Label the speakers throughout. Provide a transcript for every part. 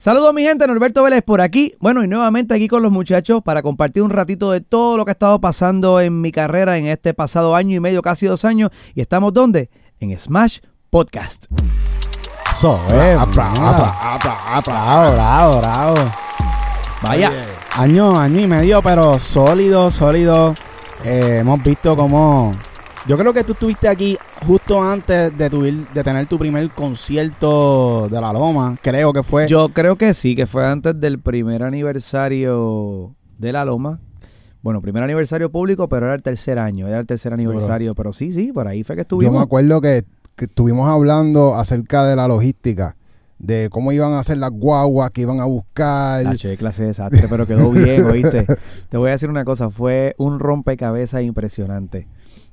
Speaker 1: Saludos mi gente, Norberto Vélez por aquí. Bueno, y nuevamente aquí con los muchachos para compartir un ratito de todo lo que ha estado pasando en mi carrera en este pasado año y medio, casi dos años. ¿Y estamos dónde? En Smash Podcast.
Speaker 2: Eso es. Bravo, bravo, bravo.
Speaker 1: Vaya.
Speaker 2: Año, año y medio, pero sólido, sólido. Eh, hemos visto cómo... Yo creo que tú estuviste aquí justo antes de, tu, de tener tu primer concierto de La Loma. Creo que fue.
Speaker 1: Yo creo que sí, que fue antes del primer aniversario de La Loma. Bueno, primer aniversario público, pero era el tercer año, era el tercer aniversario. Pero sí, sí, por ahí fue que estuvimos.
Speaker 3: Yo me acuerdo que, que estuvimos hablando acerca de la logística de cómo iban a hacer las guaguas que iban a buscar.
Speaker 1: Ah, che, clase de desastre, pero quedó bien, ¿oíste? Te voy a decir una cosa, fue un rompecabezas impresionante.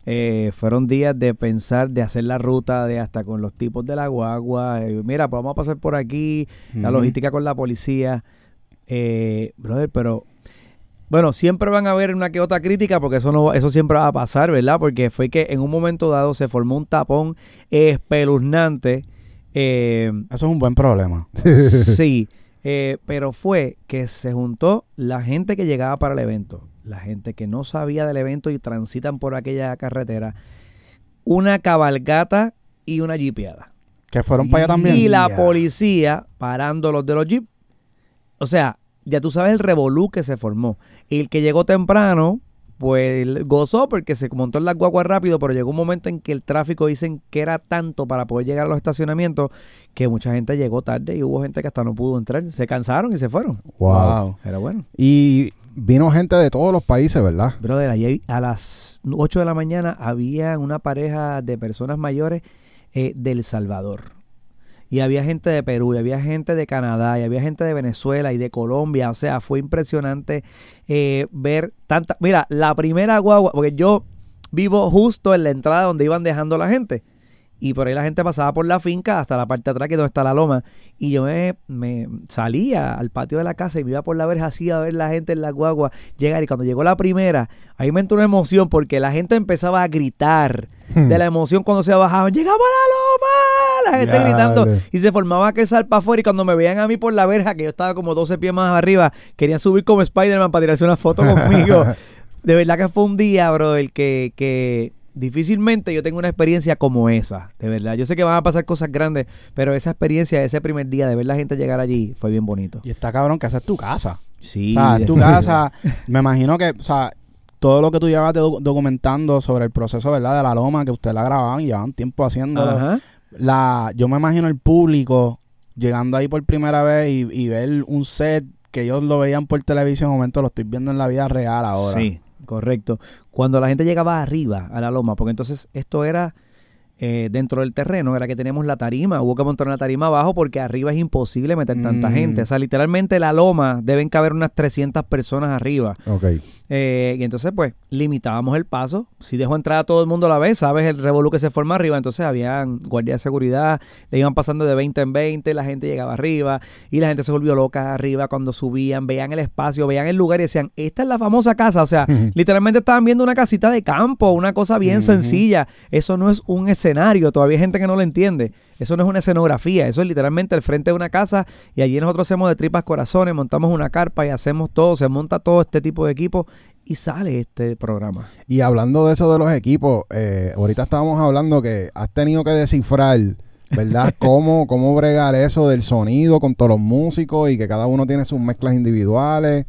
Speaker 1: Eh, fueron días de pensar, de hacer la ruta, de hasta con los tipos de la guagua. Eh, mira, pues vamos a pasar por aquí, la logística con la policía. Eh, brother, pero bueno, siempre van a haber una que otra crítica porque eso no eso siempre va a pasar, ¿verdad? Porque fue que en un momento dado se formó un tapón espeluznante. Eh,
Speaker 2: Eso es un buen problema.
Speaker 1: sí, eh, pero fue que se juntó la gente que llegaba para el evento, la gente que no sabía del evento y transitan por aquella carretera, una cabalgata y una jipeada.
Speaker 2: Que fueron para allá también.
Speaker 1: Y la policía parando los de los jeep. O sea, ya tú sabes el revolú que se formó. Y el que llegó temprano, pues gozó porque se montó en las guaguas rápido, pero llegó un momento en que el tráfico dicen que era tanto para poder llegar a los estacionamientos que mucha gente llegó tarde y hubo gente que hasta no pudo entrar. Se cansaron y se fueron.
Speaker 3: Wow.
Speaker 1: Pero bueno.
Speaker 3: Y vino gente de todos los países, ¿verdad?
Speaker 1: Brother, a las 8 de la mañana había una pareja de personas mayores eh, del Salvador. Y había gente de Perú, y había gente de Canadá, y había gente de Venezuela y de Colombia. O sea, fue impresionante eh, ver tanta... Mira, la primera guagua, porque yo vivo justo en la entrada donde iban dejando la gente. Y por ahí la gente pasaba por la finca hasta la parte de atrás, que es donde está la loma. Y yo me, me salía al patio de la casa y me iba por la verja así a ver la gente en la guagua llegar. Y cuando llegó la primera, ahí me entró una emoción porque la gente empezaba a gritar
Speaker 3: Hmm.
Speaker 1: de la emoción cuando se bajaban. ¡Llegamos a la loma! La gente gritando. Y se formaba aquel sal para afuera. Y cuando me veían a mí por la verja, que yo estaba como 12 pies más arriba, querían subir como Spider-Man para tirarse una foto conmigo. de verdad que fue un día, bro, el que, que difícilmente yo tengo una experiencia como esa. De verdad. Yo sé que van a pasar cosas grandes, pero esa experiencia, ese primer día de ver la gente llegar allí, fue bien bonito.
Speaker 2: Y está cabrón que esa es tu casa.
Speaker 1: Sí.
Speaker 2: O sea, en tu casa, me imagino que, o sea, todo lo que tú llevas doc- documentando sobre el proceso, ¿verdad? De la loma, que usted la grababan y llevaban tiempo haciéndolo.
Speaker 1: Ajá.
Speaker 2: La, yo me imagino el público llegando ahí por primera vez y, y ver un set que ellos lo veían por televisión, en un momento lo estoy viendo en la vida real ahora.
Speaker 1: Sí, correcto. Cuando la gente llegaba arriba a la loma, porque entonces esto era eh, dentro del terreno, era que tenemos la tarima, hubo que montar una tarima abajo porque arriba es imposible meter tanta
Speaker 2: Mm.
Speaker 1: gente. O sea, literalmente la loma deben caber unas 300 personas arriba.
Speaker 3: Ok.
Speaker 1: Eh, y entonces, pues, limitábamos el paso. Si dejo entrar a todo el mundo a la vez, ¿sabes? El revolú que se forma arriba. Entonces, habían guardias de seguridad, le iban pasando de 20 en 20, la gente llegaba arriba y la gente se volvió loca arriba cuando subían, veían el espacio, veían el lugar y decían, esta es la famosa casa. O sea, literalmente estaban viendo una casita de campo, una cosa bien sencilla. Eso no es un escenario, todavía hay gente que no lo entiende. Eso no es una escenografía, eso es literalmente el frente de una casa y allí nosotros hacemos de tripas corazones, montamos una carpa y hacemos todo, se monta todo este tipo de equipo y sale este programa.
Speaker 3: Y hablando de eso de los equipos, eh, ahorita estábamos hablando que has tenido que descifrar, ¿verdad? cómo, cómo bregar eso del sonido con todos los músicos y que cada uno tiene sus mezclas individuales.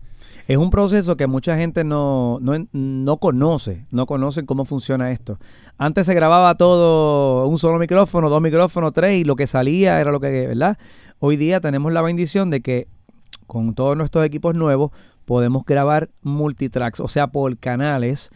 Speaker 1: Es un proceso que mucha gente no, no, no conoce, no conocen cómo funciona esto. Antes se grababa todo, un solo micrófono, dos micrófonos, tres, y lo que salía era lo que, ¿verdad? Hoy día tenemos la bendición de que con todos nuestros equipos nuevos podemos grabar multitracks, o sea, por canales.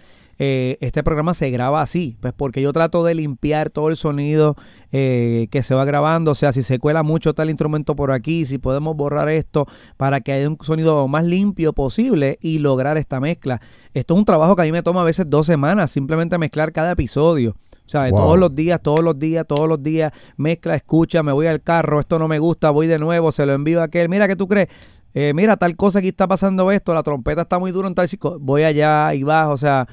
Speaker 1: Eh, este programa se graba así, pues porque yo trato de limpiar todo el sonido eh, que se va grabando, o sea, si se cuela mucho tal instrumento por aquí, si podemos borrar esto para que haya un sonido más limpio posible y lograr esta mezcla. Esto es un trabajo que a mí me toma a veces dos semanas, simplemente mezclar cada episodio. O sea,
Speaker 3: Wow.
Speaker 1: todos los días, todos los días, todos los días, mezcla, escucha, me voy al carro, esto no me gusta, voy de nuevo, se lo envío a aquel. Mira, ¿qué tú crees? Eh, mira, tal cosa aquí está pasando esto, la trompeta está muy dura en tal voy allá y bajo, o sea,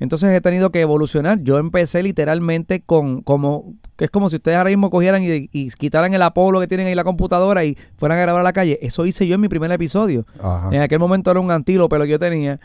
Speaker 1: entonces he tenido que evolucionar. Yo empecé literalmente con como que es como si ustedes ahora mismo cogieran y, y quitaran el Apolo que tienen ahí la computadora y fueran a grabar a la calle. Eso hice yo en mi primer episodio.
Speaker 3: Ajá.
Speaker 1: En aquel momento era un antílope lo que yo tenía.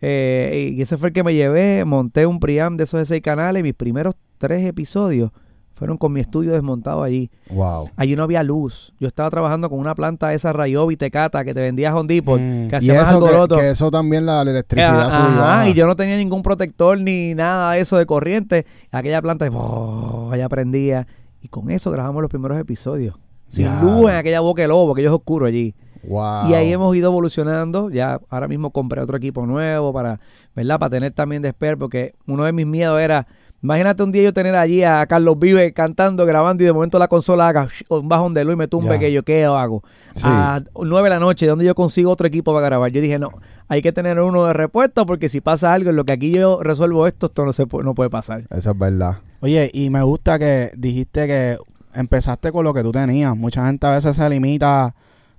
Speaker 1: eh, y ese fue el que me llevé. Monté un Priam de esos de seis canales. Mis primeros tres episodios fueron con mi estudio desmontado allí.
Speaker 3: Wow.
Speaker 1: Allí no había luz. Yo estaba trabajando con una planta esa Rayobi Tecata que te vendía Home Depot,
Speaker 2: Mm.
Speaker 1: que hacía más
Speaker 3: eso que, que eso también la, la
Speaker 1: Eh,
Speaker 3: electricidad
Speaker 1: ajá,
Speaker 3: subía.
Speaker 1: y yo no tenía ningún protector ni nada de eso de corriente. Aquella planta, ¡oh! allá prendía. Y con eso grabamos los primeros episodios. Sin luz en aquella boca de lobo, que yo es oscuro allí.
Speaker 3: Wow.
Speaker 1: Y ahí hemos ido evolucionando. Ya ahora mismo compré otro equipo nuevo para, ¿verdad? Para tener también de porque uno de mis miedos era, imagínate un día yo tener allí a Carlos Vive cantando, grabando y de momento la consola haga un bajón de luz y me tumbe
Speaker 3: Ya.
Speaker 1: que yo, ¿qué hago?
Speaker 3: Sí.
Speaker 1: A nueve de la noche, donde yo consigo otro equipo para grabar? Yo dije, no, hay que tener uno de repuesto porque si pasa algo en lo que aquí yo resuelvo esto, esto no, se no puede pasar.
Speaker 3: Eso es verdad.
Speaker 2: Oye, y me gusta que dijiste que empezaste con lo que tú tenías. Mucha gente a veces se limita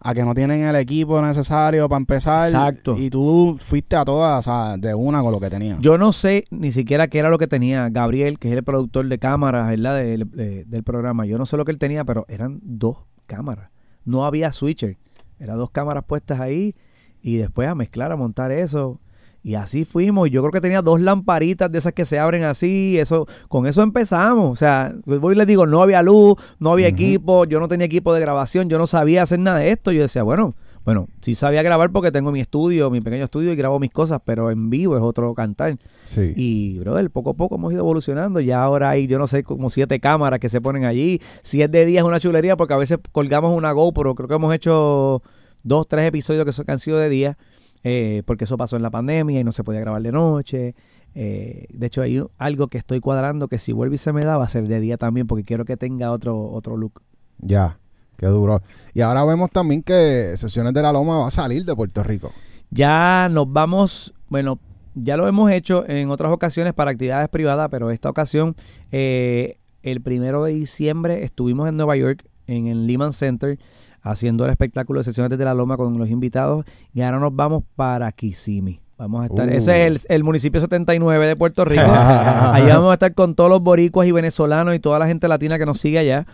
Speaker 2: a que no tienen el equipo necesario para empezar.
Speaker 1: Exacto.
Speaker 2: Y tú fuiste a todas, o sea, de una con lo que tenías.
Speaker 1: Yo no sé ni siquiera qué era lo que tenía Gabriel, que es el productor de cámaras, de- del programa. Yo no sé lo que él tenía, pero eran dos cámaras. No había switcher. Eran dos cámaras puestas ahí y después a mezclar, a montar eso. Y así fuimos. Y Yo creo que tenía dos lamparitas de esas que se abren así. Eso, con eso empezamos. O sea, voy y les digo, no había luz, no había equipo, yo no tenía equipo de grabación, yo no sabía hacer nada de esto. Yo decía, bueno, bueno, sí sabía grabar porque tengo mi estudio, mi pequeño estudio y grabo mis cosas, pero en vivo es otro cantar.
Speaker 3: Sí.
Speaker 1: Y, brother, poco a poco hemos ido evolucionando. Ya ahora hay, yo no sé, como siete cámaras que se ponen allí. Si es de día es una chulería porque a veces colgamos una GoPro. Creo que hemos hecho dos, tres episodios que, son, que han sido de día. Eh, porque eso pasó en la pandemia y no se podía grabar de noche. Eh, de hecho, hay algo que estoy cuadrando que si vuelve y se me da va a ser de día también porque quiero que tenga otro, otro look.
Speaker 3: Ya. Qué duro. Y ahora vemos también que Sesiones de la Loma va a salir de Puerto Rico.
Speaker 1: Ya nos vamos, bueno, ya lo hemos hecho en otras ocasiones para actividades privadas, pero esta ocasión, eh, el primero de diciembre, estuvimos en Nueva York, en el Lehman Center, haciendo el espectáculo de sesiones desde la Loma con los invitados, y ahora nos vamos para Kissimmee. Vamos a estar,
Speaker 3: Uh.
Speaker 1: ese es el, el municipio 79 de Puerto Rico. Allá vamos a estar con todos los boricuas y venezolanos y toda la gente latina que nos sigue allá.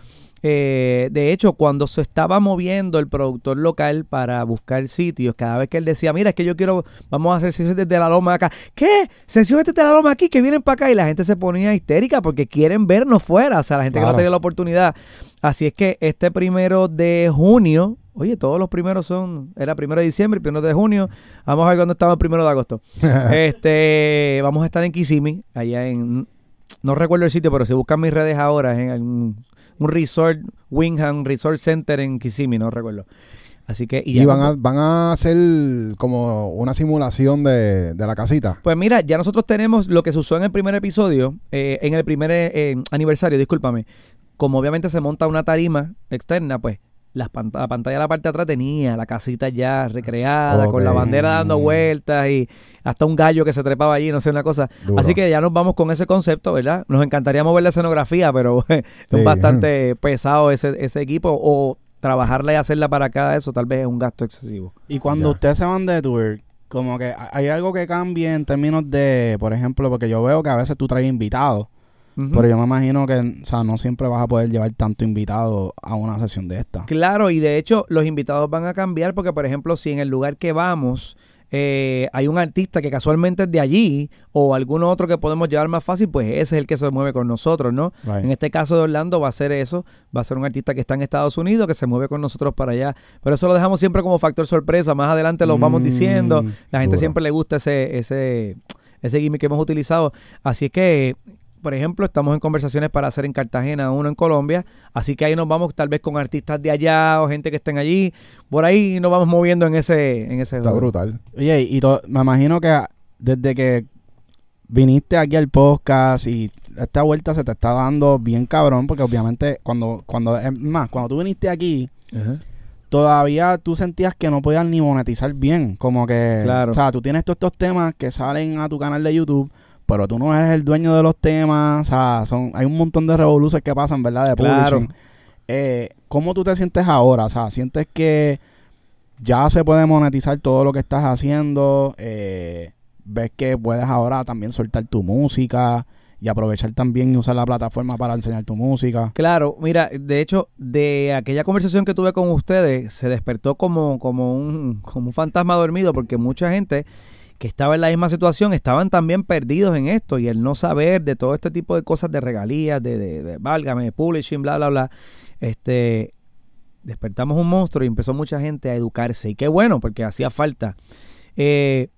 Speaker 1: Eh, de hecho, cuando se estaba moviendo el productor local para buscar sitios, cada vez que él decía, mira, es que yo quiero, vamos a hacer sesiones desde la loma acá. ¿Qué? Sesiones desde la loma aquí, que vienen para acá. Y la gente se ponía histérica porque quieren vernos fuera. O sea, la gente que no tenía la oportunidad. Así es que este primero de junio, oye, todos los primeros son, era primero de diciembre, primero de junio. Vamos a ver cuándo estamos el primero de agosto. este, vamos a estar en Kissimmee, allá en, no recuerdo el sitio, pero si buscan mis redes ahora, es en un, un resort, Wingham Resort Center en Kissimmee, no recuerdo. Así que, y,
Speaker 3: van, a, van a hacer como una simulación de, de la casita.
Speaker 1: Pues mira, ya nosotros tenemos lo que se usó en el primer episodio, eh, en el primer eh, aniversario, discúlpame. Como obviamente se monta una tarima externa, pues las pan- la pantalla de la parte de atrás tenía la casita ya recreada, con la bandera dando vueltas y hasta un gallo que se trepaba allí, no sé, una cosa.
Speaker 3: Duro.
Speaker 1: Así que ya nos vamos con ese concepto, ¿verdad? Nos encantaría mover la escenografía, pero es
Speaker 3: Sí.
Speaker 1: bastante pesado ese, ese equipo. O trabajarla y hacerla para cada eso, tal vez es un gasto excesivo.
Speaker 2: Y cuando
Speaker 3: Ya.
Speaker 2: ustedes se van de tour, como que hay algo que cambie en términos de, por ejemplo, porque yo veo que a veces tú traes invitados, Pero yo me imagino que, o sea, no siempre vas a poder llevar tanto invitado a una sesión de esta.
Speaker 1: Claro, y de hecho los invitados van a cambiar porque, por ejemplo, si en el lugar que vamos eh, hay un artista que casualmente es de allí o algún otro que podemos llevar más fácil, pues ese es el que se mueve con nosotros, ¿no?
Speaker 2: Right.
Speaker 1: En este caso de Orlando va a ser eso, va a ser un artista que está en Estados Unidos que se mueve con nosotros para allá, pero eso lo dejamos siempre como factor sorpresa, más adelante lo vamos
Speaker 2: Mm,
Speaker 1: diciendo, la gente
Speaker 3: duro.
Speaker 1: siempre le gusta ese ese ese gimmick que hemos utilizado, así es que por ejemplo, estamos en conversaciones para hacer en Cartagena uno en Colombia, así que ahí nos vamos tal vez con artistas de allá o gente que estén allí, por ahí nos vamos moviendo en ese en ese
Speaker 3: Está
Speaker 1: juego.
Speaker 3: brutal.
Speaker 2: Oye, y me imagino que desde que viniste aquí al podcast y esta vuelta se te está dando bien cabrón, porque obviamente cuando, cuando, es más, cuando tú viniste aquí,
Speaker 1: Ajá.
Speaker 2: todavía tú sentías que no podías ni monetizar bien. Como que,
Speaker 1: Claro.
Speaker 2: o sea, tú tienes todos estos temas que salen a tu canal de YouTube, pero tú no eres el dueño de los temas. O sea, son, hay un montón de revoluciones que pasan, ¿verdad? De
Speaker 1: Claro.
Speaker 2: publishing. Eh, ¿Cómo tú te sientes ahora? O sea, ¿sientes que ya se puede monetizar todo lo que estás haciendo? Eh, ¿Ves que puedes ahora también soltar tu música y aprovechar también y usar la plataforma para enseñar tu música.
Speaker 1: Claro, mira, de hecho, de aquella conversación que tuve con ustedes, se despertó como, como, un, como un fantasma dormido, porque mucha gente que estaba en la misma situación estaban también perdidos en esto y el no saber de todo este tipo de cosas de regalías, de, de, de válgame, publishing, bla, bla, bla. Este, despertamos un monstruo y empezó mucha gente a educarse. Y qué bueno, porque hacía falta. Eh,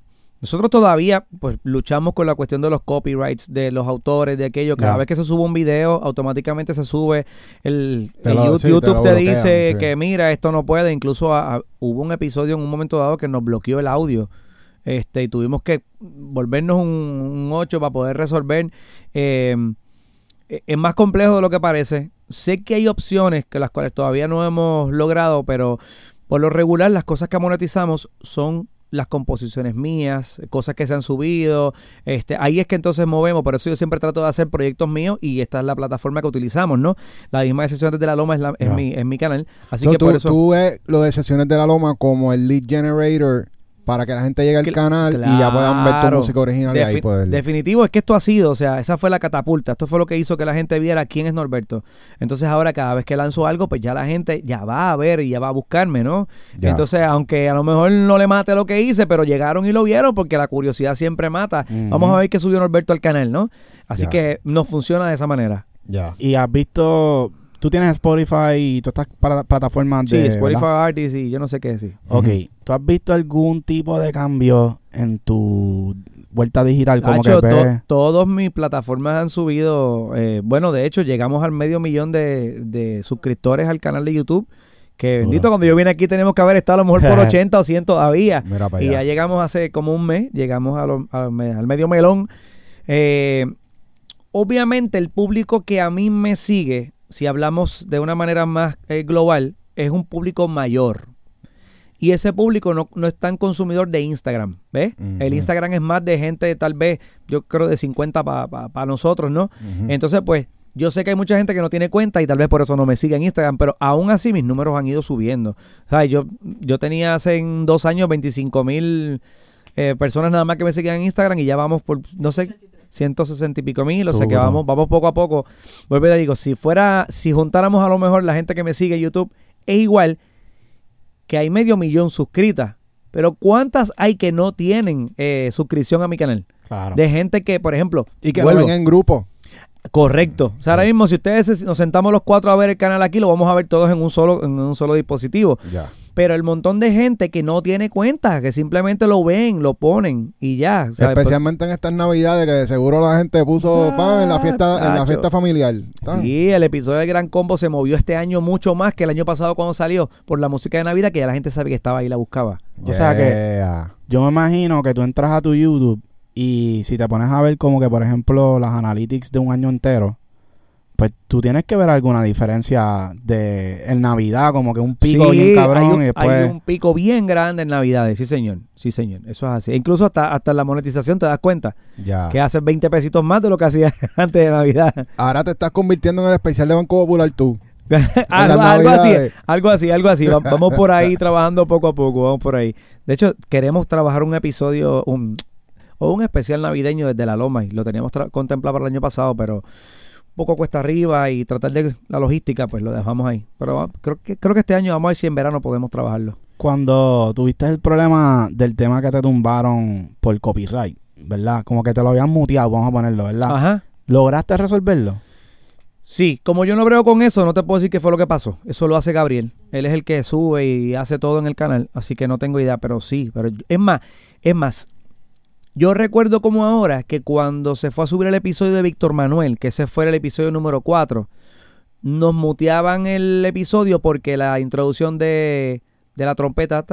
Speaker 1: nosotros todavía pues luchamos con la cuestión de los copyrights de los autores, de aquello. Cada vez que se sube un video, automáticamente se sube el,
Speaker 3: Te
Speaker 1: el
Speaker 3: lo-
Speaker 1: You-
Speaker 3: sí, te
Speaker 1: YouTube te,
Speaker 3: bloquean,
Speaker 1: dice
Speaker 3: sí.
Speaker 1: que mira, esto no puede. Incluso a- a- hubo un episodio en un momento dado que nos bloqueó el audio. Este, y tuvimos que volvernos un, un 8 para poder resolver. Eh, eh, es más complejo de lo que parece. Sé que hay opciones que las cuales todavía no hemos logrado, pero por lo regular las cosas que monetizamos son las composiciones mías, cosas que se han subido. Este, ahí es que entonces movemos, por eso yo siempre trato de hacer proyectos míos y esta es la plataforma que utilizamos, ¿no? La misma de Sesiones de la Loma es, la- es mi, es mi canal. Así
Speaker 3: So,
Speaker 1: que
Speaker 3: tú,
Speaker 1: por eso...
Speaker 3: tú ves lo de sesiones de la loma como el lead generator para que la gente llegue al canal y ya puedan ver tu música original y ahí poder.
Speaker 1: Definitivo, es que esto ha sido, o sea, esa fue la catapulta. Esto fue lo que hizo que la gente viera quién es Norberto. Entonces ahora cada vez que lanzo algo, pues ya la gente ya va a ver y ya va a buscarme, ¿no?
Speaker 3: Ya.
Speaker 1: Entonces, aunque a lo mejor no le mate lo que hice, pero llegaron y lo vieron porque la curiosidad siempre mata. Vamos a ver qué subió Norberto al canal, ¿no? Así
Speaker 3: Ya.
Speaker 1: que nos funciona de esa manera.
Speaker 3: Ya.
Speaker 2: Y has visto, tú tienes Spotify y todas estas para- plataformas
Speaker 1: Sí,
Speaker 2: de...
Speaker 1: Spotify
Speaker 2: ¿verdad?
Speaker 1: Artists y yo no sé qué decir.
Speaker 2: Ok. ¿tú has visto algún tipo de cambio en tu vuelta digital? Como
Speaker 1: Hacho,
Speaker 2: que
Speaker 1: to- todas mis plataformas han subido, eh, bueno, de hecho llegamos al medio millón de, de suscriptores al canal de YouTube, que bendito, cuando yo vine aquí tenemos que haber estado a lo mejor por 80 o 100 todavía.
Speaker 3: Mira para
Speaker 1: Y ya llegamos hace como un mes, llegamos a lo- a al medio melón. Eh, obviamente el público que a mí me sigue, si hablamos de una manera más eh, global, es un público mayor. Y ese público no, no es tan consumidor de Instagram, ¿ves? El. Instagram es más de gente tal vez, yo creo de 50 para nosotros, ¿no? Entonces, pues, yo sé que hay mucha gente que no tiene cuenta y tal vez por eso no me sigue en Instagram, pero aún así mis números han ido subiendo. O sea, yo, yo tenía hace en dos años 25 mil eh, personas nada más que me seguían en Instagram y ya vamos por, no sé, 160 y pico mil, o sea que vamos, vamos poco a poco. Vuelvo y le digo, si fuera, si juntáramos a lo mejor la gente que me sigue en YouTube, es igual que hay medio millón suscritas. Pero ¿cuántas hay que no tienen eh, suscripción a mi canal?
Speaker 2: Claro.
Speaker 1: De gente que, por ejemplo,
Speaker 3: y que
Speaker 1: vuelvo,
Speaker 3: lo ven en grupo.
Speaker 1: Correcto. O sea, ahora mismo, si ustedes nos sentamos los cuatro a ver el canal aquí, lo vamos a ver todos en un solo, en un solo dispositivo.
Speaker 3: Ya.
Speaker 1: Pero el montón de gente que no tiene cuenta, que simplemente lo ven, lo ponen y ya. ¿sabes?
Speaker 3: Especialmente en estas navidades que de seguro la gente puso
Speaker 1: Ah,
Speaker 3: pan en la fiesta, en la fiesta familiar.
Speaker 1: Sí, el episodio de Gran Combo se movió este año mucho más que el año pasado cuando salió por la música de Navidad, que ya la gente sabe que estaba ahí y la buscaba.
Speaker 2: O sea que-
Speaker 3: Yeah.
Speaker 2: Yo me imagino que tú entras a tu YouTube y si te pones a ver como que, por ejemplo, las analytics de un año entero, pues tú tienes que ver alguna diferencia de en Navidad, como que un pico
Speaker 1: Sí,
Speaker 2: bien cabrón
Speaker 1: hay un,
Speaker 2: y después...
Speaker 1: hay un pico bien grande en Navidades, sí señor, sí señor, eso es así. Incluso hasta, hasta la monetización te das cuenta
Speaker 3: Ya.
Speaker 1: que haces 20 pesitos más de lo que hacías antes de Navidad.
Speaker 3: Ahora te estás convirtiendo en el especial de Banco Popular tú.
Speaker 1: algo, así, algo así, algo así. Va- Vamos por ahí trabajando poco a poco, vamos por ahí. De hecho, queremos trabajar un episodio un, o un especial navideño desde la Loma y lo teníamos contemplado para el año pasado, pero poco cuesta arriba y tratar de la logística, pues lo dejamos ahí. Pero creo que creo que este año vamos a ver si en verano podemos trabajarlo.
Speaker 2: Cuando tuviste el problema del tema que te tumbaron por copyright, ¿verdad? Como que te lo habían muteado, vamos a ponerlo, ¿verdad?
Speaker 1: Ajá.
Speaker 2: ¿Lograste resolverlo?
Speaker 1: Sí, como yo no brego con eso, no te puedo decir qué fue lo que pasó. Eso lo hace Gabriel. Él es el que sube y hace todo en el canal, así que no tengo idea, pero sí, pero es más, es más. Yo recuerdo como ahora que cuando se fue a subir el episodio de Víctor Manuel, que ese fue el episodio número 4, nos muteaban el episodio porque la introducción de, de la trompeta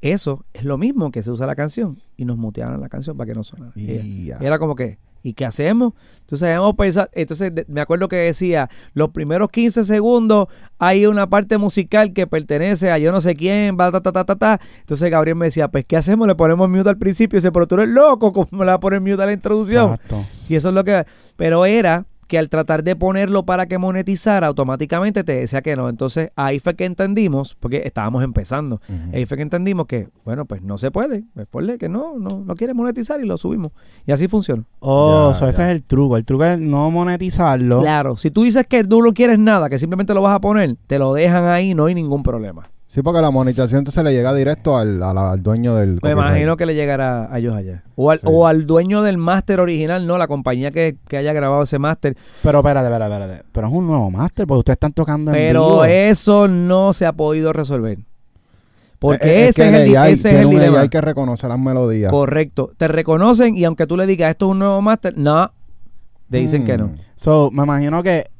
Speaker 1: eso es lo mismo que se usa la canción y nos muteaban la canción para que no sonara. Y-
Speaker 3: Y ya.
Speaker 1: y era como que, ¿y qué hacemos? Entonces hemos pensado, entonces me acuerdo que decía, los primeros 15 segundos hay una parte musical que pertenece a yo no sé quién, va, ta, ta, ta, ta, ta. Entonces Gabriel me decía, pues ¿qué hacemos? Le ponemos mute al principio y dice, pero tú eres loco, ¿cómo le vas a poner mute a la introducción?
Speaker 2: Exacto.
Speaker 1: Y eso es lo que, pero era que al tratar de ponerlo para que monetizara, automáticamente te decía que no. Entonces ahí fue que entendimos, porque estábamos empezando, ahí fue que entendimos que, bueno, pues no se puede. Pues ponle que no, no, no quiere monetizar y lo subimos. Y así funciona.
Speaker 2: Oh,
Speaker 3: Ya,
Speaker 2: so ese es el truco. El truco es no monetizarlo.
Speaker 1: Claro, si tú dices que tú no quieres nada, que simplemente lo vas a poner, te lo dejan ahí, no hay ningún problema.
Speaker 3: Sí, porque la monetización entonces le llega directo al, al dueño del
Speaker 1: Me
Speaker 3: copyright.
Speaker 1: imagino que le llegará a ellos allá. O al,
Speaker 3: Sí.
Speaker 1: o al dueño del máster original, no, la compañía que, que haya grabado ese máster.
Speaker 2: Pero espérate, espérate, espérate. Pero es un nuevo máster porque ustedes están tocando en
Speaker 1: Pero
Speaker 2: vivo.
Speaker 1: eso no se ha podido resolver. Porque
Speaker 3: Eh, eh,
Speaker 1: ese,
Speaker 3: que
Speaker 1: es el,
Speaker 3: AI
Speaker 1: ese es el dilema.
Speaker 3: AI que reconoce las melodías.
Speaker 1: Correcto. Te reconocen y aunque tú le digas esto es un nuevo máster, no. Te dicen que no.
Speaker 3: Mm.
Speaker 2: So, me imagino que.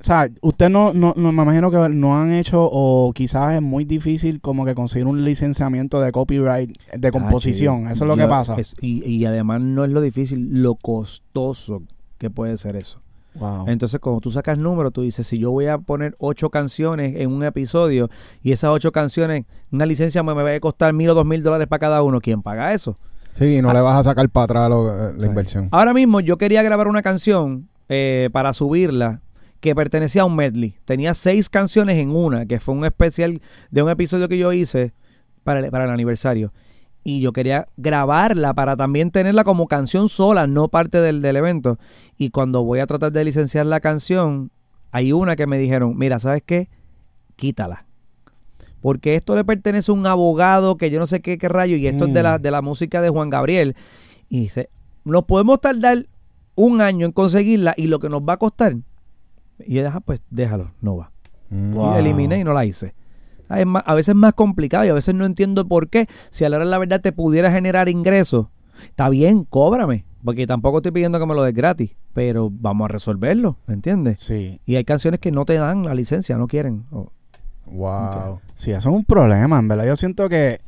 Speaker 2: O, sea, usted no, no, no, me imagino que no han hecho, o quizás es muy difícil como que conseguir un licenciamiento de copyright de composición.
Speaker 1: Ah,
Speaker 2: Eso es lo
Speaker 1: yo-
Speaker 2: que pasa.
Speaker 1: es- y, y además no es lo difícil, lo costoso que puede ser eso.
Speaker 2: Wow.
Speaker 1: Entonces, cuando tú sacas números, tú dices, si yo voy a poner ocho canciones en un episodio y esas ocho canciones, una licencia me, me va a costar mil o dos mil dólares para cada uno, ¿quién paga eso?
Speaker 3: Sí, no le vas a sacar para atrás lo- eh, la
Speaker 1: Sí.
Speaker 3: inversión.
Speaker 1: Ahora mismo yo quería grabar una canción eh, para subirla que pertenecía a un medley. Tenía seis canciones en una, que fue un especial de un episodio que yo hice para el, para el aniversario. Y yo quería grabarla para también tenerla como canción sola, no parte del, del evento. Y cuando voy a tratar de licenciar la canción, hay una que me dijeron, mira, ¿sabes qué? Quítala. Porque esto le pertenece a un abogado que yo no sé qué, qué rayo, y esto es de la,
Speaker 2: Mm.
Speaker 1: de la música de Juan Gabriel. Y dice, nos podemos tardar un año en conseguirla y lo que nos va a costar. Y dije, "Ah, pues déjalo, no va.
Speaker 2: Wow.
Speaker 1: Y eliminé y no la hice. Ah, es más- a veces es más complicado y a veces no entiendo por qué. Si a la hora de la verdad te pudiera generar ingresos, está bien, cóbrame. Porque tampoco estoy pidiendo que me lo des gratis. Pero vamos a resolverlo, ¿me entiendes?
Speaker 2: Sí.
Speaker 1: Y hay canciones que no te dan la licencia, no quieren. Oh,
Speaker 3: Wow.
Speaker 2: Sí, eso es un problema, en verdad. Yo siento que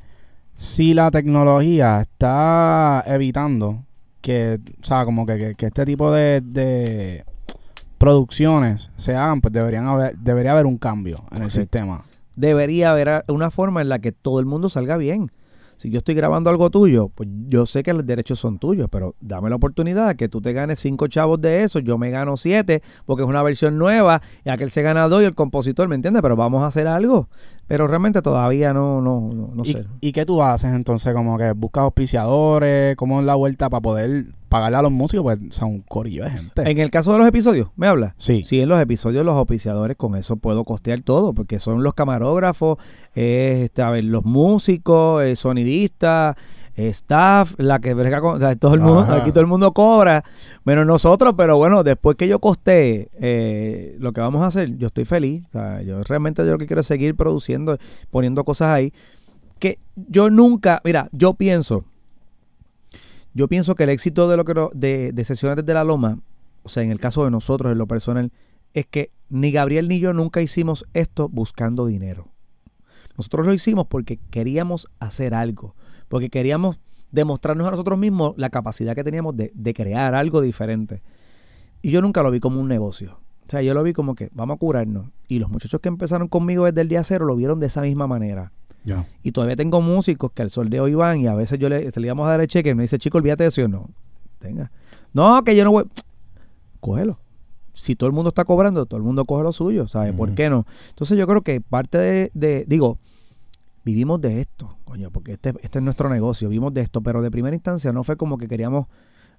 Speaker 2: si la tecnología está evitando que, o sea, como que, que- que este tipo de, de producciones se hagan, pues deberían haber, debería haber un cambio en el sistema.
Speaker 1: debería haber una forma en la que todo el mundo salga bien. Si yo estoy grabando algo tuyo, pues yo sé que los derechos son tuyos, pero dame la oportunidad que tú te ganes cinco chavos de eso, yo me gano siete, porque es una versión nueva, y aquel se gana dos y el compositor, ¿me entiendes? Pero vamos a hacer algo. Pero realmente todavía no, no, no, no
Speaker 2: ¿Y,
Speaker 1: sé.
Speaker 2: ¿Y qué tú haces entonces? Como que buscas auspiciadores, ¿cómo es la vuelta para poder pagarle a los músicos? Pues son un corillo de gente.
Speaker 1: En el caso de los episodios, ¿me habla?
Speaker 2: Sí.
Speaker 1: Sí, en los episodios los auspiciadores con eso puedo costear todo, porque son los camarógrafos, eh, este, a ver, los músicos, eh, sonidistas, staff, la que brega con, o sea, todo el mundo,
Speaker 3: Ajá.
Speaker 1: aquí todo el mundo cobra, menos nosotros, pero bueno, después que yo costee eh, lo que vamos a hacer, yo estoy feliz, o sea, yo realmente yo lo que quiero es seguir produciendo, poniendo cosas ahí, que yo nunca, mira, yo pienso, yo pienso que el éxito de lo que de, de sesiones desde la loma, o sea, en el caso de nosotros, en lo personal, es que ni Gabriel ni yo nunca hicimos esto buscando dinero. Nosotros lo hicimos porque queríamos hacer algo, porque queríamos demostrarnos a nosotros mismos la capacidad que teníamos de, de crear algo diferente. Y yo nunca lo vi como un negocio. O sea, yo lo vi como que vamos a curarnos. Y los muchachos que empezaron conmigo desde el día cero lo vieron de esa misma manera. Y todavía tengo músicos que al sol de hoy van y a veces yo le, le íbamos a dar el cheque y me dice, chico, olvídate de eso. Y yo, no, tenga. No, que yo no voy. Cógelo. Si todo el mundo está cobrando, todo el mundo coge lo suyo, ¿sabes? ¿Por qué no? Entonces yo creo que parte de, de- digo, vivimos de esto, coño, porque este, este es nuestro negocio, vivimos de esto, pero de primera instancia no fue como que queríamos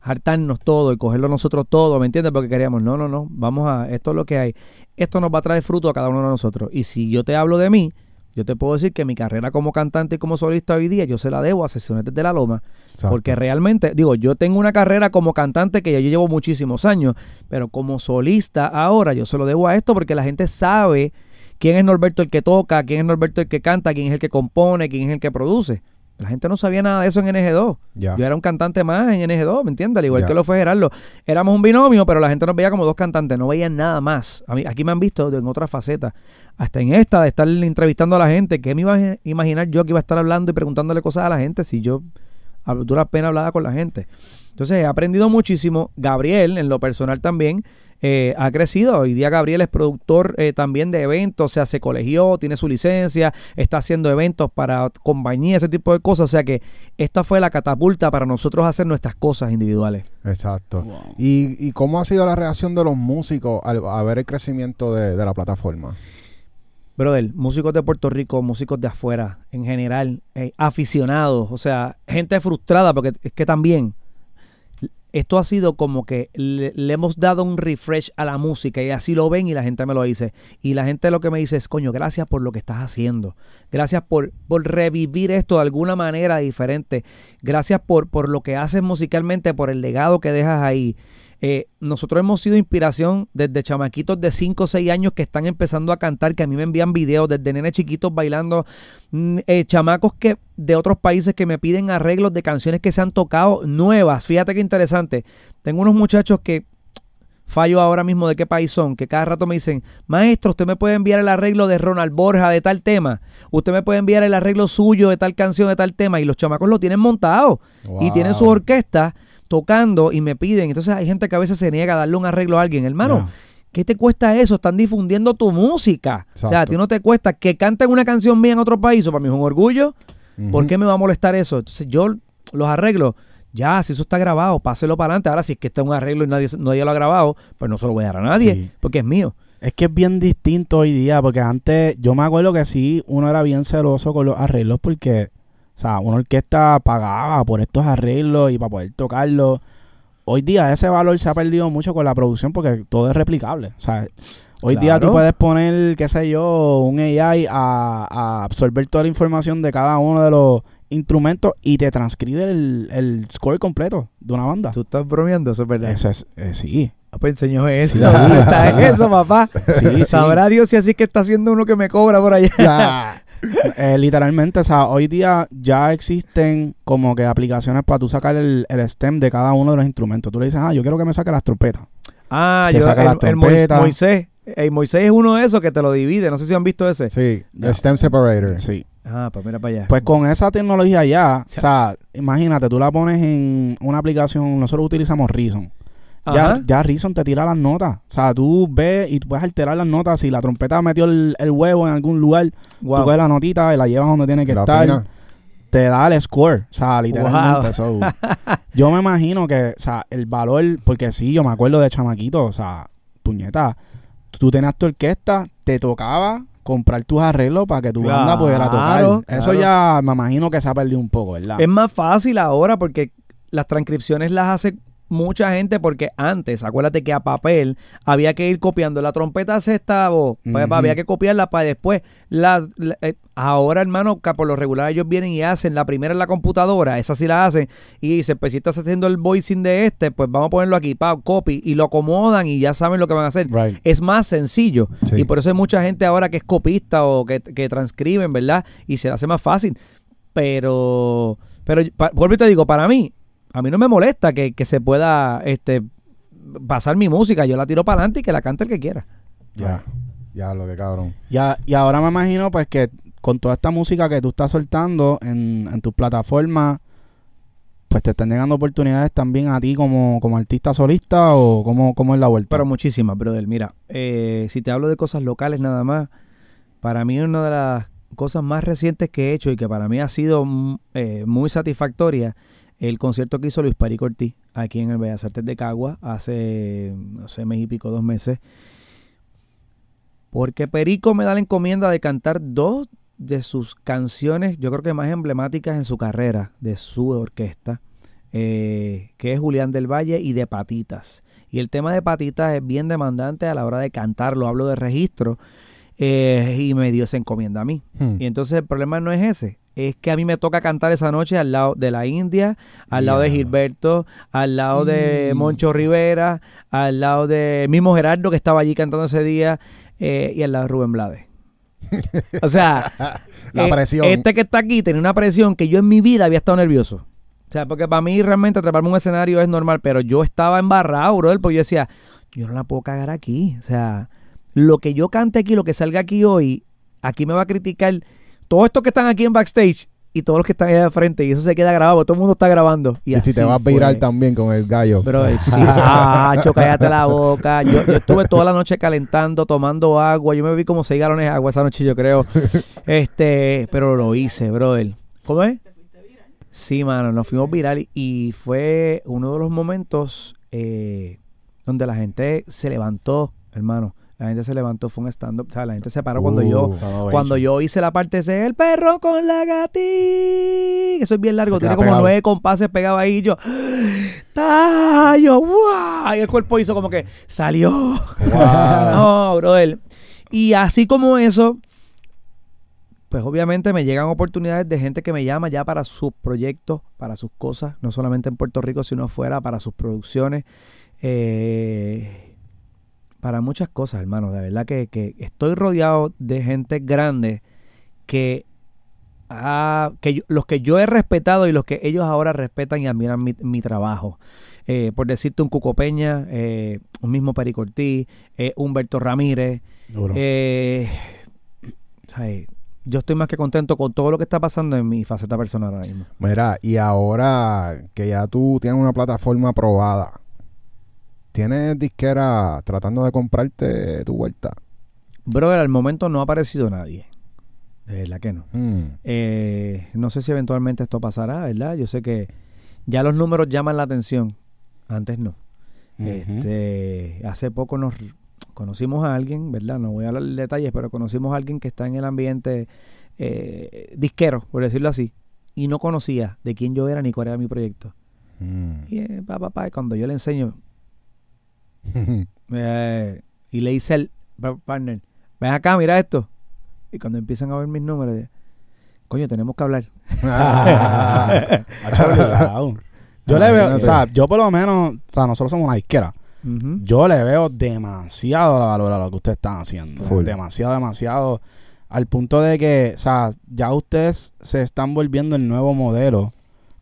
Speaker 1: hartarnos todo y cogerlo nosotros todo, ¿me entiendes? Porque queríamos, no, no, no, vamos a, esto es lo que hay, esto nos va a traer fruto a cada uno de nosotros. Y si yo te hablo de mí, yo te puedo decir que mi carrera como cantante y como solista hoy día, yo se la debo a sesiones desde la loma,
Speaker 3: Exacto.
Speaker 1: porque realmente, digo, yo tengo una carrera como cantante que ya yo llevo muchísimos años, pero como solista ahora yo se lo debo a esto porque la gente sabe quién es Norberto el que toca, quién es Norberto el que canta, quién es el que compone, quién es el que produce. La gente no sabía nada de eso en NG2.
Speaker 3: Ya.
Speaker 1: Yo era un cantante más en NG2, ¿me entiendes? Al igual que lo fue Gerardo. Éramos un binomio, pero la gente nos veía como dos cantantes, no veían nada más. A mí, aquí me han visto en otras facetas. Hasta en esta, de estar entrevistando a la gente. ¿Qué me iba a imaginar yo que iba a estar hablando y preguntándole cosas a la gente si yo a duras penas hablaba con la gente? Entonces he aprendido muchísimo. Gabriel, en lo personal también, eh, ha crecido. Hoy día Gabriel es productor eh, también de eventos, o sea, se colegió, tiene su licencia, está haciendo eventos para compañías, ese tipo de cosas. O sea que esta fue la catapulta para nosotros hacer nuestras cosas individuales.
Speaker 3: Exacto. ¿Y, ¿Y cómo ha sido la reacción de los músicos al a ver el crecimiento de, de la plataforma?
Speaker 1: Brother, músicos de Puerto Rico, músicos de afuera, en general, eh, aficionados, o sea, gente frustrada, porque es que también esto ha sido como que le, hemos dado un refresh a la música y así lo ven y la gente me lo dice. Y la gente lo que me dice es, coño, gracias por lo que estás haciendo. Gracias por, por revivir esto de alguna manera diferente. Gracias por, por lo que haces musicalmente, por el legado que dejas ahí. Eh, nosotros hemos sido inspiración desde chamaquitos de 5 o 6 años que están empezando a cantar, que a mí me envían videos desde nenes chiquitos bailando, mm, eh, chamacos que de otros países que me piden arreglos de canciones que se han tocado nuevas. Fíjate qué interesante. Tengo unos muchachos que fallo ahora mismo de qué país son, que cada rato me dicen, maestro, usted me puede enviar el arreglo de Ronald Borja de tal tema, usted me puede enviar el arreglo suyo de tal canción de tal tema, y los chamacos lo tienen montado y tienen sus orquestas tocando y me piden. Entonces hay gente que a veces se niega a darle un arreglo a alguien. Hermano. ¿qué te cuesta eso? Están difundiendo tu música. O sea, a ti no te cuesta que canten una canción mía en otro país. Eso para mí es un orgullo. ¿Por qué me va a molestar eso? Entonces yo los arreglo. Ya, si eso está grabado, páselo para adelante. Ahora, si es que está un arreglo y nadie, nadie lo ha grabado, pues no se lo voy a dar a nadie,
Speaker 2: Sí.
Speaker 1: porque es mío.
Speaker 2: Es que es bien distinto hoy día, porque antes yo me acuerdo que sí, uno era bien celoso con los arreglos porque, o sea, una orquesta pagaba por estos arreglos y para poder tocarlos. Hoy día ese valor se ha perdido mucho con la producción porque todo es replicable. O sea, hoy día tú puedes poner, qué sé yo, un AI a, a absorber toda la información de cada uno de los instrumentos y te transcribe el, el score completo de una banda.
Speaker 1: Tú estás bromeando, eso es verdad.
Speaker 2: Eso es, eh, sí.
Speaker 1: Ah, Pues enseñó eso.
Speaker 2: Sí.
Speaker 1: ¿Dónde está eso, papá?
Speaker 2: Sí, sí.
Speaker 1: Sabrá Dios si así que está haciendo uno que me cobra por allá.
Speaker 2: Ya. Eh, literalmente, o sea, hoy día ya existen como que aplicaciones para tú sacar el, el stem de cada uno de los instrumentos. Tú le dices, ah, yo quiero que me saque las trompetas.
Speaker 1: Ah,
Speaker 2: Te
Speaker 1: yo,
Speaker 2: saca
Speaker 1: el,
Speaker 2: las
Speaker 1: el
Speaker 2: trompetas.
Speaker 1: Moisés. El Moisés es uno de esos que te lo divide. No sé si han visto ese.
Speaker 3: Sí, el Stem Separator.
Speaker 2: Sí.
Speaker 1: Ah, pues mira para allá.
Speaker 2: Pues con esa tecnología ya, o sea, imagínate, tú la pones en una aplicación, nosotros utilizamos Reason. Ya, ya Reason te tira las notas. O sea, tú ves y tú puedes alterar las notas. Si la trompeta metió el, el huevo en algún lugar, tú coges la notita y la llevas donde tiene que
Speaker 3: La
Speaker 2: estar. te da el score, o sea, literalmente.
Speaker 1: Wow.
Speaker 2: so, yo me imagino que, o sea, el valor, porque sí, yo me acuerdo de chamaquito, o sea, puñeta, tú tenías tu orquesta, te tocaba comprar tus arreglos para que tu banda pudiera
Speaker 1: Claro,
Speaker 2: tocar. Eso ya me imagino que se ha perdido un poco, ¿verdad?
Speaker 1: Es más fácil ahora porque las transcripciones las hace mucha gente porque antes, acuérdate que a papel había que ir copiando la trompeta esta voz, pues,
Speaker 2: Ujú.
Speaker 1: había que copiarla para después. La, la- eh, ahora, hermano, que por lo regular ellos vienen y hacen la primera en la computadora, esa sí la hacen y dicen, pues si estás haciendo el voicing de este, pues vamos a ponerlo aquí, pa, copy y lo acomodan y ya saben lo que van a hacer.
Speaker 2: Right.
Speaker 1: Es más sencillo
Speaker 3: Sí.
Speaker 1: y por eso hay mucha gente ahora que es copista o que, que transcriben, ¿verdad? Y se le hace más fácil. Pero, pero pa- vuelvo y te digo, para mí, a mí no me molesta que, que se pueda este, pasar mi música. Yo la tiro para adelante y que la cante el que quiera.
Speaker 3: Ya, ya, lo que cabrón.
Speaker 2: Ya, y ahora me imagino pues que con toda esta música que tú estás soltando en, en tus plataformas, pues te están llegando oportunidades también a ti como, como artista solista o cómo, cómo es la vuelta.
Speaker 1: Pero muchísimas, brother. Mira, eh, si te hablo de cosas locales nada más, para mí una de las cosas más recientes que he hecho y que para mí ha sido mm, eh, muy satisfactoria, el concierto que hizo Luis Perico Ortiz aquí en el Bellas Artes de Cagua hace, no sé, mes y pico, dos meses. Porque Perico me da la encomienda de cantar dos de sus canciones, yo creo que más emblemáticas en su carrera, de su orquesta, eh, que es Julián del Valle y de Patitas. Y el tema de Patitas es bien demandante a la hora de cantarlo, hablo de registro, eh, y me dio esa encomienda a mí.
Speaker 3: Hmm.
Speaker 1: Y entonces el problema no es ese, es que a mí me toca cantar esa noche al lado de la India, al lado de. Gilberto, al lado de
Speaker 3: Mm.
Speaker 1: Moncho Rivera, al lado de mismo Gerardo que estaba allí cantando ese día, eh, y al lado de Rubén Blades. O sea,
Speaker 3: La
Speaker 1: eh,
Speaker 3: presión.
Speaker 1: este que está aquí tenía una presión que yo en mi vida había estado nervioso. O sea, porque para mí realmente treparme un escenario es normal, pero yo estaba embarrado, brother, porque yo decía, yo no la puedo cagar aquí. O sea, lo que yo cante aquí, lo que salga aquí hoy, aquí me va a criticar. Todos estos que están aquí en backstage y todos los que están ahí de frente y eso se queda grabado, todo el mundo está grabando. Y,
Speaker 3: Y, si te
Speaker 1: así
Speaker 3: vas a virar también con el gallo.
Speaker 1: Bro, sí. Ah, cállate la boca. Yo, yo estuve toda la noche calentando, tomando agua. Yo me vi como seis galones de agua esa noche, yo creo. Este, pero lo hice, brother. ¿Cómo es? Sí, mano, nos fuimos viral y fue uno de los momentos eh, donde la gente se levantó, hermano. La gente se levantó, fue un stand-up. O sea, la gente se paró cuando yo
Speaker 3: Uh,
Speaker 1: cuando yo hice la parte ese, el perro con la gatita. Eso es bien largo, tiene como
Speaker 3: pegado.
Speaker 1: nueve compases pegados ahí. Y yo, ¡Tayo! ¡Wow! Y el cuerpo hizo como que salió. no, brother. Y así como eso, pues obviamente me llegan oportunidades de gente que me llama ya para sus proyectos, para sus cosas, no solamente en Puerto Rico, sino fuera, para sus producciones. Eh, para muchas cosas, hermano. De verdad que, que estoy rodeado de gente grande que, ha- que yo- los que yo he respetado y los que ellos ahora respetan y admiran mi, mi trabajo. Eh, por decirte un Cuco Peña, eh, un mismo Pericortí, eh, Humberto Ramírez.
Speaker 2: Duro.
Speaker 1: Eh, ¿sabes? Yo estoy más que contento con todo lo que está pasando en mi faceta personal ahora mismo.
Speaker 3: Mira, y ahora que ya tú tienes una plataforma aprobada, ¿tienes disquera tratando de comprarte tu vuelta?
Speaker 1: Brother, al momento no ha aparecido nadie. De verdad que no.
Speaker 3: Mm.
Speaker 1: Eh, no sé si eventualmente esto pasará, ¿verdad? Yo sé que ya los números llaman la atención. Antes no. Este, hace poco nos conocimos a alguien, ¿verdad? No voy a hablar de detalles, pero conocimos a alguien que está en el ambiente eh, disquero, por decirlo así, y no conocía de quién yo era ni cuál era mi proyecto.
Speaker 3: Mm.
Speaker 1: Y eh, pa, pa, pa, y cuando yo le enseño, eh, y le hice el pa- partner, ven acá, mira esto. Y cuando empiezan a ver mis números, coño, tenemos que hablar.
Speaker 2: Hacho, obligado. Yo le veo, o sea, yo por lo menos, o sea, nosotros somos una.
Speaker 1: Ujú.
Speaker 2: Yo le veo demasiado la valor a lo que ustedes están haciendo.
Speaker 3: Full.
Speaker 2: Demasiado, demasiado. Al punto de que, o sea, ya ustedes se están volviendo el nuevo modelo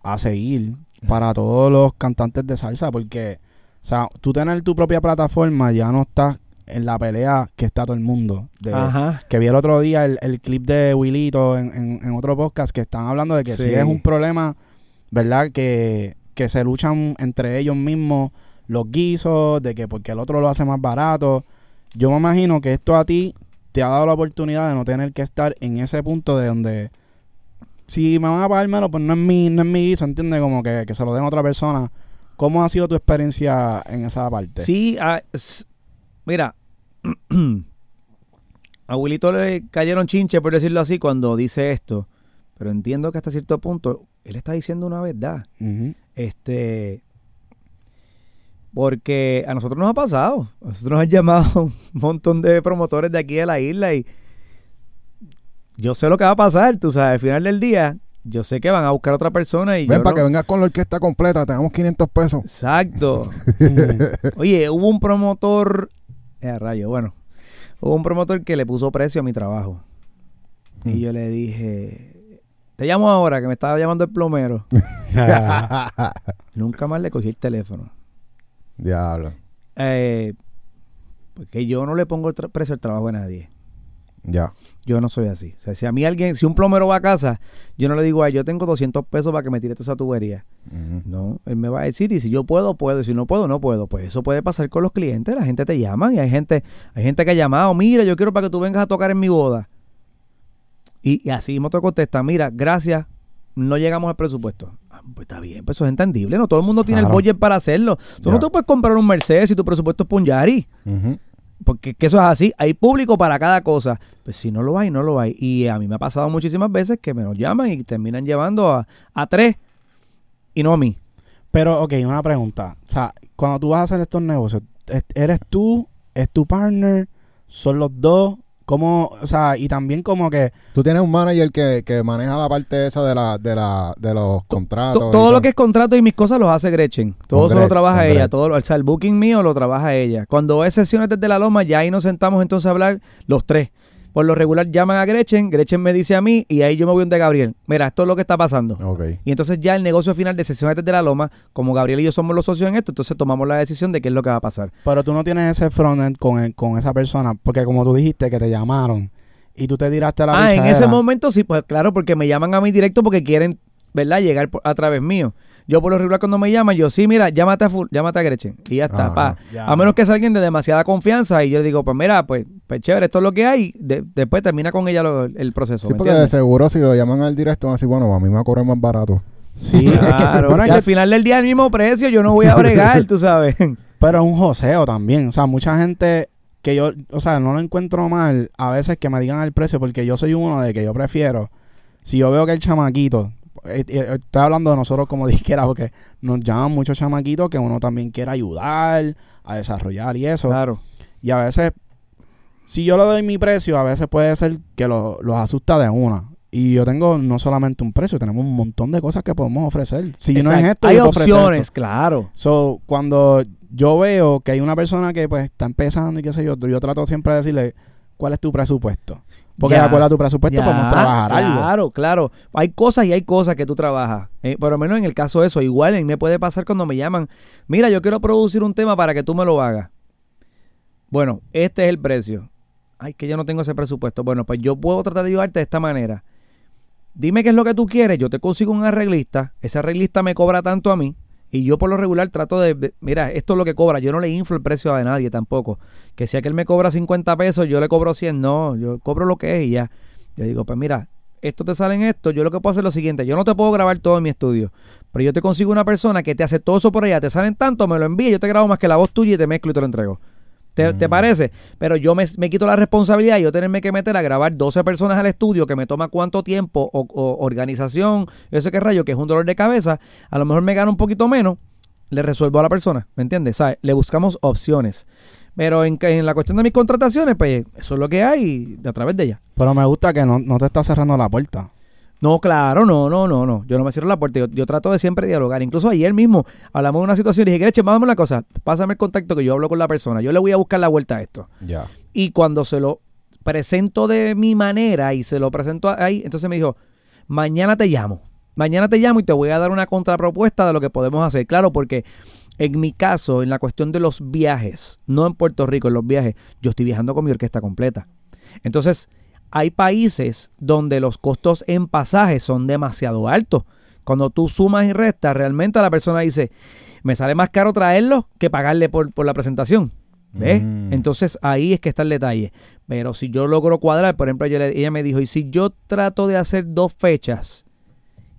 Speaker 2: a seguir para todos los cantantes de salsa. Porque, o sea, tú tener tu propia plataforma ya no estás en la pelea que está todo el mundo. De,
Speaker 1: Ajá.
Speaker 2: que vi el otro día el, el clip de Willito en, en- en otro podcast que están hablando de que
Speaker 1: Sí.
Speaker 2: si es un problema, ¿verdad? Que, que se luchan entre ellos mismos los guisos, de que porque el otro lo hace más barato. Yo me imagino que esto a ti te ha dado la oportunidad de no tener que estar en ese punto de donde si me van a pagar menos, pues no es mi, no es mi guiso, ¿entiendes? Como que, que se lo den a otra persona. ¿Cómo ha sido tu experiencia en esa parte?
Speaker 1: Sí, ah, mira, a Wilito le cayeron chinche, por decirlo así, cuando dice esto. Pero entiendo que hasta cierto punto él está diciendo una verdad. Este. Porque a nosotros nos ha pasado. A nosotros nos han llamado un montón de promotores de aquí de la isla y yo sé lo que va a pasar. Tú sabes, al final del día, yo sé que van a buscar a otra persona y
Speaker 3: Ven,
Speaker 1: yo
Speaker 3: para
Speaker 1: no-
Speaker 3: que vengas con la orquesta completa, te damos 500 pesos.
Speaker 1: Exacto. Oye, hubo un promotor. Eh, rayo, bueno. Hubo un promotor que le puso precio a mi trabajo.
Speaker 3: Mm.
Speaker 1: Y yo le dije. Te llamo ahora, que me estaba llamando el plomero. Nunca más le cogí el teléfono.
Speaker 3: Diablo.
Speaker 1: Eh, porque yo no le pongo el precio al trabajo de nadie.
Speaker 3: Ya.
Speaker 1: Yo no soy así. O sea, si a mí alguien, si un plomero va a casa, yo no le digo, ay, yo tengo 200 pesos para que me tire toda esa tubería. No, él me va a decir, y si yo puedo, puedo, y si no puedo, no puedo. Pues eso puede pasar con los clientes, la gente te llama y hay gente, hay gente que ha llamado, mira, yo quiero para que tú vengas a tocar en mi boda. Y, y así mismo te contesta, mira, gracias, no llegamos al presupuesto. Ah, pues está bien, pues eso es entendible, no todo el mundo tiene
Speaker 3: Claro.
Speaker 1: el budget para hacerlo. Tú no te puedes comprar un Mercedes si tu presupuesto es para un Yari. Porque que eso es así, hay público para cada cosa. Pues si no lo hay, no lo hay. Y a mí me ha pasado muchísimas veces que me lo llaman y terminan llevando a, a tres y no a mí.
Speaker 2: Pero, ok, una pregunta. O sea, cuando tú vas a hacer estos negocios, ¿es- ¿eres tú? ¿Es tu partner? ¿Son los dos? ¿Cómo? O sea, y también como que...
Speaker 3: Tú tienes un manager que, que maneja la parte esa de, la, de, la, de los contratos.
Speaker 1: To-
Speaker 3: y
Speaker 1: todo lo que es contrato y mis cosas los hace Gretchen. Todo eso lo trabaja ella. Todo, lo- o sea, el booking mío lo trabaja ella. Cuando es sesiones desde la loma, ya ahí nos sentamos entonces a hablar los tres. Por lo regular llaman a Gretchen, Gretchen me dice a mí y ahí yo me voy donde Gabriel. Mira, esto es lo que está pasando. Y entonces ya el negocio final de sesiones desde la loma, como Gabriel y yo somos los socios en esto, entonces tomamos la decisión de qué es lo que va a pasar.
Speaker 2: Pero tú no tienes ese frontend con, el- con esa persona, porque como tú dijiste que te llamaron Y tú te tiraste a la
Speaker 1: Ah, en ese momento sí, pues claro, porque me llaman a mí directo porque quieren, ¿verdad? Llegar a través mío. Yo por lo regular cuando me llaman, yo sí, mira, llámate a, Ful- llámate a Gretchen. Y ya está,
Speaker 3: Ajá,
Speaker 1: pa.
Speaker 2: ya.
Speaker 1: A menos que sea alguien de demasiada confianza y yo le digo, pues mira, pues, pues chévere, esto es lo que hay. de- después termina con ella lo- el proceso.
Speaker 3: Sí,
Speaker 1: ¿me
Speaker 3: porque de seguro si lo llaman al directo van a decir, bueno, a mí me va a cobrar más barato.
Speaker 2: Sí, es que-
Speaker 1: Claro,
Speaker 2: bueno, es
Speaker 1: y
Speaker 2: que-
Speaker 1: al final del día el mismo precio, yo no voy a bregar, tú sabes.
Speaker 2: pero es un joseo también. O sea, mucha gente que yo, o sea, no lo encuentro mal a veces que me digan el precio porque yo soy uno de que yo prefiero, si yo veo que el chamaquito, estoy hablando de nosotros como disquera porque nos llaman muchos chamaquitos que uno también quiere ayudar a desarrollar y eso.
Speaker 1: Claro.
Speaker 2: Y a veces, si yo le doy mi precio, a veces puede ser que lo- los asusta de una. Y yo tengo no solamente un precio, tenemos un montón de cosas que podemos ofrecer. Si no es esto,
Speaker 1: hay
Speaker 2: yo
Speaker 1: opciones,
Speaker 2: esto.
Speaker 1: claro.
Speaker 2: So, cuando yo veo que hay una persona que pues está empezando y qué sé yo, yo trato siempre de decirle, ¿cuál es tu presupuesto? Porque
Speaker 1: Ya,
Speaker 2: de acuerdo a tu presupuesto
Speaker 1: Ya,
Speaker 2: podemos trabajar algo.
Speaker 1: Claro, claro. Hay cosas y hay cosas que tú trabajas. Eh, por lo menos en el caso de eso, igual a mí me puede pasar cuando me llaman, mira, yo quiero producir un tema para que tú me lo hagas. Bueno, este es el precio. Ay, que yo no tengo ese presupuesto. Bueno, pues yo puedo tratar de ayudarte de esta manera. Dime qué es lo que tú quieres, yo te consigo un arreglista, ese arreglista me cobra tanto a mí y yo por lo regular trato de, mira, esto es lo que cobra, yo no le inflo el precio a nadie tampoco. Que si aquel me cobra 50 pesos, yo le cobro 100, no, yo cobro lo que es y ya. Yo digo, pues mira, esto te sale en esto, yo lo que puedo hacer es lo siguiente, yo no te puedo grabar todo en mi estudio, pero yo te consigo una persona que te hace todo eso por allá, te salen tanto, me lo envía, yo te grabo más que la voz tuya y te mezclo y te lo entrego. ¿Te, te
Speaker 3: Mm.
Speaker 1: parece? Pero yo me, me quito la responsabilidad y yo tenerme que meter a grabar 12 personas al estudio que me toma cuánto tiempo o, o organización, eso que rayo, que es un dolor de cabeza, a lo mejor me gano un poquito menos, le resuelvo a la persona, ¿me entiendes? ¿Sabe? Le buscamos opciones. Pero en, en la cuestión de mis contrataciones, pues eso es lo que hay a través de ella.
Speaker 2: Pero me gusta que no, no te está cerrando la puerta.
Speaker 1: No, claro, no, no, no, no. Yo no me cierro la puerta. Yo, yo trato de siempre dialogar. Incluso ayer mismo hablamos de una situación y dije, Greche, vamos una cosa. Pásame el contacto que yo hablo con la persona. Yo le voy a buscar la vuelta a esto.
Speaker 3: Ya.
Speaker 1: Y cuando se lo presento de mi manera y se lo presento ahí, entonces me dijo, mañana te llamo. Mañana te llamo y te voy a dar una contrapropuesta de lo que podemos hacer. Claro, porque en mi caso, en la cuestión de los viajes, no en Puerto Rico, en los viajes, yo estoy viajando con mi orquesta completa. Entonces, hay países donde los costos en pasajes son demasiado altos. Cuando tú sumas y restas, realmente la persona dice, me sale más caro traerlo que pagarle por, por la presentación. ¿Ves?
Speaker 3: Mm.
Speaker 1: Entonces ahí es que está el detalle. Pero si yo logro cuadrar, por ejemplo, le- ella me dijo, y si yo trato de hacer dos fechas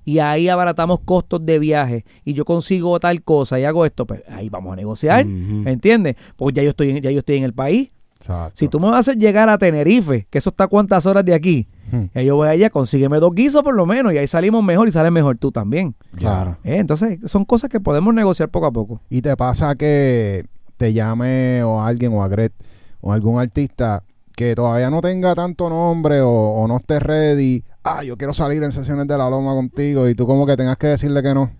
Speaker 1: y ahí abaratamos costos de viaje y yo consigo tal cosa y hago esto, pues ahí vamos a negociar.
Speaker 2: Ujú.
Speaker 1: ¿Entiendes? Porque ya yo estoy, ya yo estoy en el país.
Speaker 3: Exacto.
Speaker 1: Si tú me vas a llegar a Tenerife, que eso está cuántas horas de aquí,
Speaker 3: Hmm.
Speaker 1: y yo voy allá, consígueme dos guisos por lo menos, y ahí salimos mejor y sales mejor tú también.
Speaker 2: Claro.
Speaker 1: ¿Eh? Entonces, son cosas que podemos negociar poco a poco.
Speaker 3: Y te pasa que te llame o alguien o a Gret o algún artista que todavía no tenga tanto nombre o, o no esté ready. Ah, yo quiero salir en sesiones de la loma contigo y tú como que tengas que decirle que no.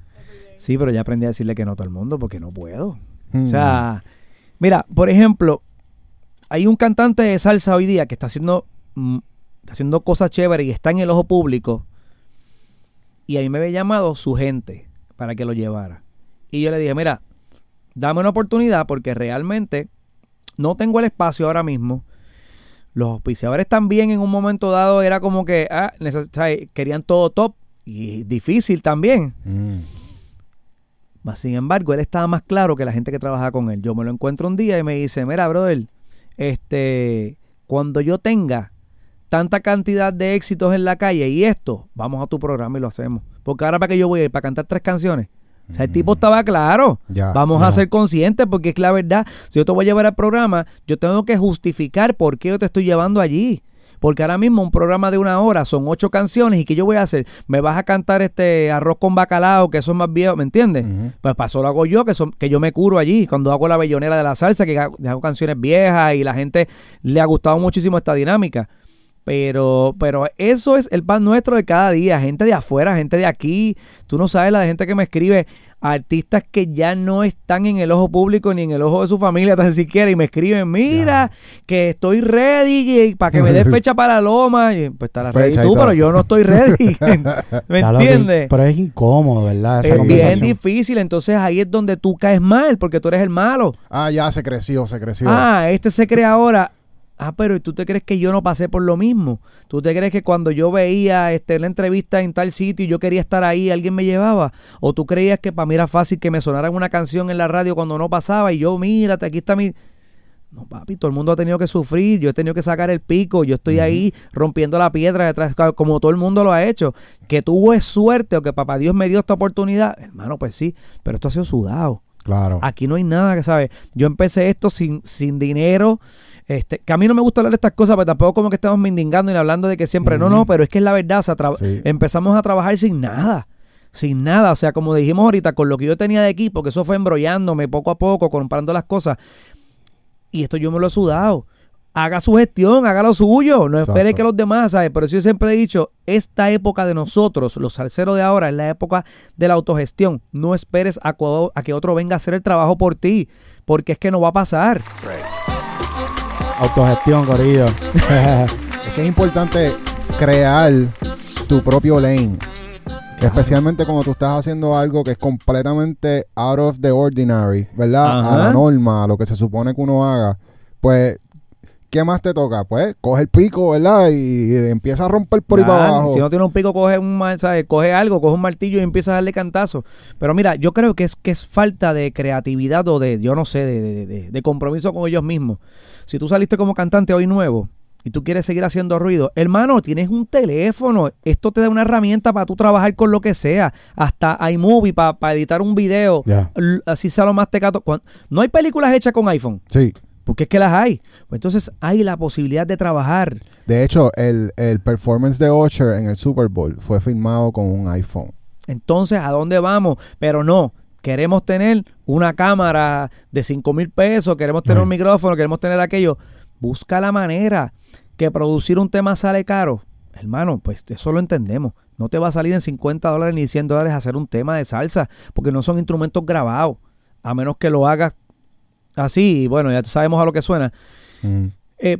Speaker 1: Sí, pero ya aprendí a decirle que no a todo el mundo porque no puedo.
Speaker 3: Hmm.
Speaker 1: O sea, mira, por ejemplo, hay un cantante de salsa hoy día que está haciendo, mm, está haciendo cosas chéveres y está en el ojo público. Y a mí me había llamado su gente para que lo llevara. Y yo le dije, mira, dame una oportunidad porque realmente no tengo el espacio ahora mismo. Los auspiciadores también en un momento dado era como que ah, querían todo top y difícil también.
Speaker 3: Mm.
Speaker 1: Mas, sin embargo, él estaba más claro que la gente que trabajaba con él. Yo me lo encuentro un día y me dice, mira, brother, este, cuando yo tenga tanta cantidad de éxitos en la calle y esto, vamos a tu programa y lo hacemos. Porque ahora para que yo voy a ir para cantar tres canciones. O sea, el tipo estaba claro.
Speaker 3: Ya.
Speaker 1: Vamos
Speaker 2: ya.
Speaker 1: a ser conscientes porque es la verdad, si yo te voy a llevar al programa, yo tengo que justificar por qué yo te estoy llevando allí. Porque ahora mismo un programa de una hora son ocho canciones y ¿qué yo voy a hacer? Me vas a cantar este arroz con bacalao, que eso es más viejo, ¿me entiendes? Pues pasó lo hago yo, que, son, que yo me curo allí, cuando hago la bellonera de la salsa, que hago, hago canciones viejas y la gente le ha gustado muchísimo esta dinámica. Pero, pero eso es el pan nuestro de cada día, gente de afuera, gente de aquí. Tú no sabes la gente que me escribe, artistas que ya no están en el ojo público ni en el ojo de su familia tan siquiera y me escriben, mira, que estoy ready para que me des fecha para Loma. Y, pues estarás ready
Speaker 3: Fecha y
Speaker 1: tú, pero yo no estoy ready. ¿Me entiendes?
Speaker 2: Pero es incómodo, ¿verdad? Esa
Speaker 1: Es bien difícil, entonces ahí es donde tú caes mal, porque tú eres el malo.
Speaker 3: Ah, ya se creció, se creció.
Speaker 1: Ah, este se cree ahora. Ah, pero ¿y tú te crees que yo no pasé por lo mismo? ¿Tú te crees que cuando yo veía este, la entrevista en tal sitio y yo quería estar ahí, alguien me llevaba? ¿O tú creías que para mí era fácil que me sonara una canción en la radio cuando no pasaba y yo, mírate, aquí está mi... No, papi, todo el mundo ha tenido que sufrir, yo he tenido que sacar el pico, yo estoy ahí rompiendo la piedra detrás, como todo el mundo lo ha hecho. Que tuvo suerte o que papá Dios me dio esta oportunidad, hermano, pues sí, pero esto ha sido sudado.
Speaker 3: Claro.
Speaker 1: Aquí no hay nada que saber. Yo empecé esto sin, sin dinero. Este, que a mí no me gusta hablar de estas cosas, pero tampoco como que estamos mindingando y hablando de que siempre. No, no, pero es que es la verdad. O sea, tra-
Speaker 3: Sí.
Speaker 1: empezamos a trabajar sin nada. Sin nada. O sea, como dijimos ahorita, con lo que yo tenía de equipo, que eso fue embrollándome poco a poco, comprando las cosas. Y esto yo me lo he sudado. Haga su gestión, haga lo suyo. No espere
Speaker 3: Exacto.
Speaker 1: que los demás, ¿sabes? Pero eso yo siempre he dicho, esta época de nosotros, los salseros de ahora, es la época de la autogestión. No esperes a que otro venga a hacer el trabajo por ti, porque es que no va a pasar.
Speaker 2: Autogestión, Corillo.
Speaker 3: Es que es importante crear tu propio lane. Especialmente cuando tú estás haciendo algo que es completamente out of the ordinary, ¿verdad?
Speaker 1: Ajá.
Speaker 3: A la norma, a lo que se supone que uno haga. Pues, ¿qué más te toca? Pues, coge el pico, ¿verdad? Y, empieza a romper por ahí para abajo.
Speaker 1: Si no tiene un pico, coge un ¿sabes? coge algo, coge un martillo y empieza a darle cantazo. Pero mira, yo creo que es que es falta de creatividad o de, yo no sé, de, de- de- compromiso con ellos mismos. Si tú saliste como cantante hoy nuevo y tú quieres seguir haciendo ruido, hermano, tienes un teléfono. Esto te da una herramienta para tú trabajar con lo que sea. Hasta iMovie para editar un video.
Speaker 2: Ya.
Speaker 1: L- Así sea lo más tecato. No hay películas hechas con iPhone.
Speaker 3: Sí.
Speaker 1: Porque es que las hay. Pues entonces hay la posibilidad de trabajar.
Speaker 3: De hecho, el, el performance de Usher en el Super Bowl fue filmado con un iPhone.
Speaker 1: Entonces, ¿a dónde vamos? Pero no, queremos tener una cámara de 5 mil pesos, queremos tener un micrófono, queremos tener aquello. Busca la manera que producir un tema sale caro. Hermano, pues eso lo entendemos. No te va a salir en 50 dólares ni 100 dólares hacer un tema de salsa, porque no son instrumentos grabados, a menos que lo hagas así. y Bueno, ya sabemos a lo que suena.
Speaker 3: Mm.
Speaker 1: Eh,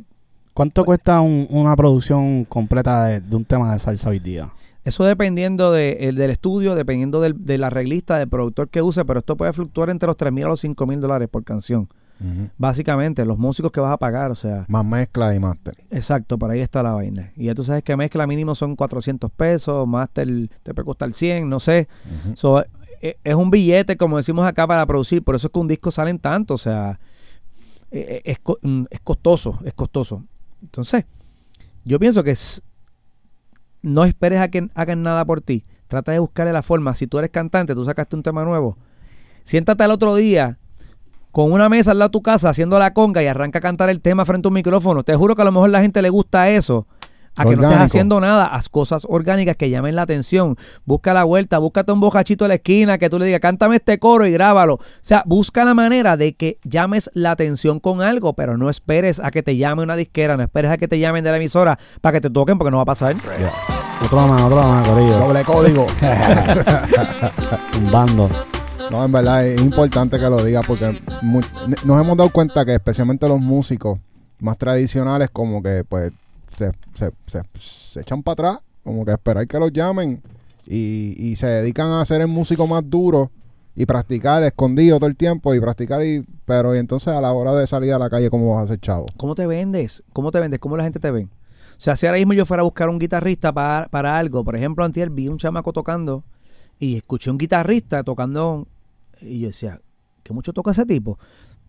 Speaker 2: ¿Cuánto cuesta un- una producción completa de, de un tema de salsa hoy día?
Speaker 1: Eso dependiendo de- el del estudio, dependiendo del, del arreglista, del productor que use, pero esto puede fluctuar entre los 3 mil a los 5 mil dólares por canción. Básicamente, los músicos que vas a pagar, o sea,
Speaker 3: Más mezcla y máster.
Speaker 1: exacto, por ahí está la vaina. Y ya tú sabes que mezcla mínimo son 400 pesos, máster te puede costar 100, no sé. So, eh, es un billete, como decimos acá, para producir. Por eso es que un disco salen tanto, o sea, eh, es, co- mm, es costoso, es costoso. Entonces, yo pienso que es, no esperes a que hagan nada por ti. Trata de buscarle la forma. Si tú eres cantante, tú sacaste un tema nuevo, siéntate al otro día con una mesa al lado de tu casa haciendo la conga y arranca a cantar el tema frente a un micrófono. Te juro que a lo mejor la gente le gusta eso. A que no estés haciendo nada, haz cosas orgánicas que llamen la atención. Busca la vuelta, búscate un bocachito a la esquina que tú le digas, cántame este coro y grábalo. O sea, busca la manera de que llames la atención con algo, pero no esperes a que te llame una disquera, no esperes a que te llamen de la emisora para que te toquen porque no va a pasar.
Speaker 2: Otro más, otro más, Corillo.
Speaker 3: Doble código.
Speaker 2: Un bando.
Speaker 3: No, en verdad es importante que lo diga porque nos hemos dado cuenta que especialmente los músicos más tradicionales como que pues se, se, se, se echan para atrás, como que esperar que los llamen y, y se dedican a hacer el músico más duro y practicar escondido todo el tiempo y practicar y pero entonces a la hora de salir a la calle cómo vas a hacer chavo.
Speaker 1: ¿Cómo te vendes? ¿Cómo te vendes? ¿Cómo la gente te ve? O sea, si ahora mismo yo fuera a buscar un guitarrista para, para algo, por ejemplo, antier vi un chamaco tocando y escuché un guitarrista tocando y yo decía, ¿qué mucho toca ese tipo?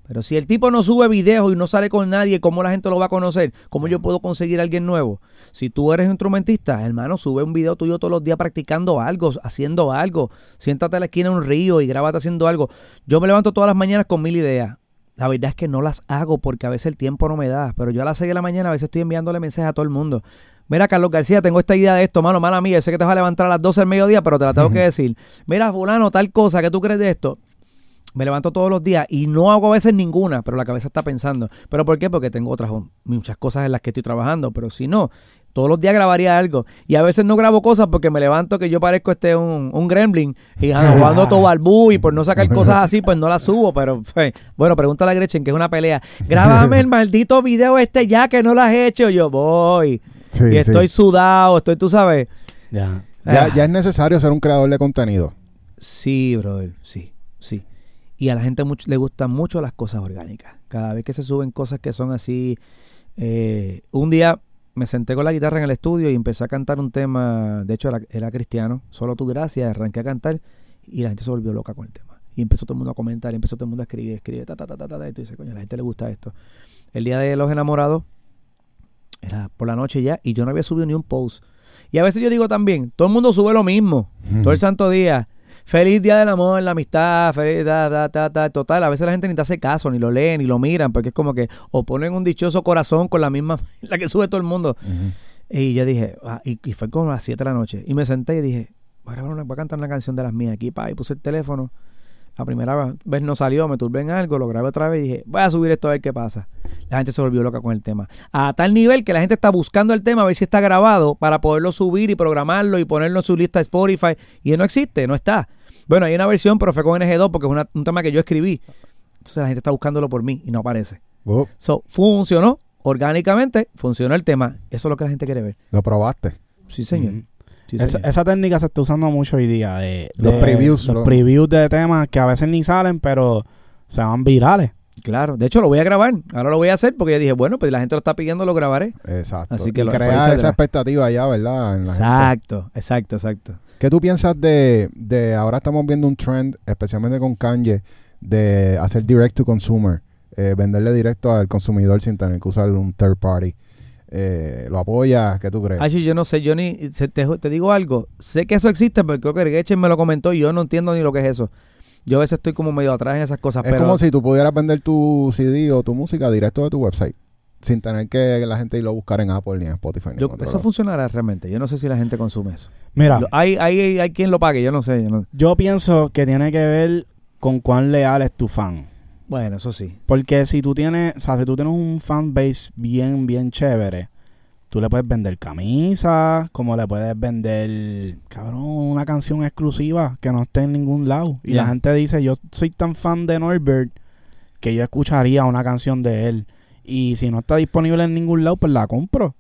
Speaker 1: Pero si el tipo no sube videos y no sale con nadie, ¿cómo la gente lo va a conocer? ¿Cómo yo puedo conseguir a alguien nuevo? Si tú eres instrumentista, hermano, sube un video tuyo todos los días practicando algo, haciendo algo. Siéntate a la esquina de un río y grábate haciendo algo. Yo me levanto todas las mañanas con mil ideas. La verdad es que no las hago porque a veces el tiempo no me da. Pero yo a las 6 de la mañana a veces estoy enviándole mensajes a todo el mundo. Mira, Carlos García, tengo esta idea de esto, mano, mala mía. Yo sé que te vas a levantar a las 12 del mediodía, pero te la tengo que decir. Mira, fulano, tal cosa, ¿qué tú crees de esto? Me levanto todos los días y no hago a veces ninguna, pero la cabeza está pensando. ¿Pero por qué? Porque tengo otras muchas cosas en las que estoy trabajando. Pero si no, todos los días grabaría algo. Y a veces no grabo cosas porque me levanto que yo parezco este un, un gremlin y ah, jugando todo balbú y por no sacar cosas así, pues no las subo. Pero pues, bueno, pregúntale a Gretchen que es una pelea. Grábame el maldito video este ya que no lo has hecho. Yo voy.
Speaker 3: Sí,
Speaker 1: y
Speaker 3: sí.
Speaker 1: estoy sudado, estoy, tú sabes.
Speaker 2: Ya.
Speaker 3: Ya,
Speaker 1: Ah.
Speaker 3: ya es necesario ser un creador de contenido.
Speaker 1: Sí, brother, sí, sí. Y a la gente mucho- le gustan mucho las cosas orgánicas. Cada vez que se suben cosas que son así Eh, un día me senté con la guitarra en el estudio y empecé a cantar un tema, de hecho era, era cristiano, solo tu gracia, arranqué a cantar y la gente se volvió loca con el tema. Y empezó todo el mundo a comentar, y empezó todo el mundo a escribir, escribir, ta, ta, ta, ta, ta, y tú dices, coño, a la gente le gusta esto. El día de los enamorados era por la noche ya y yo no había subido ni un post. Y a veces yo digo también, todo el mundo sube lo mismo, todo el santo día. Feliz día del amor, la amistad, feliz, ta, ta, ta, ta. Total, a veces la gente ni te hace caso, ni lo leen, ni lo miran, porque es como que o ponen un dichoso corazón con la misma, la que sube todo el mundo. Y yo dije, ah, y, y fue como a las 7 de la noche. Y me senté y dije, voy a, una- voy a cantar una canción de las mías aquí, pa, y puse el teléfono. La primera vez no salió, me turbé en algo, lo grabé otra vez y dije, voy a subir esto a ver qué pasa. La gente se volvió loca con el tema. A tal nivel que la gente está buscando el tema a ver si está grabado para poderlo subir y programarlo y ponerlo en su lista de Spotify. Y no existe, no está. Bueno, hay una versión, pero fue con NG2 porque es una- un tema que yo escribí. Entonces la gente está buscándolo por mí y no aparece.
Speaker 3: Uh,
Speaker 1: So, funcionó orgánicamente, funcionó el tema. Eso es lo que la gente quiere ver.
Speaker 3: lo probaste.
Speaker 1: Sí, señor. Sí,
Speaker 2: Esa, técnica se está usando mucho hoy día. De,
Speaker 3: Los previews,
Speaker 2: Los
Speaker 3: lo-
Speaker 2: previews de temas que a veces ni salen, pero se van virales.
Speaker 1: Claro. De hecho, lo voy a grabar. Ahora lo voy a hacer porque yo dije, bueno, pues la gente lo está pidiendo, lo grabaré.
Speaker 3: Exacto.
Speaker 1: Así que
Speaker 3: y
Speaker 1: lo- por ahí
Speaker 3: crea
Speaker 1: saldrá.
Speaker 3: esa expectativa ya, ¿verdad? En la gente.
Speaker 1: Exacto, exacto, exacto.
Speaker 3: ¿Qué tú piensas de, de ahora estamos viendo un trend, especialmente con Kanye, de hacer direct to consumer, eh, venderle directo al consumidor sin tener que usar un third party? Eh, ¿Lo apoyas? ¿Qué tú crees?
Speaker 1: Ay, yo no sé, yo ni, te, te digo algo, sé que eso existe porque creo que Gechen me lo comentó y yo no entiendo ni lo que es eso. Yo a veces estoy como medio atrás en esas cosas,
Speaker 3: es
Speaker 1: pero
Speaker 3: como si tú pudieras vender tu CD o tu música directo de tu website, sin tener que la gente irlo a buscar en Apple ni en Spotify. Ni
Speaker 1: yo-
Speaker 3: en otro
Speaker 1: eso
Speaker 3: lado.
Speaker 1: funcionará realmente. Yo no sé si la gente consume eso.
Speaker 2: Mira,
Speaker 1: Lo- hay, hay, hay quien lo pague, yo no sé. yo no-
Speaker 2: yo pienso que tiene que ver con cuán leal es tu fan.
Speaker 1: Bueno, eso sí.
Speaker 2: Porque si tú tienes, o sea, si tú tienes un fan base bien, bien chévere, tú le puedes vender camisas, como le puedes vender, cabrón, una canción exclusiva que no esté en ningún lado. Y la gente dice, yo soy tan fan de Norbert que yo escucharía una canción de él. Y si no está disponible en ningún lado, pues la compro.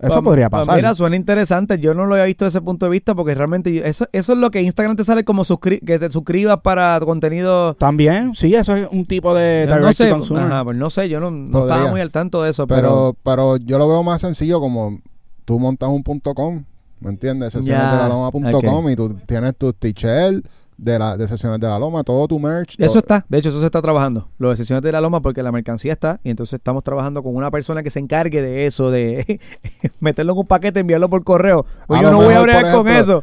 Speaker 2: Eso podría pasar.
Speaker 1: mira, suena interesante. Yo no lo había visto desde ese punto de vista porque realmente yo- eso, eso es lo que Instagram te sale como suscri- que te suscribas para contenido.
Speaker 2: También, sí, eso es un tipo de
Speaker 1: Yo no sé, ajá, pues no sé, yo no, estaba muy al tanto de eso, pero,
Speaker 3: Pero, pero yo lo veo más sencillo como tú montas un punto .com, ¿me entiendes?
Speaker 1: Ya,
Speaker 3: Sesionesdelaloma.com y tú tienes tus t-shirts de, la, de Sesiones de la Loma, todo tu merch.
Speaker 1: eso
Speaker 3: todo-
Speaker 1: está, de hecho eso se está trabajando, lo de sesiones de la loma porque la mercancía está y entonces estamos trabajando con una persona que se encargue de eso, de meterlo en un paquete, enviarlo por correo. Pues yo no voy a bregar con eso.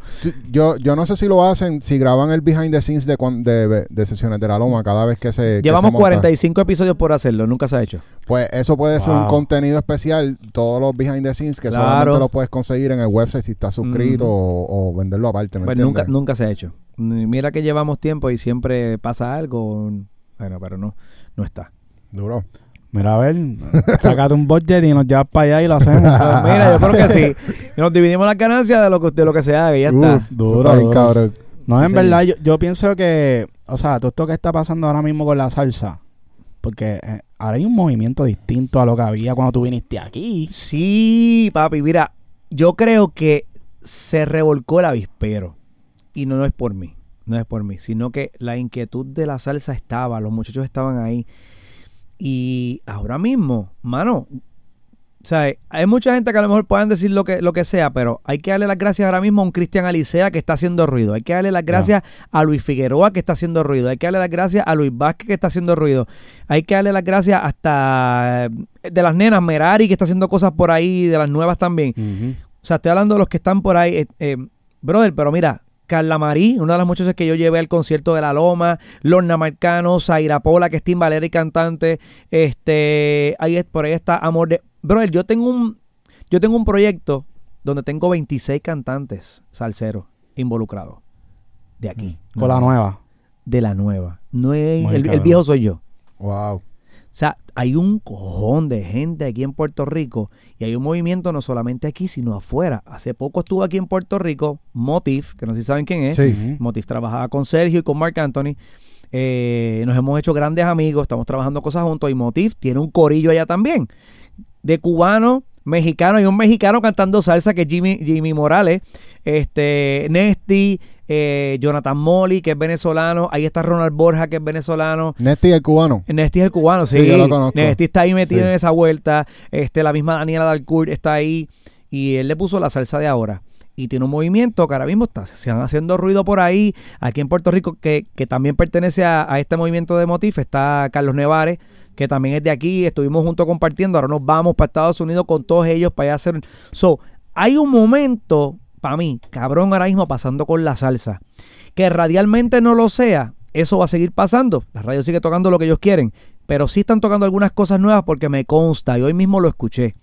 Speaker 3: Yo, yo no sé si lo hacen, si graban el behind the scenes de, de, de Sesiones de la Loma cada vez que se. que
Speaker 1: Llevamos
Speaker 3: se monta.
Speaker 1: 45 episodios por hacerlo, nunca se ha hecho.
Speaker 3: Pues eso puede ser un contenido especial, todos los behind the scenes que
Speaker 1: Claro.
Speaker 3: solamente lo puedes conseguir en el website si estás suscrito o, o venderlo aparte. ¿me
Speaker 1: Pues nunca, nunca se ha hecho. Mira que llevamos tiempo y siempre pasa algo. Bueno, pero no, no está.
Speaker 3: Duro.
Speaker 2: Mira, a ver, sácate un budget y nos llevas para allá y lo hacemos.
Speaker 1: Pero mira, yo creo que sí. Y nos dividimos las ganancias de lo que, de lo que se haga y ya está.
Speaker 2: Duro,
Speaker 3: está cabrón.
Speaker 2: No, en
Speaker 1: Sí,
Speaker 2: verdad, yo, yo pienso que, o sea, todo esto que está pasando ahora mismo con la salsa, porque eh, ahora hay un movimiento distinto a lo que había cuando tú viniste aquí.
Speaker 1: Sí, papi, mira, yo creo que se revolcó el avispero. Y no, no es por mí, no es por mí, sino que la inquietud de la salsa estaba, los muchachos estaban ahí. Y ahora mismo, mano, o sea, hay mucha gente que a lo mejor puedan decir lo que, lo que sea, pero hay que darle las gracias ahora mismo a un Cristian Alicea que está haciendo ruido. Hay que darle las gracias a Luis Figueroa que está haciendo ruido. Hay que darle las gracias a Luis Vázquez que está haciendo ruido. Hay que darle las gracias hasta eh, de las nenas Merari que está haciendo cosas por ahí, de las nuevas también. O sea, estoy hablando de los que están por ahí. eh, eh, brother, pero mira, Carla Marí, una de las muchachas que yo llevé al concierto de La Loma, Lorna Marcano, Zaira Pola, que es timbalera y cantante, este, ahí es, por ahí está Amor de... Brother, yo tengo un, yo tengo un proyecto donde tengo 26 cantantes salseros involucrados. De aquí.
Speaker 2: Con la nueva.
Speaker 1: De la nueva. No es- el, el viejo soy yo.
Speaker 3: Wow.
Speaker 1: O sea, hay un cojón de gente aquí en Puerto Rico y hay un movimiento no solamente aquí, sino afuera. Hace poco estuvo aquí en Puerto Rico Motif, que no sé si saben quién es.
Speaker 3: Sí.
Speaker 1: Motif trabajaba con Sergio y con Mark Anthony. Eh, nos hemos hecho grandes amigos, estamos trabajando cosas juntos y Motif tiene un corillo allá también. De cubano, mexicano, hay un mexicano cantando salsa que es Jimmy, Jimmy Morales, este, Nesty, eh, Jonathan Molly, que es venezolano, ahí está Ronald Borja, que es venezolano.
Speaker 3: Nesti el cubano.
Speaker 1: Nesti es el cubano, sí.
Speaker 3: Sí, yo lo conozco.
Speaker 1: Nesti está ahí metido
Speaker 3: Sí.
Speaker 1: en esa vuelta. Este, la misma Daniela Dalcourt está ahí. Y él le puso la salsa de ahora. Y tiene un movimiento que ahora mismo está, se van haciendo ruido por ahí. Aquí en Puerto Rico, que, que también pertenece a, a este movimiento de Motif, está Carlos Nevares, que también es de aquí. Estuvimos juntos compartiendo. Ahora nos vamos para Estados Unidos con todos ellos para allá hacer. So, hay un momento, para mí, cabrón, ahora mismo pasando con la salsa. Que radialmente no lo sea, eso va a seguir pasando. La radio sigue tocando lo que ellos quieren. Pero sí están tocando algunas cosas nuevas porque me consta. Y hoy mismo lo escuché.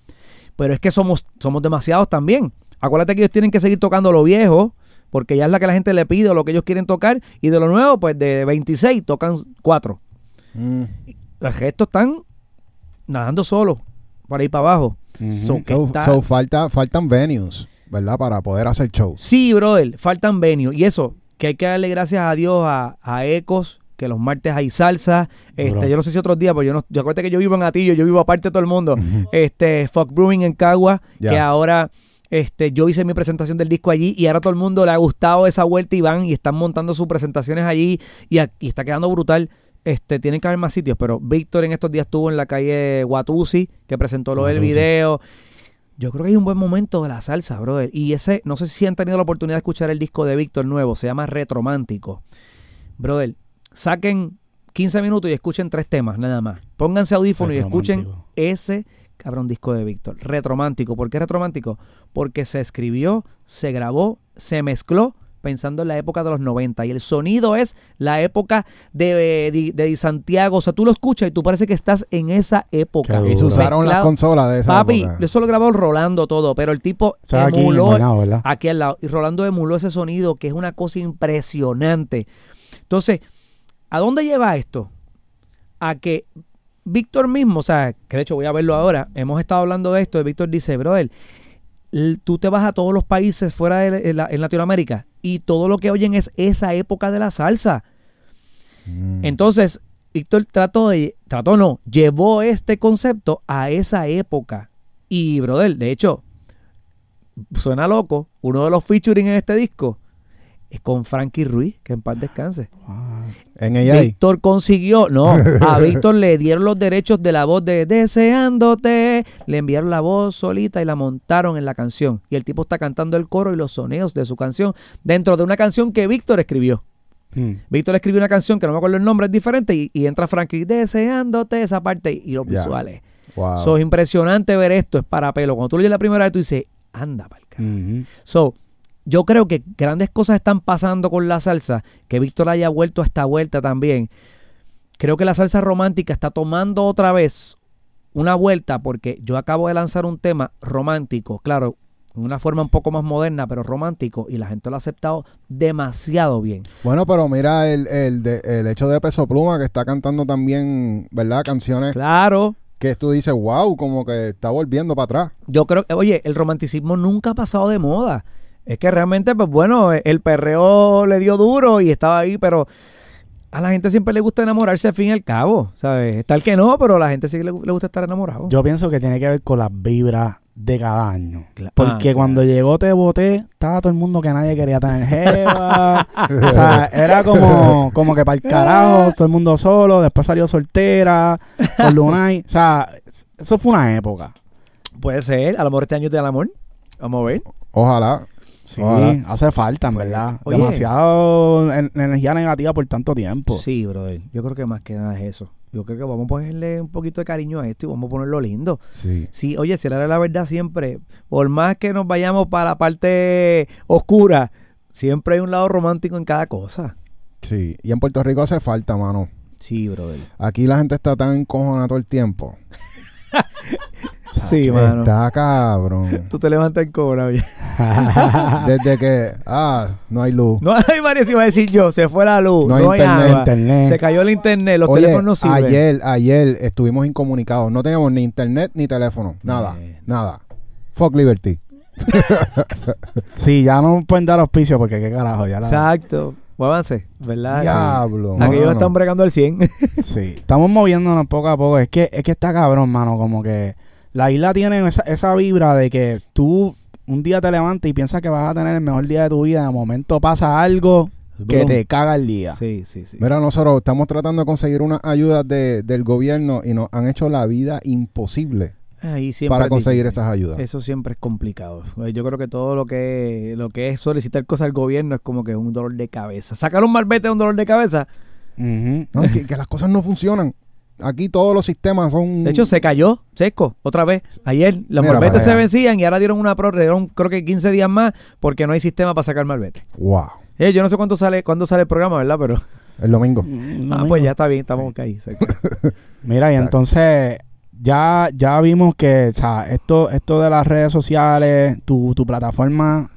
Speaker 1: Pero es que somos, somos demasiados también. Acuérdate que ellos tienen que seguir tocando lo viejo, porque ya es la que la gente le pide o lo que ellos quieren tocar. Y de lo nuevo, pues de 26 tocan 4.
Speaker 3: Mm.
Speaker 1: Los gestos están nadando solos, por ahí para abajo. So,
Speaker 3: So,
Speaker 1: está-
Speaker 3: so falta, faltan venues, ¿verdad? Para poder hacer shows.
Speaker 1: Sí, brother, faltan venues. Y eso, que hay que darle gracias a Dios a, a Ecos, que los martes hay salsa. Este,
Speaker 2: Bro.
Speaker 1: yo no sé si otros días, pero yo no. Yo acuérdate que yo vivo en Atillo, yo vivo aparte de todo el mundo. Este, Fuck Brewing en Cagua, que ahora. Este, yo hice mi presentación del disco allí y ahora todo el mundo le ha gustado esa vuelta y van y están montando sus presentaciones allí y, aquí está quedando brutal. Este, tienen que haber más sitios, pero Víctor en estos días estuvo en la calle Watusi, que presentó lo del video. Yo creo que hay un buen momento de la salsa, brother. Y ese, no sé si han tenido la oportunidad de escuchar el disco de Víctor nuevo, se llama Retromántico. Brother, saquen 15 minutos y escuchen tres temas, nada más. Pónganse audífono y escuchen ese cabrón disco de Víctor. Retromántico. ¿Por qué retromántico? Porque se escribió, se grabó, se mezcló pensando en la época de los 90 y el sonido es la época de, de, de Santiago, o sea, tú lo escuchas y tú parece que estás en esa época.
Speaker 3: Y se usaron las consolas de esa
Speaker 1: Papi,
Speaker 3: época.
Speaker 1: eso lo grabó Rolando todo, pero el tipo
Speaker 2: O sea, aquí,
Speaker 1: emuló aquí al lado. Y Rolando emuló ese sonido que es una cosa impresionante. Entonces, ¿a dónde lleva esto? A que Víctor mismo, o sea, que de hecho voy a verlo ahora, hemos estado hablando de esto, y Víctor dice, brother, tú te vas a todos los países fuera de la- en Latinoamérica y todo lo que oyen es esa época de la salsa.
Speaker 3: Mm.
Speaker 1: Entonces, Víctor trató de, trató no, llevó este concepto a esa época. Y, brother, de hecho, suena loco, uno de los featuring en este disco es con Frankie Ruiz, que en paz descanse.
Speaker 2: Ah,
Speaker 3: en.
Speaker 1: Víctor consiguió, no, a Víctor le dieron los derechos de la voz de Deseándote, le enviaron la voz solita y la montaron en la canción. Y el tipo está cantando el coro y los soneos de su canción dentro de una canción que Víctor escribió.
Speaker 2: hmm.
Speaker 1: Víctor escribió una canción que no me acuerdo el nombre, es diferente, y, y entra Frankie deseándote esa parte y los visuales.
Speaker 3: Wow.
Speaker 1: So, es impresionante ver esto, es para pelo. Cuando tú lo oyes la primera vez, tú dices, anda, palca.
Speaker 2: Ujú.
Speaker 1: So, yo creo que grandes cosas están pasando con la salsa, que Víctor haya vuelto a esta vuelta también. Creo que la salsa romántica está tomando otra vez una vuelta, porque yo acabo de lanzar un tema romántico, claro, en una forma un poco más moderna, pero romántico, y la gente lo ha aceptado demasiado bien.
Speaker 3: Bueno, pero mira el, el, de- el hecho de Peso Pluma que está cantando también, ¿verdad? Canciones
Speaker 1: Claro,
Speaker 3: que tú dices, wow, como que está volviendo para atrás.
Speaker 1: Yo creo que, oye, el romanticismo nunca ha pasado de moda. Es que realmente, pues bueno, el perreo le dio duro y estaba ahí, pero a la gente siempre le gusta enamorarse al fin y al cabo, ¿sabes? Tal que no, pero a la gente sí le, le gusta estar enamorado.
Speaker 2: Yo pienso que tiene que ver con las vibras de cada año.
Speaker 1: Cla-
Speaker 2: Porque
Speaker 1: ah,
Speaker 2: cuando llegó Te Boté, estaba todo el mundo que nadie quería tener jeva. o sea, era como, como que para el carajo, todo el mundo solo. Después salió soltera, con Lunay. O sea, eso fue una época.
Speaker 1: Puede ser, a lo mejor este año es del amor. Vamos a ver.
Speaker 3: Ojalá.
Speaker 2: Sí, hace falta, en verdad.
Speaker 1: Oye.
Speaker 2: Demasiado en- energía negativa por tanto tiempo.
Speaker 1: Sí, brother. Yo creo que más que nada es eso. Yo creo que vamos a ponerle un poquito de cariño a esto y vamos a ponerlo lindo.
Speaker 3: Sí.
Speaker 1: Sí, oye, si era la verdad siempre, por más que nos vayamos para la parte oscura, siempre hay un lado romántico en cada cosa.
Speaker 3: Sí. Y en Puerto Rico hace falta, mano.
Speaker 1: Sí, brother.
Speaker 3: Aquí la gente está tan encojonada todo el tiempo.
Speaker 1: Sí, mano.
Speaker 3: Está cabrón.
Speaker 1: Tú te levantas en cobra, oye.
Speaker 3: Desde que, ah, no hay luz.
Speaker 1: No hay María, si iba a decir yo, se fue la luz,
Speaker 3: No
Speaker 1: no,
Speaker 3: hay
Speaker 1: hay,
Speaker 3: internet,
Speaker 1: agua,
Speaker 2: internet.
Speaker 1: se cayó el internet, los
Speaker 3: Oye,
Speaker 1: teléfonos no sirven.
Speaker 3: ayer, ayer estuvimos incomunicados. No teníamos ni internet ni teléfono. Nada, nada. Fuck Liberty.
Speaker 2: sí, ya no pueden dar auspicio porque qué carajo, ya la...
Speaker 1: Exacto. Muévanse, ¿verdad?
Speaker 3: Diablo.
Speaker 1: Sí. Aquellos están bregando al 100.
Speaker 2: Sí, estamos moviéndonos poco a poco. Es que, es que está cabrón, mano. Como que la isla tiene esa, esa vibra de que tú un día te levantas y piensas que vas a tener el mejor día de tu vida, de momento pasa algo que te caga el día.
Speaker 1: Sí, sí, sí.
Speaker 3: Mira, nosotros estamos tratando de conseguir unas ayudas de- del gobierno y nos han hecho la vida imposible
Speaker 1: Ahí siempre
Speaker 3: para conseguir esas ayudas.
Speaker 1: Eso siempre es complicado. Eh, Yo creo que todo lo que lo que es solicitar cosas al gobierno es como que un dolor de cabeza. Sacar un malvete es un dolor de cabeza.
Speaker 3: No, que, que las cosas no funcionan. Aquí todos los sistemas son...
Speaker 1: De hecho, se cayó seco otra vez. Ayer los
Speaker 3: Mira
Speaker 1: malbetes
Speaker 3: para
Speaker 1: se
Speaker 3: allá.
Speaker 1: vencían y ahora dieron una prórroga, dieron creo que 15 días más porque no hay sistema para sacar malvete.
Speaker 3: Wow.
Speaker 1: Eh, yo no sé cuándo sale cuándo sale el programa, ¿verdad? Pero
Speaker 3: El domingo.
Speaker 2: Mm,
Speaker 1: ah, pues ya está bien, estamos ahí. seco.
Speaker 2: Mira, y
Speaker 3: Exacto.
Speaker 2: entonces ya, ya vimos que, o sea, esto, esto de las redes sociales, tu, tu plataforma,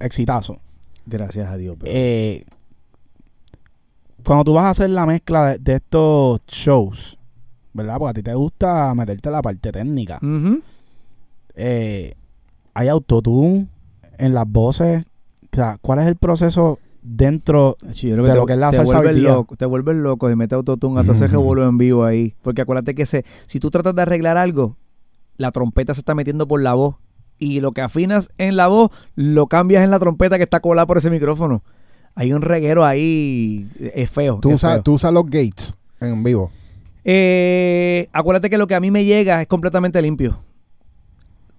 Speaker 2: exitazo.
Speaker 1: Gracias a Dios. pero-
Speaker 2: Eh, cuando tú vas a hacer la mezcla de, de estos shows, ¿verdad? Porque a ti te gusta meterte en la parte técnica.
Speaker 1: Ujú.
Speaker 2: Eh, hay autotune en las voces. O sea, ¿cuál es el proceso dentro?
Speaker 1: Achi, yo creo
Speaker 2: de
Speaker 1: te,
Speaker 2: lo que es la
Speaker 1: te
Speaker 2: salsa
Speaker 1: vuelves loco, te vuelves loco de meter autotune hasta ese revuelo en vivo ahí. Porque acuérdate que se, si tú tratas de arreglar algo, la trompeta se está metiendo por la voz. Y lo que afinas en la voz, lo cambias en la trompeta que está colada por ese micrófono. Hay un reguero ahí, es feo.
Speaker 3: Tú
Speaker 1: es
Speaker 3: usas,
Speaker 1: feo.
Speaker 3: tú usas los gates en vivo.
Speaker 1: Eh, acuérdate que lo que a mí me llega es completamente limpio.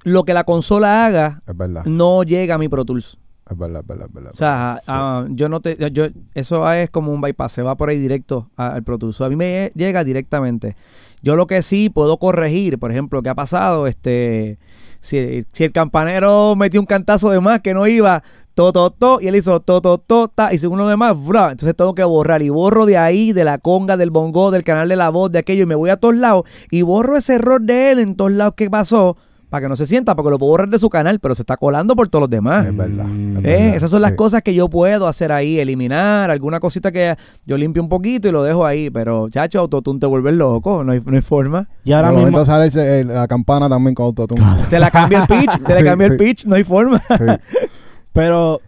Speaker 1: Lo que la consola haga
Speaker 3: Es
Speaker 1: no llega a mi Pro Tools.
Speaker 3: Es verdad, es verdad, es verdad.
Speaker 1: O sea,
Speaker 3: Sí.
Speaker 1: ah, yo no te, yo, eso es como un bypass, se va por ahí directo al Pro Tools. A mí me llega directamente. Yo lo que sí puedo corregir, por ejemplo, ¿qué ha pasado? Este, si, el campanero metió un cantazo de más que no iba, to, to, to, y él hizo to, to, to, ta, y según lo demás, bra, entonces tengo que borrar y borro de ahí, de la conga, del bongo, del canal de la voz, de aquello, y me voy a todos lados y borro ese error de él en todos lados que pasó, para que no se sienta, porque lo puedo borrar de su canal, pero se está colando por todos los demás.
Speaker 3: Es verdad.
Speaker 2: Mm.
Speaker 3: es
Speaker 1: Eh,
Speaker 3: verdad,
Speaker 1: esas son las
Speaker 3: sí.
Speaker 1: cosas que yo puedo hacer ahí, eliminar alguna cosita que yo limpio un poquito y lo dejo ahí, pero chacho, autotune te vuelves loco, no hay, no hay forma.
Speaker 2: Y ahora
Speaker 3: de
Speaker 2: mismo,
Speaker 3: sale el- el- la campana también con autotune.
Speaker 1: Te la cambia el pitch, te la
Speaker 3: Sí,
Speaker 1: cambia el
Speaker 3: sí.
Speaker 1: pitch, no hay forma.
Speaker 3: Sí.
Speaker 2: pero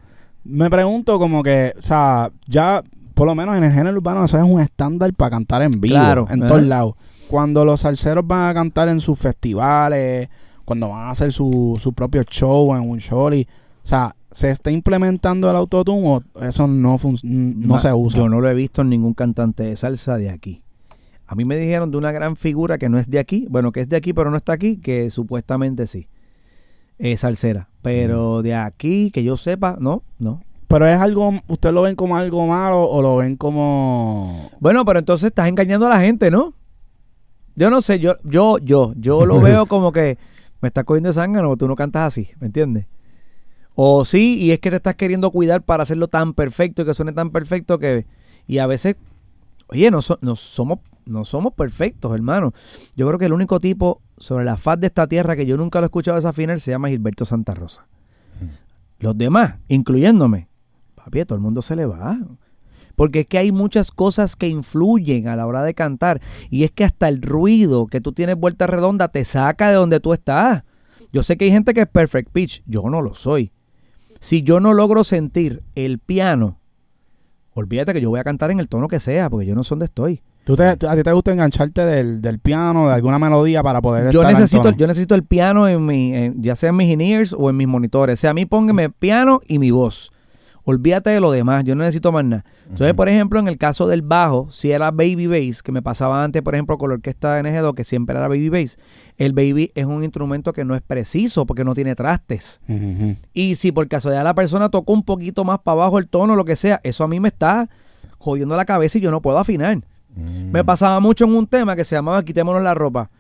Speaker 2: me pregunto como que, o sea, ya por lo menos en el género urbano eso es un estándar para cantar en vivo,
Speaker 1: Claro,
Speaker 2: en todos lados. Cuando los salseros van a cantar en sus festivales, cuando van a hacer su, su propio show en un show, y, o sea, ¿se está implementando el autotune o eso no, fun- no
Speaker 1: Ma-
Speaker 2: se usa?
Speaker 1: Yo no lo he visto en ningún cantante de salsa de aquí. A mí me dijeron de una gran figura que no es de aquí, bueno, que es de aquí pero no está aquí, que supuestamente sí. Es salsera, pero de aquí, que yo sepa, no, no.
Speaker 2: Pero es algo, ¿usted lo ven como algo malo o lo ven como...
Speaker 1: Bueno, pero entonces estás engañando a la gente, ¿no? Yo no sé, yo, yo, yo, yo lo veo como que me estás cogiendo de sangre, no, tú no cantas así, ¿me entiendes? O sí, y es que te estás queriendo cuidar para hacerlo tan perfecto y que suene tan perfecto que... Y a veces, oye, no, so- no somos, no somos perfectos, hermano. Yo creo que el único tipo sobre la faz de esta tierra que yo nunca lo he escuchado desafinar se llama Gilberto Santa Rosa. Los demás, incluyéndome, papi, todo el mundo se le va. Porque es que hay muchas cosas que influyen a la hora de cantar. Y es que hasta el ruido que tú tienes vuelta redonda te saca de donde tú estás. Yo sé que hay gente que es perfect pitch. Yo no lo soy. Si yo no logro sentir el piano, olvídate que yo voy a cantar en el tono que sea, porque yo no sé dónde estoy.
Speaker 2: ¿Tú te- ¿A ti te gusta engancharte del, del piano, de alguna melodía para poder
Speaker 1: Yo
Speaker 2: estar
Speaker 1: necesito, yo necesito el piano en mi, en- ya sea en mis in-ears o en mis monitores. O sea, a mí póngame piano y mi voz. Olvídate de lo demás, yo no necesito más nada. Entonces, por ejemplo, en el caso del bajo, si era baby bass, que me pasaba antes, por ejemplo, con la orquesta de NG2, que siempre era baby bass, el baby es un instrumento que no es preciso porque no tiene trastes. Y si por casualidad la persona tocó un poquito más para abajo el tono, lo que sea, eso a mí me está jodiendo la cabeza y yo no puedo afinar.
Speaker 3: Mm.
Speaker 1: Me pasaba mucho en un tema que se llamaba Quitémonos la ropa.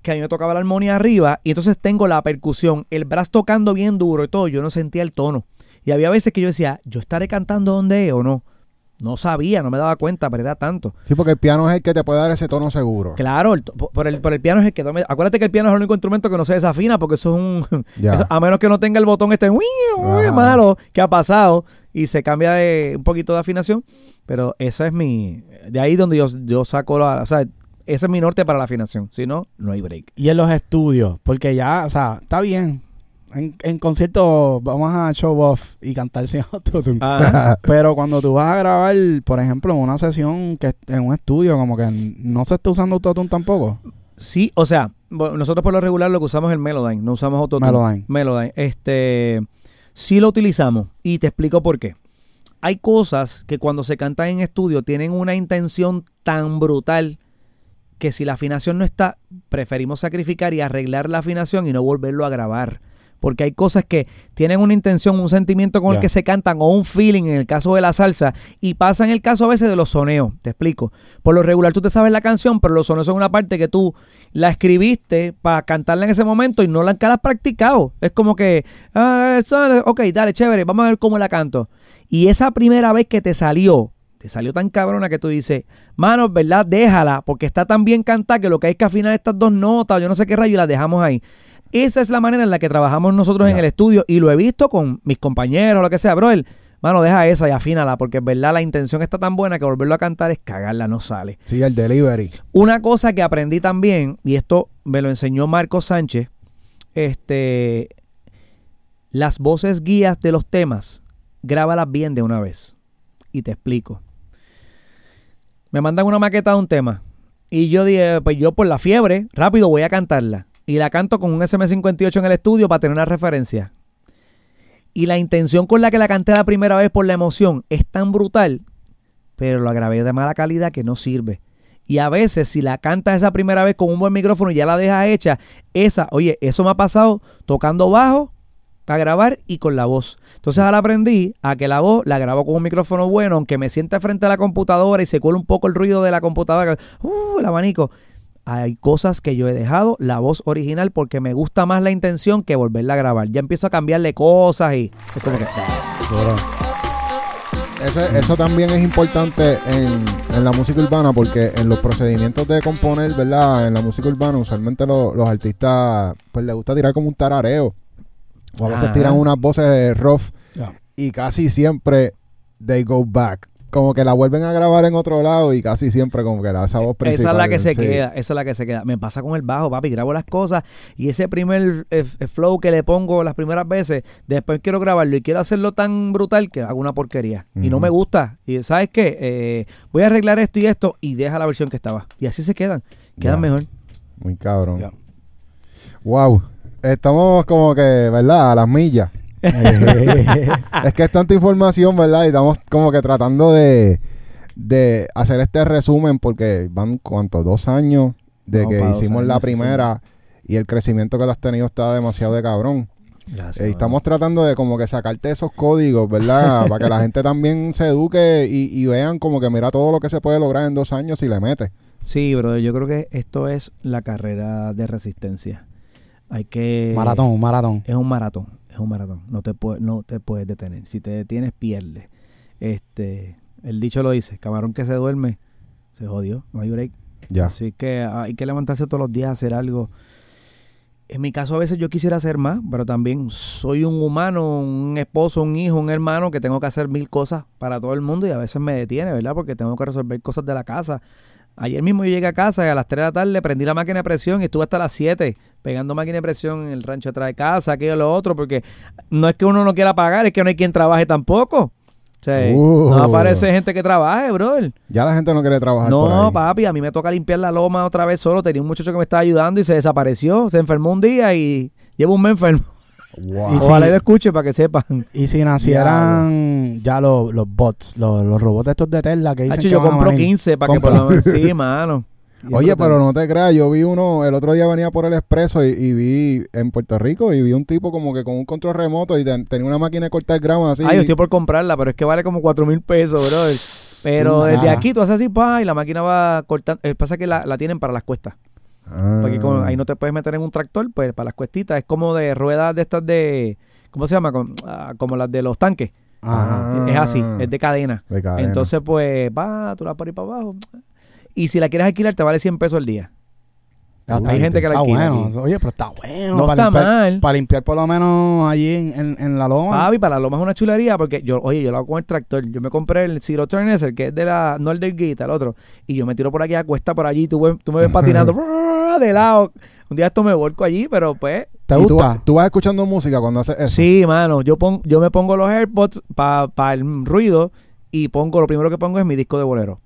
Speaker 1: Que a mí me tocaba la armonía arriba y entonces tengo la percusión, el brazo tocando bien duro y todo, yo no sentía el tono. Y había veces que yo decía, ¿yo estaré cantando donde es o no? No sabía, no me daba cuenta, pero era tanto.
Speaker 3: Sí, porque el piano es el que te puede dar ese tono seguro.
Speaker 1: Claro, el por, el, por el piano es el que... tome- Acuérdate que el piano es el único instrumento que no se desafina porque eso es un... Eso- a menos que no tenga el botón este "Uy, uy",
Speaker 3: Ajá.
Speaker 1: malo que ha pasado y se cambia de un poquito de afinación. Pero esa es mi... De ahí donde yo, yo saco la... O sea, ese es mi norte para la afinación. Si no, no hay break.
Speaker 2: Y en los estudios, porque ya, o sea, está bien. En, en concierto vamos a show off y cantar sin autotune.
Speaker 1: Ajá.
Speaker 2: Pero cuando tú vas a grabar, por ejemplo, en una sesión que en un estudio, como que no se está usando autotune tampoco.
Speaker 1: Sí, o sea, nosotros por lo regular lo que usamos es el Melodyne, no usamos autotune.
Speaker 2: Melodyne.
Speaker 1: Melodyne. Este, sí lo utilizamos y te explico por qué. Hay cosas que cuando se cantan en estudio tienen una intención tan brutal que si la afinación no está, preferimos sacrificar y arreglar la afinación y no volverlo a grabar. Porque hay cosas que tienen una intención, un sentimiento con el que se cantan o un feeling en el caso de la salsa y pasa en el caso a veces de los soneos. Te explico. Por lo regular tú te sabes la canción, pero los soneos son una parte que tú la escribiste para cantarla en ese momento y no la, la has practicado. Es como que, ah, ok, dale, chévere, vamos a ver cómo la canto. Y esa primera vez que te salió, te salió tan cabrona que tú dices, mano, ¿verdad? Déjala, porque está tan bien cantada que lo que hay es que afinar estas dos notas, o yo no sé qué rayo, y las dejamos ahí. Esa es la manera en la que trabajamos nosotros en el estudio y lo he visto con mis compañeros, lo que sea, bro. Mano, deja esa y afínala, porque en verdad la intención está tan buena que volverlo a cantar es cagarla, no sale.
Speaker 3: Sí, el delivery.
Speaker 1: Una cosa que aprendí también, y esto me lo enseñó Marco Sánchez, este, las voces guías de los temas, grábalas bien de una vez. Y te explico. Me mandan una maqueta de un tema. Y yo dije, pues yo por la fiebre, rápido voy a cantarla. Y la canto con un SM58 en el estudio para tener una referencia. Y la intención con la que la canté la primera vez por la emoción es tan brutal, pero la grabé de mala calidad que no sirve. Y a veces, si la cantas esa primera vez con un buen micrófono y ya la dejas hecha, esa, oye, eso me ha pasado tocando bajo para grabar y con la voz. Entonces ahora aprendí a que la voz la grabo con un micrófono bueno, aunque me sienta frente a la computadora y se cuela un poco el ruido de la computadora, uh, el abanico. Hay cosas que yo he dejado la voz original porque me gusta más la intención que volverla a grabar. Ya empiezo a cambiarle cosas y es como que
Speaker 3: Eso, eso también es importante en, en la música urbana porque en los procedimientos de componer, ¿verdad? En la música urbana usualmente lo- los artistas pues les gusta tirar como un tarareo. O a veces
Speaker 1: Ajá.
Speaker 3: tiran unas voces rough y casi siempre they go back. Como que la vuelven a grabar en otro lado y casi siempre como que la, esa voz principal.
Speaker 1: Esa es la que se
Speaker 3: sí.
Speaker 1: queda, esa es la que se queda. Me pasa con el bajo, papi, grabo las cosas y ese primer eh, eh, flow que le pongo las primeras veces, después quiero grabarlo y quiero hacerlo tan brutal que hago una porquería. Y no me gusta. Y ¿sabes qué? Eh, voy a arreglar esto y esto y deja la versión que estaba. Y así se quedan. Quedan mejor.
Speaker 3: Muy cabrón.
Speaker 2: Ya.
Speaker 3: Wow. Estamos como que, ¿verdad? A las millas. es que es tanta información, ¿verdad? Y estamos como que tratando de, de hacer este resumen porque van, ¿cuántos? Dos años de
Speaker 1: No,
Speaker 3: que hicimos la
Speaker 1: sí,
Speaker 3: primera y el crecimiento que lo has tenido está demasiado de cabrón.
Speaker 1: Gracias.
Speaker 3: Eh, estamos tratando de como que sacarte esos códigos, ¿verdad? Para que la gente también se eduque y, y vean como que mira todo lo que se puede lograr en dos años si le metes.
Speaker 1: Sí, brother, yo creo que esto es la carrera de resistencia. Hay que...
Speaker 2: maratón, un maratón.
Speaker 1: Es un maratón, es un maratón. No te, puede, no te puedes detener. Si te detienes, pierdes. Este, el dicho lo dice, camarón que se duerme, se jodió, no hay break.
Speaker 3: Ya.
Speaker 1: Así que hay que levantarse todos los días a hacer algo. En mi caso a veces yo quisiera hacer más, pero también soy un humano, un esposo, un hijo, un hermano que tengo que hacer mil cosas para todo el mundo y a veces me detiene, ¿verdad? Porque tengo que resolver cosas de la casa. Ayer mismo yo llegué a casa y a las 3 de la tarde prendí la máquina de presión y estuve hasta las 7 pegando máquina de presión en el rancho atrás de casa, aquello y lo otro, porque no es que uno no quiera pagar, es que no hay quien trabaje tampoco. O sea,
Speaker 3: Uh.
Speaker 1: no aparece gente que trabaje, brother.
Speaker 3: Ya la gente no quiere trabajar por
Speaker 1: No,
Speaker 3: ahí.
Speaker 1: papi, a mí me toca limpiar la loma otra vez solo. Tenía un muchacho que me estaba ayudando y se desapareció. Se enfermó un día y llevo un mes enfermo.
Speaker 3: Wow.
Speaker 2: Y si-
Speaker 1: Ojalá y lo escuche para que sepan.
Speaker 2: Y si nacieran ya los, los bots, los, los robots estos de Tesla que dicen
Speaker 1: Hacho,
Speaker 2: que
Speaker 1: yo compro
Speaker 2: venir.
Speaker 1: 15 para que por lo menos... Sí, mano. Y
Speaker 3: Oye, pero no te creas, yo vi uno, el otro día venía por el expreso y, y vi en Puerto Rico y vi un tipo como que con un control remoto y ten- tenía una máquina de cortar grama así.
Speaker 1: Ay, yo estoy por comprarla, pero es que vale como 4 mil pesos, brother. Pero desde aquí tú haces así, pa, y la máquina va cortando. Eh, pasa que la, la tienen para las cuestas.
Speaker 3: Ah.
Speaker 1: Porque con- ahí no te puedes meter en un tractor, pues para las cuestitas. Es como de ruedas de estas de. ¿Cómo se llama? Con- ah, como las de los tanques.
Speaker 3: Ah.
Speaker 1: Es así, es de cadena.
Speaker 3: De cadena.
Speaker 1: Entonces, pues, va, tú la por ahí para abajo. Y si la quieres alquilar, te vale 100 pesos al día. Hay gente que la
Speaker 2: está
Speaker 1: alquila
Speaker 2: bueno.
Speaker 1: aquí.
Speaker 2: Oye, pero está bueno.
Speaker 1: No
Speaker 2: para
Speaker 1: está
Speaker 2: limpiar,
Speaker 1: mal.
Speaker 2: Para limpiar por lo menos allí en, en, en la loma.
Speaker 1: Papi, para lo más una chulería, porque yo, oye, yo lo hago con el tractor. Yo me compré el Zero Turn que es de la, no el del Guita, el otro. Y yo me tiro por aquí a cuesta por allí, tú, ves- tú me ves patinando de lado. Un día esto me volco allí, pero pues.
Speaker 2: ¿Te
Speaker 3: ¿Y tú,
Speaker 2: gusta?
Speaker 3: tú vas escuchando música cuando haces eso?
Speaker 1: Sí, mano, yo, pon- yo me pongo los AirPods para el ruido y pongo, lo primero que pongo es mi disco de bolero.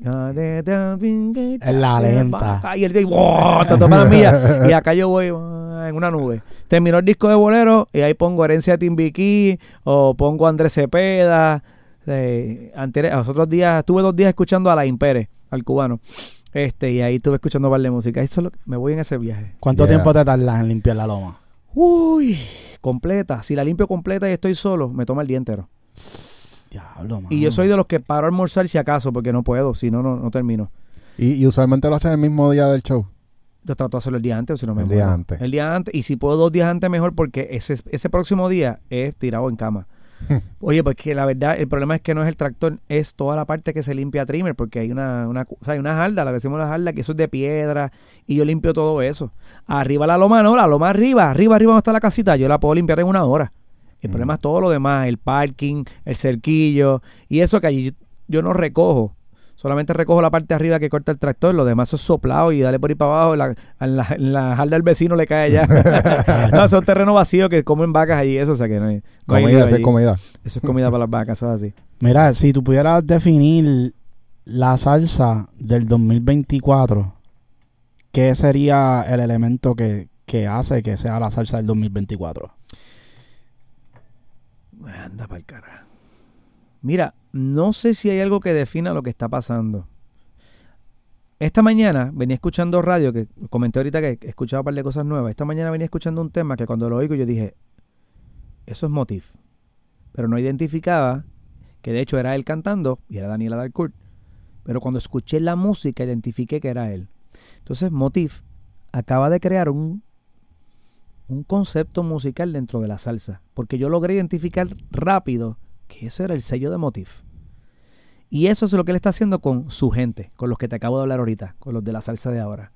Speaker 2: Es la lenta.
Speaker 1: Y el día, ¡wow! Te toma la mía. Y acá yo voy ah, en una nube. Terminó el disco de bolero y ahí pongo Herencia de Timbiquí o pongo Andrés Cepeda. Eh, los otros días, estuve dos días escuchando a la Impere, al cubano. Este, y ahí estuve escuchando par de música. Eso es lo que- me voy en ese viaje.
Speaker 2: ¿Cuánto
Speaker 3: Yeah.
Speaker 2: tiempo te tardas en limpiar la loma?
Speaker 1: Uy, completa. Si la limpio completa y estoy solo, me toma el día entero.
Speaker 2: Diablo, mano.
Speaker 1: Y yo soy de los que paro a almorzar si acaso, porque no puedo, si no, no, no termino.
Speaker 3: Y, y usualmente lo hacen el mismo día del show.
Speaker 1: Yo trato de hacerlo el día antes o si no me
Speaker 3: El día antes.
Speaker 1: El día antes. Y si puedo dos días antes, mejor, porque ese, ese próximo día es tirado en cama. Oye, pues que la verdad, el problema es que no es el tractor, es toda la parte que se limpia trimmer, porque hay una, una, o sea, hay una jarda, la que decimos la jarda, que eso es de piedra, y yo limpio todo eso. Arriba la loma no, la loma arriba, arriba, arriba donde está la casita, yo la puedo limpiar en una hora. El
Speaker 3: Mm.
Speaker 1: problema es todo lo demás, el parking, el cerquillo, y eso que allí yo, yo no recojo. Solamente recojo la parte de arriba que corta el tractor, lo demás es soplado y dale por ahí para abajo, la, en la, en la jarda del vecino le cae allá. no, son terrenos vacíos que comen vacas allí, eso, o sea que no hay, no
Speaker 3: Comida, hacer
Speaker 1: allí.
Speaker 3: comida.
Speaker 1: Eso es comida para las vacas, eso es así.
Speaker 2: Mira, si tú pudieras definir la salsa del 2024, ¿qué sería el elemento que, que hace que sea la salsa del 2024?
Speaker 1: Anda para el cara. Mira, no sé si hay algo que defina lo que está pasando. Esta mañana venía escuchando radio, que comenté ahorita que he escuchado un par de cosas nuevas. Esta mañana venía escuchando un tema que cuando lo oigo yo dije, eso es Motif. Pero no identificaba que de hecho era él cantando y era Daniela Dalcourt. Pero cuando escuché la música identifiqué que era él. Entonces Motif acaba de crear un, un concepto musical dentro de la salsa. Porque yo logré identificar rápido que ese era el sello de Motif. Y eso es lo que él está haciendo con su gente, con los que te acabo de hablar ahorita, con los de la salsa de ahora.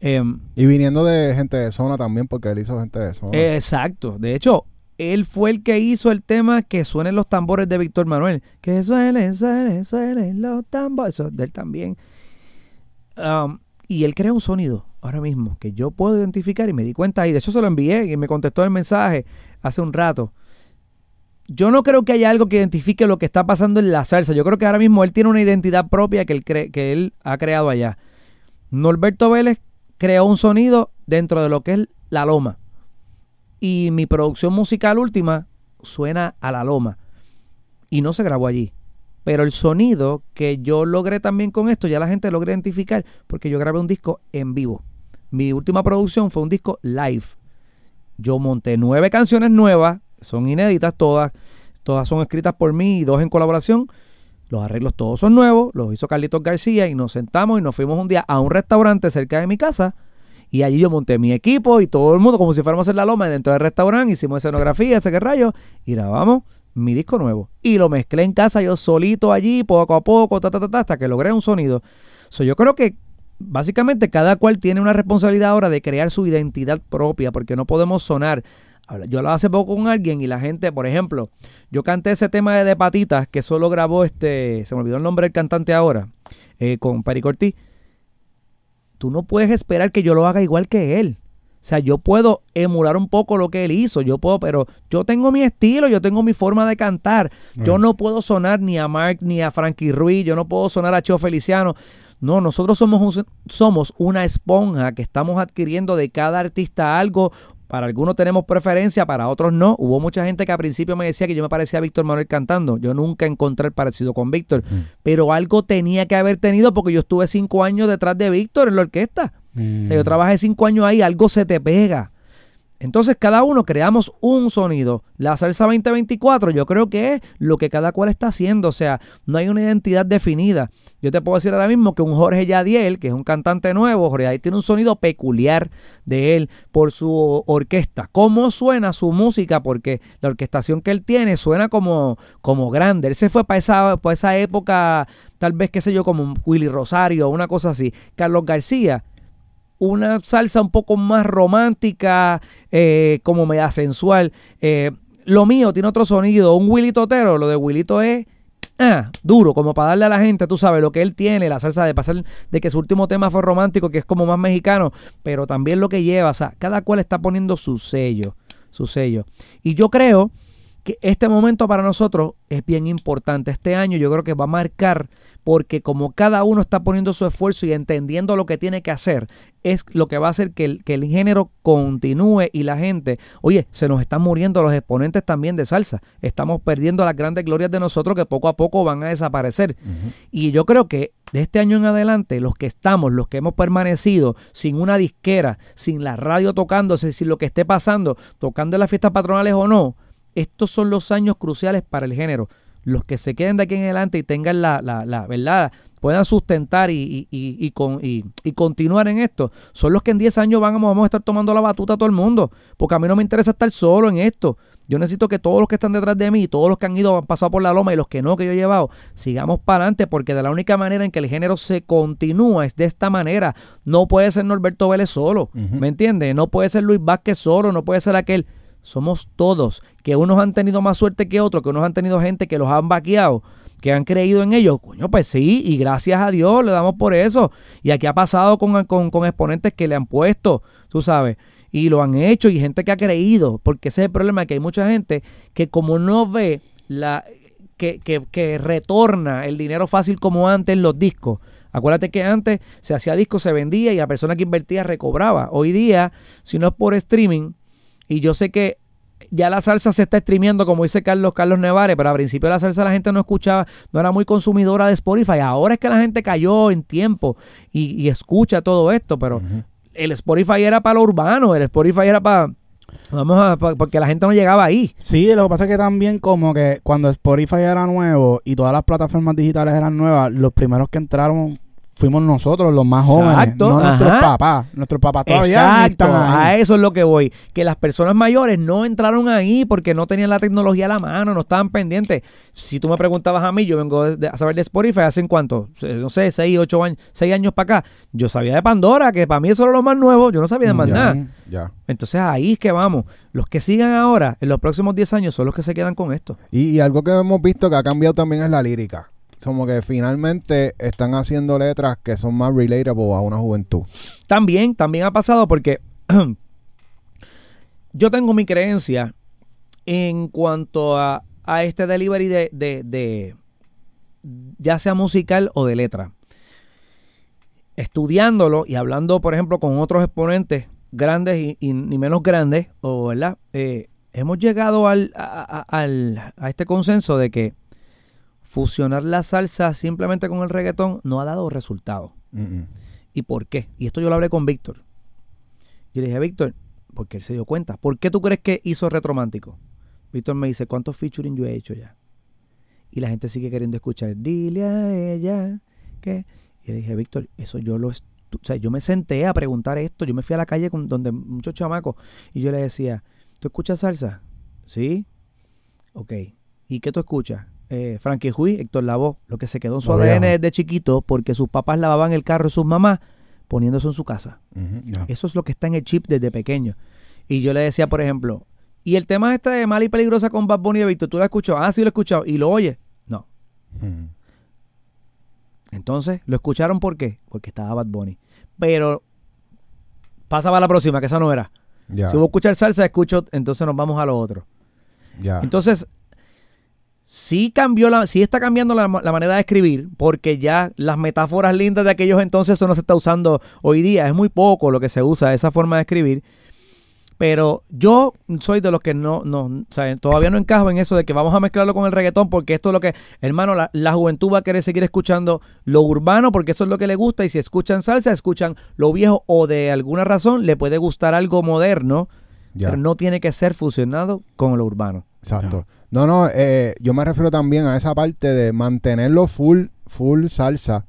Speaker 1: Em,
Speaker 3: Y viniendo de gente de zona también, porque él hizo gente de zona.
Speaker 1: Exacto. De hecho, él fue el que hizo el tema que suenen los tambores de Víctor Manuel. Que suenen, suenen, suenen los tambores. Eso es de él también. Um, y él crea un sonido ahora mismo que yo puedo identificar y me di cuenta. Y de hecho se lo envié y me contestó el mensaje hace un rato. Yo no creo que haya algo que identifique lo que está pasando en la salsa. Yo creo que ahora mismo él tiene una identidad propia que él, cre- que él ha creado allá. Norberto Vélez creó un sonido dentro de lo que es la loma. Y mi producción musical última suena a la loma. Y no se grabó allí. Pero el sonido que yo logré también con esto, ya la gente logra identificar, porque yo grabé un disco en vivo. Mi última producción fue un disco live. Yo monté nueve canciones nuevas, son inéditas todas, todas son escritas por mí y dos en colaboración. Los arreglos todos son nuevos, los hizo Carlitos García y nos sentamos y nos fuimos un día a un restaurante cerca de mi casa y allí yo monté mi equipo y todo el mundo como si fuéramos en la loma dentro del restaurante, hicimos escenografía, ese que rayo y grabamos mi disco nuevo y lo mezclé en casa yo solito allí poco a poco, ta, ta, ta, ta, hasta que logré un sonido. So, yo creo que básicamente cada cual tiene una responsabilidad ahora de crear su identidad propia porque no podemos sonar Yo hablaba hace poco con alguien y la gente, por ejemplo, yo canté ese tema de, patitas que solo grabó este, se me olvidó el nombre del cantante ahora, eh, con Pari Cortí. Tú no puedes esperar que yo lo haga igual que él. O sea, yo puedo emular un poco lo que él hizo, yo puedo, pero yo tengo mi estilo, yo tengo mi forma de cantar. Yo no puedo sonar ni a Mark ni a Frankie Ruiz, yo no puedo sonar a Cho Feliciano. No, nosotros somos, un- somos una esponja que estamos adquiriendo de cada artista algo. Para algunos tenemos preferencia, para otros no. Hubo mucha gente que al principio me decía que yo me parecía a Víctor Manuel cantando. Yo nunca encontré el parecido con Víctor. Pero algo tenía que haber tenido porque yo estuve cinco años detrás de Víctor en la orquesta. O sea, yo trabajé cinco años ahí, algo se te pega. Entonces cada uno creamos un sonido. La salsa 2024 yo creo que es lo que cada cual está haciendo. O sea, no hay una identidad definida. Yo te puedo decir ahora mismo que un Jorge Yadiel, que es un cantante nuevo, Jorge Yadiel tiene un sonido peculiar de él por su orquesta. ¿Cómo suena su música? Porque la orquestación que él tiene suena como, como grande. Él se fue para esa, para esa época, tal vez, qué sé yo, como un Willy Rosario, una cosa así. Carlos García una salsa un poco más romántica, eh, como media sensual. Eh, lo mío tiene otro sonido, un Willy Totero, lo de Willito es ah, duro, como para darle a la gente, tú sabes, lo que él tiene, la salsa de pasar, de que su último tema fue romántico, que es como más mexicano, pero también lo que lleva, o sea, cada cual está poniendo su sello, su sello. Y yo creo que este momento para nosotros es bien importante. Este año yo creo que va a marcar porque como cada uno está poniendo su esfuerzo y entendiendo lo que tiene que hacer, es lo que va a hacer que el, que el género continúe y la gente, oye, se nos están muriendo los exponentes también de salsa. Estamos perdiendo las grandes glorias de nosotros que poco a poco van a desaparecer. Y yo creo que de este año en adelante, los que estamos, los que hemos permanecido sin una disquera, sin la radio tocándose, sin lo que esté pasando, tocando en las fiestas patronales o no, estos son los años cruciales para el género. Los que se queden de aquí en adelante y tengan la, la, la verdad, puedan sustentar y, y, y, con, y, continuar en esto, son los que en 10 años vamos, vamos a estar tomando la batuta a todo el mundo. Porque a mí no me interesa estar solo en esto. Yo necesito que todos los que están detrás de mí, todos los que han ido, han pasado por la loma y los que no, que yo he llevado, sigamos para adelante, porque de la única manera en que el género se continúa es de esta manera. No puede ser Norberto Vélez solo, ¿me entiendes? No puede ser Luis Vázquez solo, no puede ser aquel somos todos, que unos han tenido más suerte que otros, que unos han tenido gente que los han vaqueado, que han creído en ellos. Coño, pues sí, y gracias a Dios le damos por eso. Y aquí ha pasado con, con, exponentes que le han puesto, tú sabes, y lo han hecho, y gente que ha creído, porque ese es el problema, que hay mucha gente que como no ve la... Que, que, que retorna el dinero fácil como antes en los discos. Acuérdate que antes se hacía disco, se vendía y la persona que invertía recobraba. Hoy día, si no es por streaming, y yo sé que ya la salsa se está streameando, como dice Carlos Carlos Nevares, pero al principio la salsa la gente no escuchaba, no era muy consumidora de Spotify. Ahora es que la gente cayó en tiempo y, escucha todo esto, pero el Spotify era para lo urbano, el Spotify era para... Vamos a, porque la gente no llegaba ahí.
Speaker 2: Sí, lo que pasa es que también como que cuando Spotify era nuevo y todas las plataformas digitales eran nuevas, los primeros que entraron fuimos nosotros los más jóvenes, no nuestros papás. Nuestros papás todavía
Speaker 1: están A eso es lo que voy. Que las personas mayores no entraron ahí porque no tenían la tecnología a la mano, no estaban pendientes. Si tú me preguntabas a mí, yo vengo a saber de Spotify hace en cuánto, no sé, 6, 8 años, 6 años para acá. Yo sabía de Pandora, que para mí eso era lo más nuevo, yo no sabía de más nada. Ya. Entonces ahí es que vamos. Los que sigan ahora, en los próximos 10 años, son los que se quedan con esto.
Speaker 3: y algo que hemos visto que ha cambiado también es la lírica como que finalmente están haciendo letras que son más relatable a una juventud.
Speaker 1: También, también ha pasado porque yo tengo mi creencia en cuanto a, a este delivery de, de, de, ya sea musical o de letra. Estudiándolo y hablando, por ejemplo, con otros exponentes grandes y, ni menos grandes, o verdad, eh, hemos llegado al, al, a este consenso de que fusionar la salsa simplemente con el reggaetón no ha dado resultado. ¿Y por qué? Y esto yo lo hablé con Víctor. Yo le dije, Víctor, porque él se dio cuenta. ¿Por qué tú crees que hizo Retromántico? Víctor me dice, ¿cuántos featuring yo he hecho ya? Y la gente sigue queriendo escuchar, dile a ella que... Y le dije, Víctor, eso yo lo... O sea, yo me senté a preguntar esto. Yo me fui a la calle con donde muchos chamacos y yo le decía, ¿tú escuchas salsa? Sí. Ok. ¿Y qué tú escuchas? Eh, Frankie Huy, Héctor Lavoe, lo que se quedó en su ADN desde chiquito porque sus papás lavaban el carro de sus mamás poniéndose en su casa. Eso es lo que está en el chip desde pequeño. Y yo le decía, por ejemplo, y el tema este de Mala y Peligrosa con Bad Bunny y Víctor, ¿tú lo has escuchado? Ah, sí lo he escuchado. ¿Y lo oyes? No. Entonces, ¿lo escucharon por qué? Porque estaba Bad Bunny. Pero pasaba a la próxima, que esa no era. Si voy a escuchar salsa, escucho, entonces nos vamos a lo otro. Entonces, sí cambió la, sí está cambiando la, manera de escribir, porque ya las metáforas lindas de aquellos entonces eso no se está usando hoy día. Es muy poco lo que se usa esa forma de escribir. Pero yo soy de los que no, no, o sea, todavía no encajo en eso de que vamos a mezclarlo con el reggaetón, porque esto es lo que, hermano, la, la, juventud va a querer seguir escuchando lo urbano, porque eso es lo que le gusta, y si escuchan salsa, escuchan lo viejo, o de alguna razón le puede gustar algo moderno, pero no tiene que ser fusionado con lo urbano.
Speaker 3: Exacto. No, no, eh, yo me refiero también a esa parte de mantenerlo full, full salsa,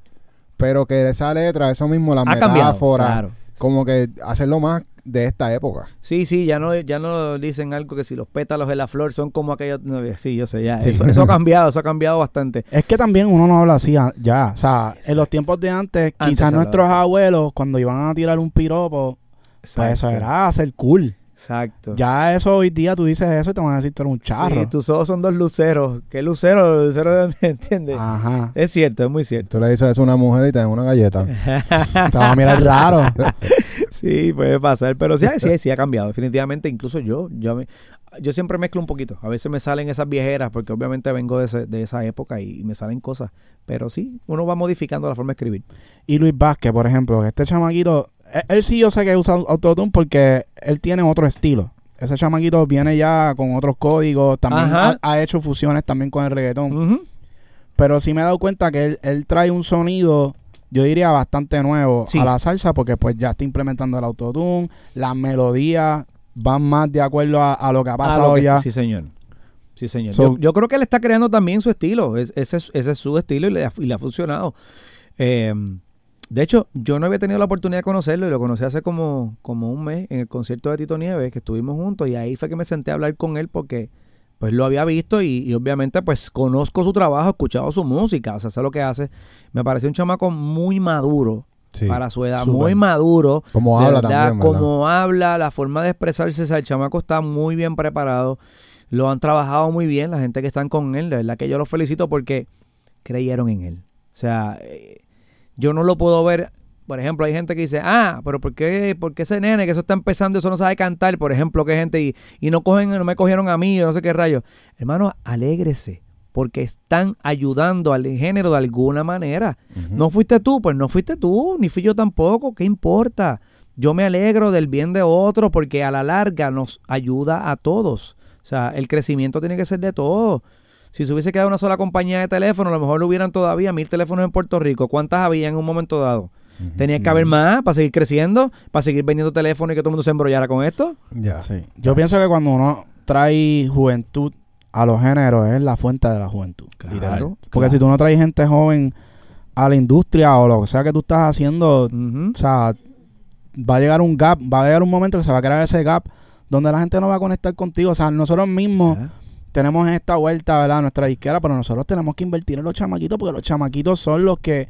Speaker 3: pero que esa letra, eso mismo, la metáfora, como que hacerlo más de esta época.
Speaker 1: Sí, sí, ya no, ya no dicen algo que si los pétalos de la flor son como aquellos. sí, yo sé, ya. Eso, eso, ha cambiado, eso ha cambiado bastante.
Speaker 2: Es que también uno no habla así ya. O sea, en los tiempos de antes, quizás nuestros abuelos, cuando iban a tirar un piropo, pues eso era hacer cool.
Speaker 1: Exacto.
Speaker 2: Ya eso hoy día tú dices eso y te van a decir tú eres un charro. Sí,
Speaker 1: tus ojos son dos luceros. ¿Qué lucero? Lucero de ¿entiendes? Ajá. Es cierto, es muy cierto.
Speaker 3: Tú le dices eso a una mujer y te dan una galleta.
Speaker 2: te va a mirar raro.
Speaker 1: sí, puede pasar. Pero sí, sí, sí ha cambiado. Definitivamente, incluso yo, yo yo siempre mezclo un poquito. A veces me salen esas viejeras, porque obviamente vengo de, ese- de esa época y, me salen cosas. Pero sí, uno va modificando la forma de escribir.
Speaker 2: Y Luis Vázquez, por ejemplo, este chamaquito, él, él sí yo sé que usa autotune porque él tiene otro estilo. Ese chamaquito viene ya con otros códigos, también ha, ha hecho fusiones también con el reggaetón. Pero sí me he dado cuenta que él, él trae un sonido, yo diría, bastante nuevo
Speaker 1: Sí.
Speaker 2: a la salsa porque pues ya está implementando el autotune, las melodías van más de acuerdo a, a lo que ha pasado ya.
Speaker 1: Sí, señor. Sí, señor.
Speaker 2: So-
Speaker 1: yo, yo creo que él está creando también su estilo. Es- ese, es- ese es su estilo y le, ha- y le ha funcionado. Eh, de hecho, yo no había tenido la oportunidad de conocerlo y lo conocí hace como, como un mes en el concierto de Tito Nieves, que estuvimos juntos y ahí fue que me senté a hablar con él porque pues lo había visto y, y obviamente pues conozco su trabajo, he escuchado su música, o sea, sé lo que hace. Me pareció un chamaco muy maduro
Speaker 3: Sí.
Speaker 1: para su edad, muy maduro.
Speaker 3: Como habla
Speaker 1: verdad,
Speaker 3: también, ¿verdad?
Speaker 1: Como habla, la forma de expresarse, o sea, el chamaco está muy bien preparado. Lo han trabajado muy bien la gente que están con él. De verdad que yo los felicito porque creyeron en él. O sea, eh, yo no lo puedo ver. Por ejemplo, hay gente que dice, ah, pero ¿por qué, por qué ese nene que eso está empezando, eso no sabe cantar? Por ejemplo, que gente y, y no cogen, no me cogieron a mí, o no sé qué rayo. Hermano, alégrese, porque están ayudando al género de alguna manera. No fuiste tú, pues no fuiste tú, ni fui yo tampoco, ¿qué importa? Yo me alegro del bien de otro porque a la larga nos ayuda a todos. O sea, el crecimiento tiene que ser de todos. Si se hubiese quedado una sola compañía de teléfono, a lo mejor lo hubieran todavía mil teléfonos en Puerto Rico. ¿Cuántas había en un momento dado?
Speaker 3: Ujú.
Speaker 1: Tenía que haber más para seguir creciendo, para seguir vendiendo teléfonos y que todo el mundo se embrollara con esto.
Speaker 3: Ya.
Speaker 2: Sí. Yo pienso que cuando uno trae juventud a los géneros es la fuente de la juventud.
Speaker 1: Claro,
Speaker 2: literal.
Speaker 1: claro.
Speaker 2: Porque si tú no traes gente joven a la industria o lo que sea que tú estás haciendo, o sea, va a llegar un gap, va a llegar un momento que se va a crear ese gap donde la gente no va a conectar contigo. O sea, nosotros mismos. Tenemos esta vuelta, ¿verdad? Nuestra disquera, pero nosotros tenemos que invertir en los chamaquitos porque los chamaquitos son los que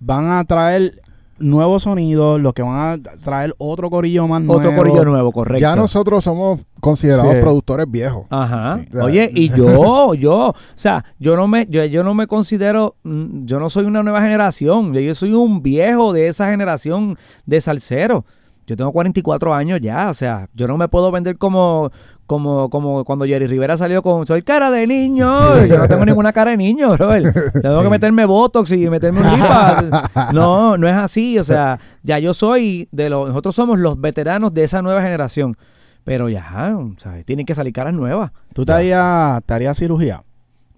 Speaker 2: van a traer nuevos sonidos, los que van a traer otro corillo más nuevo.
Speaker 1: Otro corillo nuevo, correcto.
Speaker 3: Ya nosotros somos considerados
Speaker 2: Sí.
Speaker 3: productores viejos.
Speaker 1: Ajá.
Speaker 3: Sí.
Speaker 1: Oye, y yo, yo, o sea, yo no me, yo, yo no me considero, mm, yo no soy una nueva generación, yo, yo soy un viejo de esa generación de salsero. Yo tengo 44 años ya, o sea, yo no me puedo vender como, como, como cuando Jerry Rivera salió con soy cara de niño. Yo no tengo ninguna cara de niño, bro. Tengo que meterme botox y meterme un lipa. No, no es así. O sea, ya yo soy de los, nosotros somos los veteranos de esa nueva generación. Pero ya, ¿sabes? Tienen que salir caras nuevas.
Speaker 2: ¿Tú te harías, te harías cirugía?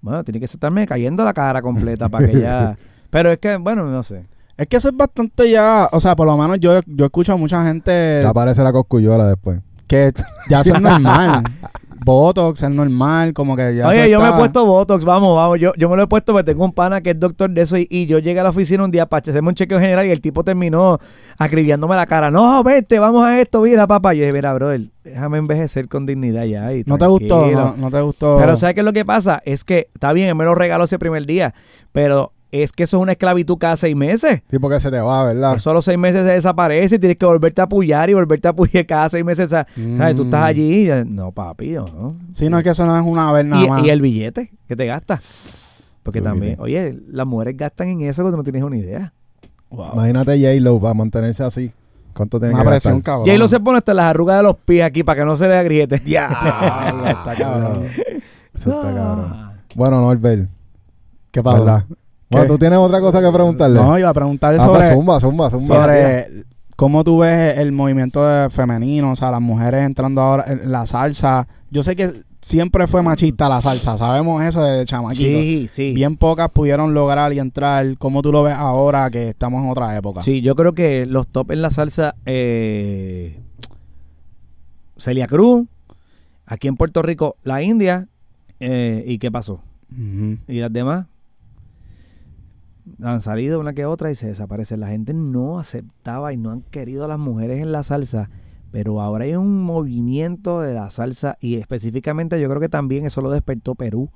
Speaker 1: Bueno, tiene que estarme cayendo la cara completa para que ya. Pero es que, bueno, no sé.
Speaker 2: Es que eso es bastante ya, o sea, por lo menos yo, yo escucho a mucha gente
Speaker 3: Te aparece la cosculluela después.
Speaker 2: que ya eso es normal. Botox es normal, como que ya
Speaker 1: Oye, yo me he puesto Botox, vamos, vamos. Yo, yo me lo he puesto porque tengo un pana que es doctor de eso y, y yo llegué a la oficina un día para hacerme un chequeo general y el tipo terminó acribillándome la cara. No, vete, vamos a esto, mira, papá. Y yo dije, mira, brother, déjame envejecer con dignidad ya. Y
Speaker 2: ¿No te gustó?
Speaker 1: tranquilo".
Speaker 2: No, no te gustó.
Speaker 1: Pero ¿sabes qué es lo que pasa? Es que, está bien, él me lo regaló ese primer día, pero es que eso es una esclavitud cada seis meses.
Speaker 3: Sí, porque se te va, ¿verdad?
Speaker 1: Eso a los seis meses se desaparece y tienes que volverte a apoyar y volverte a apoyar cada seis meses. sa- ¿Sabes? Tú estás
Speaker 2: Mm.
Speaker 1: allí. y, No, papi, ¿no?
Speaker 2: Sí, no es que eso no es una vez nada más.
Speaker 1: Y, el billete que te gastas. Porque también, oye, las mujeres gastan en eso cuando no tienes una idea.
Speaker 2: Wow.
Speaker 3: Imagínate J-Lo para mantenerse así. ¿Cuánto tiene
Speaker 2: Una
Speaker 3: que
Speaker 2: presión,
Speaker 3: gastar?
Speaker 2: cabrón.
Speaker 1: J-Lo se pone hasta las arrugas de los pies aquí para que no se le agriete.
Speaker 2: Diablo, está cabrón.
Speaker 3: Eso está cabrón.
Speaker 1: Ah.
Speaker 3: Bueno, Norbert,
Speaker 2: ¿Qué pasa?
Speaker 3: Bueno, ¿tú tienes otra cosa que preguntarle?
Speaker 2: No, iba a preguntarle
Speaker 3: ah, pues
Speaker 2: sobre,
Speaker 3: zumba, zumba, zumba.
Speaker 2: sobre cómo tú ves el movimiento de femenino, o sea, las mujeres entrando ahora en la salsa. Yo sé que siempre fue machista la salsa, sabemos eso de chamaquito.
Speaker 1: Sí, sí.
Speaker 2: Bien pocas pudieron lograr y entrar. ¿Cómo tú lo ves ahora que estamos en otra época?
Speaker 1: Sí, yo creo que los top en la salsa, eh, Celia Cruz, aquí en Puerto Rico, la India, eh, ¿y qué pasó? ¿Y las demás? Han salido una que otra y se desaparecen. La gente no aceptaba y no han querido a las mujeres en la salsa, pero ahora hay un movimiento de la salsa y específicamente yo creo que también eso lo despertó Perú.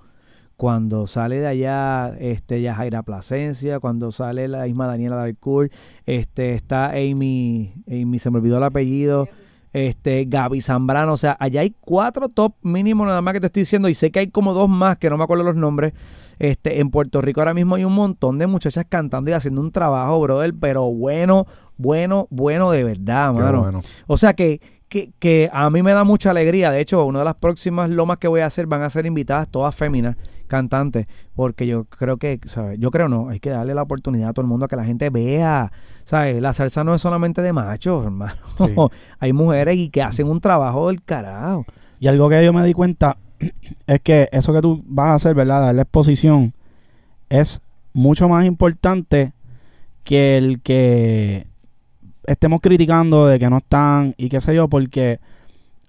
Speaker 1: Cuando sale de allá este Yajaira Plasencia, cuando sale la misma Daniela Dalcourt, este está Amy, Amy se me olvidó el apellido, este Gaby Zambrano, o sea, allá hay cuatro top mínimo nada más que te estoy diciendo y sé que hay como dos más que no me acuerdo los nombres. Este, en Puerto Rico ahora mismo hay un montón de muchachas cantando y haciendo un trabajo, brother, pero bueno, bueno, bueno de verdad, mano.
Speaker 3: bueno.
Speaker 1: O sea que, que, que a mí me da mucha alegría. De hecho, una de las próximas lomas que voy a hacer van a ser invitadas todas féminas, cantantes, porque yo creo que, ¿sabes? Yo creo no, hay que darle la oportunidad a todo el mundo a que la gente vea, ¿sabes? La salsa no es solamente de machos, hermano.
Speaker 2: Sí.
Speaker 1: hay mujeres y que hacen un trabajo del carajo.
Speaker 2: Y algo que yo me di cuenta es que eso que tú vas a hacer, ¿verdad? Darle exposición es mucho más importante que el que estemos criticando de que no están y qué sé yo, porque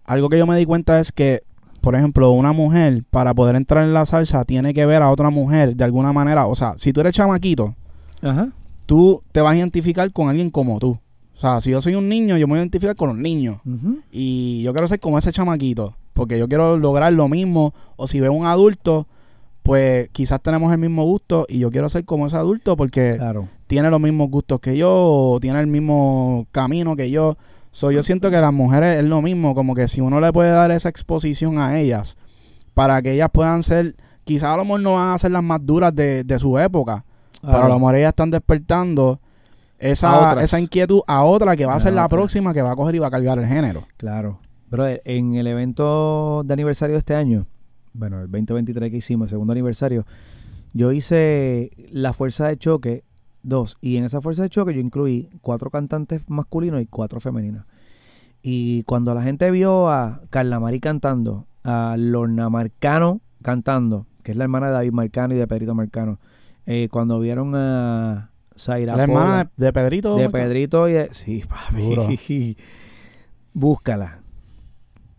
Speaker 2: algo que yo me di cuenta es que, por ejemplo, una mujer para poder entrar en la salsa tiene que ver a otra mujer de alguna manera. O sea, si tú eres chamaquito,
Speaker 1: Ajá.
Speaker 2: tú te vas a identificar con alguien como tú. O sea, si yo soy un niño, yo me voy a identificar con los niños.
Speaker 1: Ujú.
Speaker 2: Y yo quiero ser como ese chamaquito, porque yo quiero lograr lo mismo. O si veo un adulto, pues quizás tenemos el mismo gusto y yo quiero ser como ese adulto porque
Speaker 1: Claro.
Speaker 2: tiene los mismos gustos que yo o tiene el mismo camino que yo. So, yo siento que las mujeres es lo mismo, como que si uno le puede dar esa exposición a ellas para que ellas puedan ser, quizás a lo mejor no van a ser las más duras de, de su época, pero a lo mejor ellas están despertando esa, esa inquietud a otra que va a
Speaker 1: A
Speaker 2: ser la próxima que va a coger y va a cargar el género.
Speaker 1: Claro. Brother, en el evento de aniversario de este año, bueno, el 2023 que hicimos, el segundo aniversario, yo hice la fuerza de choque 2. Y en esa fuerza de choque yo incluí cuatro cantantes masculinos y cuatro femeninos. Y cuando la gente vio a Carla Mari cantando, a Lorna Marcano cantando, que es la hermana de David Marcano y de Pedrito Marcano, eh, cuando vieron a Zaira
Speaker 2: la hermana de, Pedrito.
Speaker 1: de Pedrito y de... Sí, papi. Búscala.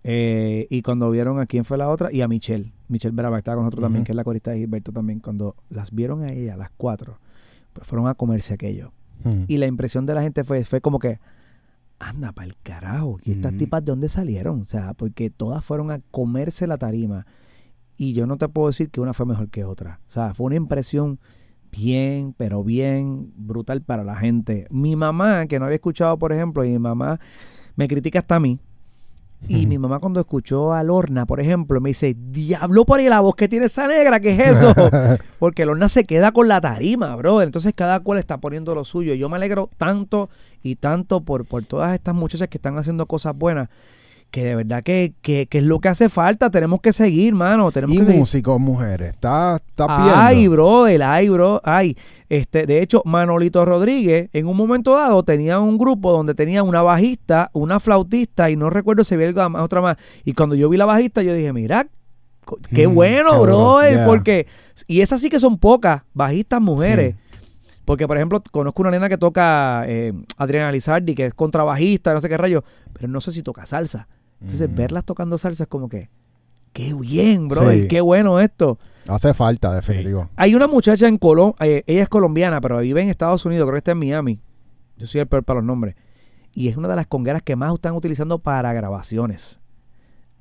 Speaker 1: Eh, y cuando vieron a quién fue la otra, y a Michelle. Michelle Brava estaba con nosotros también, que es la corista de Gilberto también. Cuando las vieron a ella, las cuatro, pues fueron a comerse aquello. Y la impresión de la gente fue, fue como que, anda para el carajo, ¿y estas tipas de dónde salieron? O sea, porque todas fueron a comerse la tarima. Y yo no te puedo decir que una fue mejor que otra. O sea, fue una impresión bien, pero bien brutal para la gente. Mi mamá, que no había escuchado, por ejemplo, y mi mamá me critica hasta a mí. Y mi mamá cuando escuchó a Lorna, por ejemplo, me dice, diablo por ahí la voz que tiene esa negra, ¿qué es eso? Porque Lorna se queda con la tarima, bro. Entonces cada cual está poniendo lo suyo. Yo me alegro tanto y tanto por, por todas estas muchachas que están haciendo cosas buenas. Que de verdad que, que, que es lo que hace falta. Tenemos que seguir, mano. Tenemos
Speaker 3: Y
Speaker 1: que seguir.
Speaker 3: músicos, mujeres. Está, está
Speaker 1: Ay,
Speaker 3: viendo.
Speaker 1: brother, ay, bro, ay. Este, de hecho, Manolito Rodríguez, en un momento dado, tenía un grupo donde tenía una bajista, una flautista, y no recuerdo si había algo más, otra más. Y cuando yo vi la bajista, yo dije, mira, qué
Speaker 3: Mm,
Speaker 1: bueno,
Speaker 3: qué
Speaker 1: bro,
Speaker 3: bueno, yeah.
Speaker 1: porque, y esas sí que son pocas, bajistas mujeres. Porque, por ejemplo, conozco una nena que toca eh, Adriana Lizardi, que es contrabajista, no sé qué rayo, pero no sé si toca salsa. Entonces,
Speaker 3: Mm.
Speaker 1: verlas tocando salsa es como que, qué bien, bro,
Speaker 3: Sí.
Speaker 1: qué bueno esto.
Speaker 3: Hace falta, definitivo.
Speaker 1: Hay una muchacha en Colombia, ella es colombiana, pero vive en Estados Unidos, creo que está en Miami. Yo soy el peor para los nombres. Y es una de las congueras que más están utilizando para grabaciones.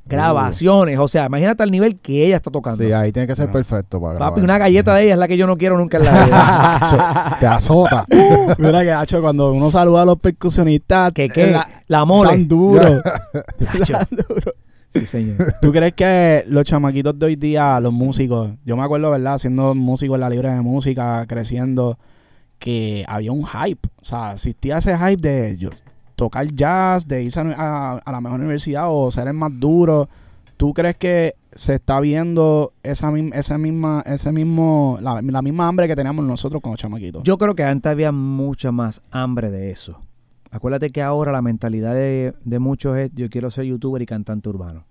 Speaker 1: Grabaciones, o sea, imagínate el nivel que ella está tocando.
Speaker 3: Sí, ahí tiene que ser perfecto para
Speaker 1: Papi,
Speaker 3: grabar.
Speaker 1: una galleta de ella es la que yo no quiero nunca en la vida.
Speaker 3: Te azota.
Speaker 2: Mira que, hacho, cuando uno saluda a los percusionistas,
Speaker 1: que qué,
Speaker 2: la-
Speaker 1: la mole.
Speaker 2: tan duro. Tan duro.
Speaker 1: Sí, señor.
Speaker 2: ¿Tú crees que los chamaquitos de hoy día, los músicos, yo me acuerdo, ¿verdad? Siendo músico en la libre de música, creciendo, que había un hype. O sea, existía ese hype de yo, tocar jazz, de irse a, a- la mejor universidad o ser el más duro. ¿Tú crees que se está viendo esa, esa misma, ese mismo, la, misma hambre que teníamos nosotros como chamaquitos?
Speaker 1: Yo creo que antes había mucha más hambre de eso. Acuérdate que ahora la mentalidad de, de muchos es yo quiero ser youtuber y cantante urbano.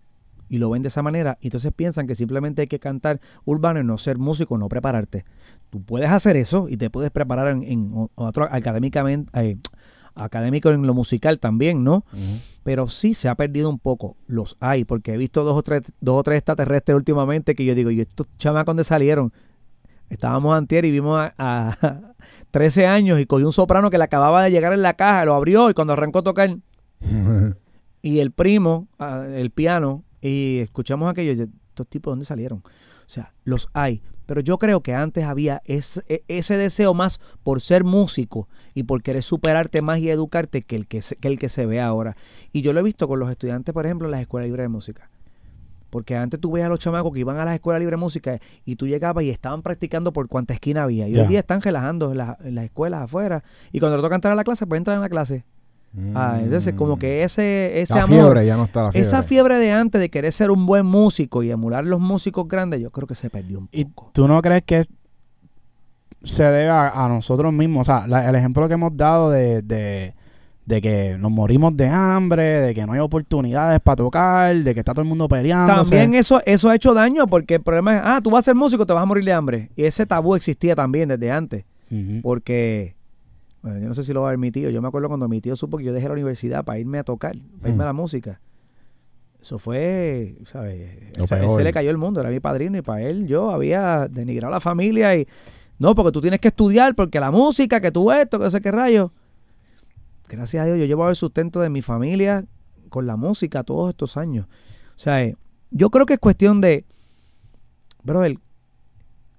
Speaker 1: Y lo ven de esa manera. Y entonces piensan que simplemente hay que cantar urbano y no ser músico, no prepararte. Tú puedes hacer eso y te puedes preparar en, en académicamente, eh, académico en lo musical también, ¿no? Pero sí se ha perdido un poco. Los hay, porque he visto dos o tres, dos o tres extraterrestres últimamente que yo digo, ¿y estos chamacos dónde salieron? Estábamos antier y vimos a, a 13 años y cogió un soprano que le acababa de llegar en la caja, lo abrió y cuando arrancó a tocar, y el primo, el piano, y escuchamos aquello, estos tipos dónde salieron. O sea, los hay. Pero yo creo que antes había ese, ese deseo más por ser músico y por querer superarte más y educarte que el que, se, que el que se ve ahora. Y yo lo he visto con los estudiantes, por ejemplo, en las escuelas libres de música. Porque antes tú veías a los chamacos que iban a las escuelas libres de música y tú llegabas y estaban practicando por cuánta esquina había. Y hoy día están relajando en, las- en las escuelas afuera. Y cuando le toca entrar a la clase, pues entran a la clase. Ah, entonces, como que ese, ese
Speaker 3: Mm. la
Speaker 1: amor,
Speaker 3: fiebre, ya no está la fiebre.
Speaker 1: esa fiebre de antes de querer ser un buen músico y emular los músicos grandes, yo creo que se perdió un
Speaker 2: ¿Y
Speaker 1: poco.
Speaker 2: tú no crees que se debe a, a nosotros mismos? O sea, la- el ejemplo que hemos dado de, de, de que nos morimos de hambre, de que no hay oportunidades para tocar, de que está todo el mundo peleando.
Speaker 1: También eso, eso ha hecho daño porque el problema es, ah, tú vas a ser músico, te vas a morir de hambre. Y ese tabú existía también desde antes. Porque, bueno, yo no sé si lo va a ver mi tío. Yo me acuerdo cuando mi tío supo que yo dejé la universidad para irme a tocar, para irme a la música. Eso fue, ¿sabes? Él se- él
Speaker 3: peor.
Speaker 1: se le cayó el mundo, era mi padrino y para él yo había denigrado a la familia y, no, porque tú tienes que estudiar, porque la música, que tú esto, que no sé qué rayo. Gracias a Dios, yo llevo el sustento de mi familia con la música todos estos años. O sea, eh, yo creo que es cuestión de, brother,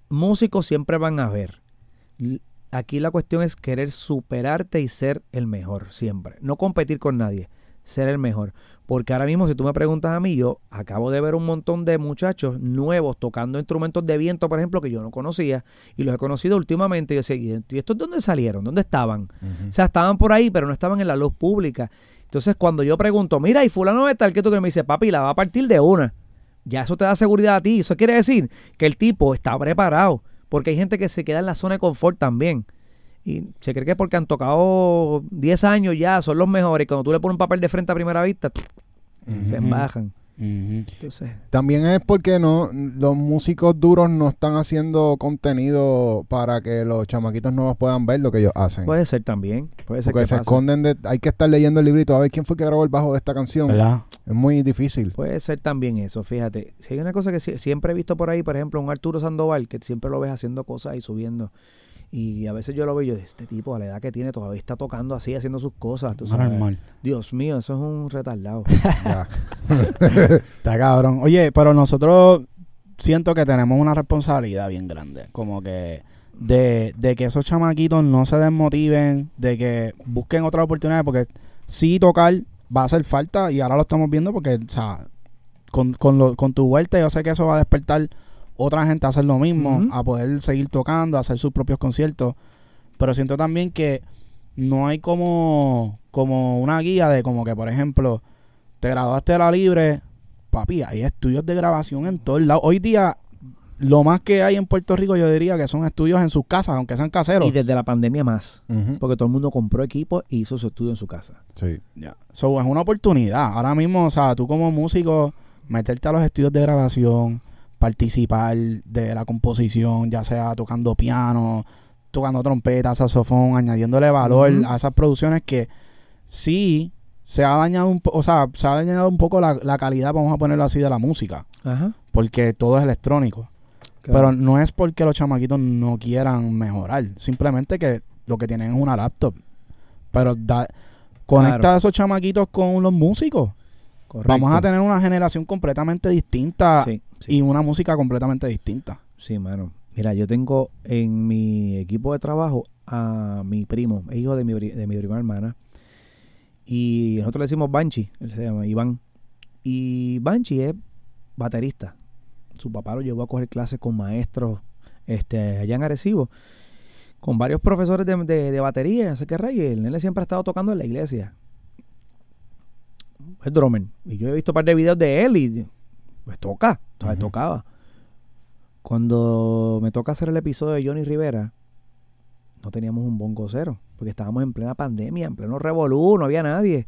Speaker 1: músicos siempre van a haber. Aquí la cuestión es querer superarte y ser el mejor siempre. No competir con nadie, ser el mejor. Porque ahora mismo, si tú me preguntas a mí, yo acabo de ver un montón de muchachos nuevos tocando instrumentos de viento, por ejemplo, que yo no conocía y los he conocido últimamente. Y yo decía, ¿y estos dónde salieron? ¿Dónde estaban? O sea, estaban por ahí, pero no estaban en la luz pública. Entonces, cuando yo pregunto, mira, y fulano de tal, que tú crees? Me dice, papi, la va a partir de una. Ya eso te da seguridad a ti. Eso quiere decir que el tipo está preparado. Porque hay gente que se queda en la zona de confort también. Y se cree que porque han tocado 10 años ya son los mejores. Y cuando tú le pones un papel de frente a primera vista, se
Speaker 2: Ujú.
Speaker 1: Entonces,
Speaker 3: También es porque no los músicos duros no están haciendo contenido para que los chamaquitos nuevos puedan ver lo que ellos hacen.
Speaker 1: puede ser también. Puede ser
Speaker 3: porque
Speaker 1: que
Speaker 3: se
Speaker 1: pase.
Speaker 3: esconden de... Hay que estar leyendo el librito a ver quién fue que grabó el bajo de esta canción.
Speaker 2: ¿Verdad?
Speaker 3: Es muy difícil.
Speaker 1: Puede ser también eso, fíjate. Si hay una cosa que sie- siempre he visto por ahí, por ejemplo, un Arturo Sandoval, que siempre lo ves haciendo cosas y subiendo. Y a veces yo lo veo y yo, este tipo a la edad que tiene todavía está tocando así, haciendo sus cosas. tú sabes.
Speaker 2: normal.
Speaker 1: Dios mío, eso es un retardado.
Speaker 2: Está cabrón. Oye, pero nosotros siento que tenemos una responsabilidad bien grande. Como que de, de que esos chamaquitos no se desmotiven, de que busquen otras oportunidades, porque sí tocar va a hacer falta y ahora lo estamos viendo porque, o sea, con, con, lo- con tu vuelta yo sé que eso va a despertar otra gente a hacer lo mismo, a poder seguir tocando, a hacer sus propios conciertos. Pero siento también que no hay como, como una guía de como que, por ejemplo, te graduaste de la libre, papi, hay estudios de grabación en todos lados. Hoy día, lo más que hay en Puerto Rico, yo diría que son estudios en sus casas, aunque sean caseros.
Speaker 1: y desde la pandemia más. Porque todo el mundo compró equipo y hizo su estudio en su casa.
Speaker 3: Sí.
Speaker 2: Ya. So, es una oportunidad. Ahora mismo, o sea, tú como músico, meterte a los estudios de grabación, participar de la composición, ya sea tocando piano, tocando trompeta, saxofón, añadiéndole valor a esas producciones que sí se ha dañado un poco, o sea, se ha dañado un poco la, la calidad, vamos a ponerlo así, de la música,
Speaker 1: Ajá.
Speaker 2: porque todo es electrónico. Pero no es porque los chamaquitos no quieran mejorar, simplemente que lo que tienen es una laptop. Pero da, conecta
Speaker 1: Claro.
Speaker 2: a esos chamaquitos con los músicos.
Speaker 1: Correcto.
Speaker 2: Vamos a tener una generación completamente distinta
Speaker 1: Sí, sí.
Speaker 2: y una música completamente distinta.
Speaker 1: Sí, mano. Mira, yo tengo en mi equipo de trabajo a mi primo, hijo de mi, de mi prima hermana. Y nosotros le decimos Banchi, él se llama Iván. Y Banchi es baterista. Su papá lo llevó a coger clases con maestros este, allá en Arecibo, con varios profesores de, de, de batería, sé qué rey. El nene siempre ha estado tocando en la iglesia. Es drummer. Y yo he visto un par de videos de él y pues toca, tocaba. Cuando me toca hacer el episodio de Johnny Rivera, no teníamos un bongo cero, porque estábamos en plena pandemia, en pleno revolú, no había nadie.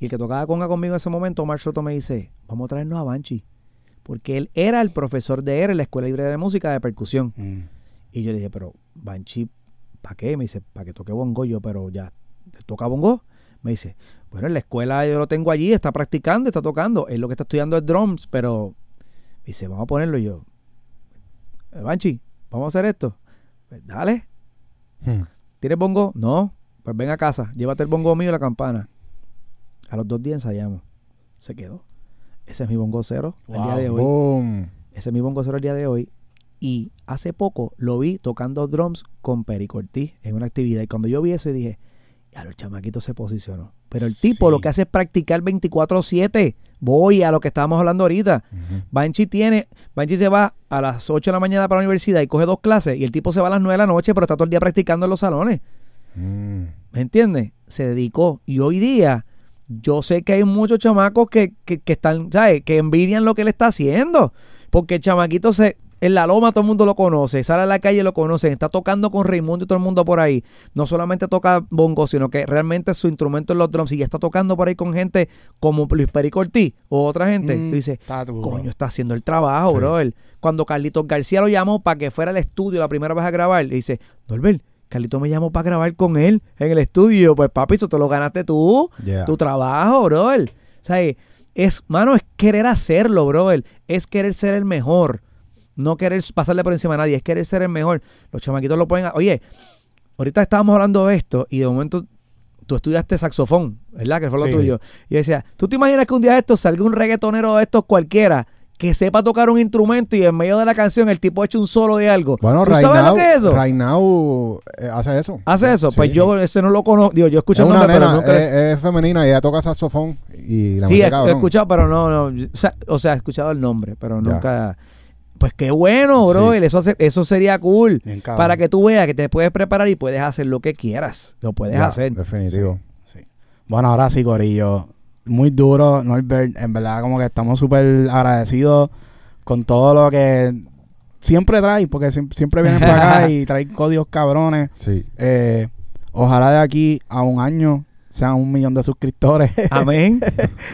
Speaker 1: Y el que tocaba conga conmigo en ese momento, Omar Soto, me dice, vamos a traernos a Banchi, porque él era el profesor de él en la Escuela Libre de Música de Percusión. Y yo le dije, pero Banchi, ¿para qué? Me dice, para que toque bongo yo, pero ya, ¿te toca bongo? Me dice, bueno, en la escuela yo lo tengo allí, está practicando, está tocando. Él lo que está estudiando es drums, pero me dice, vamos a ponerlo Y yo. "Eh, Banchi, vamos a hacer esto. Pues dale,
Speaker 3: Hmm.
Speaker 1: ¿tienes bongo? No, pues ven a casa, llévate el bongo mío y la campana. A los dos días ensayamos. Se quedó. Ese es mi bongo cero el día
Speaker 2: Wow.
Speaker 1: de hoy.
Speaker 3: Boom.
Speaker 1: Ese es mi bongo cero el día de hoy. Y hace poco lo vi tocando drums con Perico Ortiz en una actividad. Y cuando yo vi eso dije, ya el chamaquito se posicionó. Pero el tipo
Speaker 2: Sí.
Speaker 1: lo que hace es practicar 24-7. Voy a lo que estábamos hablando ahorita.
Speaker 3: Ujú.
Speaker 1: Banchi tiene, Banchi se va a las 8 de la mañana para la universidad y coge dos clases. Y el tipo se va a las 9 de la noche, pero está todo el día practicando en los salones.
Speaker 3: Mm.
Speaker 1: ¿Me entiendes? Se dedicó. Y hoy día, yo sé que hay muchos chamacos que, que, que están, ¿sabes? Que envidian lo que él está haciendo. Porque el chamaquito se. En la loma todo el mundo lo conoce, sale a la calle y lo conocen, está tocando con Raimundo y todo el mundo por ahí. No solamente toca bongo, sino que realmente su instrumento es los drums y ya está tocando por ahí con gente como Luis Perico Ortiz o otra gente.
Speaker 2: Mm,
Speaker 1: Tú dices, coño, está haciendo el trabajo,
Speaker 3: Sí.
Speaker 1: brother. Cuando Carlitos García lo llamó para que fuera al estudio la primera vez a grabar, le dice, Norbert, Carlitos me llamó para grabar con él en el estudio. Pues papi, eso te lo ganaste tú,
Speaker 3: Yeah.
Speaker 1: tu trabajo, brother. O sea, es, mano, es querer hacerlo, brother. Es querer ser el mejor. No querer pasarle por encima a nadie, es querer ser el mejor. Los chamaquitos lo pueden... Oye, ahorita estábamos hablando de esto y de momento tú estudiaste saxofón, ¿verdad? Que fue lo
Speaker 2: Sí.
Speaker 1: tuyo. Y decía, ¿tú te imaginas que un día de estos salga un reggaetonero de estos cualquiera que sepa tocar un instrumento y en medio de la canción el tipo eche un solo de algo?
Speaker 3: Bueno,
Speaker 1: ¿Tú
Speaker 3: right
Speaker 1: sabes
Speaker 3: now,
Speaker 1: lo que es eso?
Speaker 3: Right Now, eh, hace eso.
Speaker 1: ¿Hace eso? Pues
Speaker 3: Sí.
Speaker 1: yo ese no lo conozco. Digo, yo escucho
Speaker 3: es
Speaker 1: el nombre, pero
Speaker 3: nena,
Speaker 1: nunca...
Speaker 3: es, es femenina y ella toca saxofón y la
Speaker 1: sí, he, escuchado, pero no, no. O sea, o sea, he escuchado el nombre, pero
Speaker 3: Ya.
Speaker 1: Pues qué bueno, bro.
Speaker 3: Sí.
Speaker 1: Eso, hace- eso sería cool.
Speaker 2: Bien.
Speaker 1: Para que tú veas que te puedes preparar y puedes hacer lo que quieras. Lo puedes
Speaker 3: Ya,
Speaker 1: hacer.
Speaker 3: Definitivo.
Speaker 2: Sí. Bueno, ahora sí, Corillo. Muy duro, Norbert. En verdad, como que estamos súper agradecidos con todo lo que siempre trae, porque siem- siempre vienen para acá y trae códigos cabrones.
Speaker 3: Sí.
Speaker 2: Eh, ojalá de aquí a un año sean un millón de suscriptores.
Speaker 1: Amén.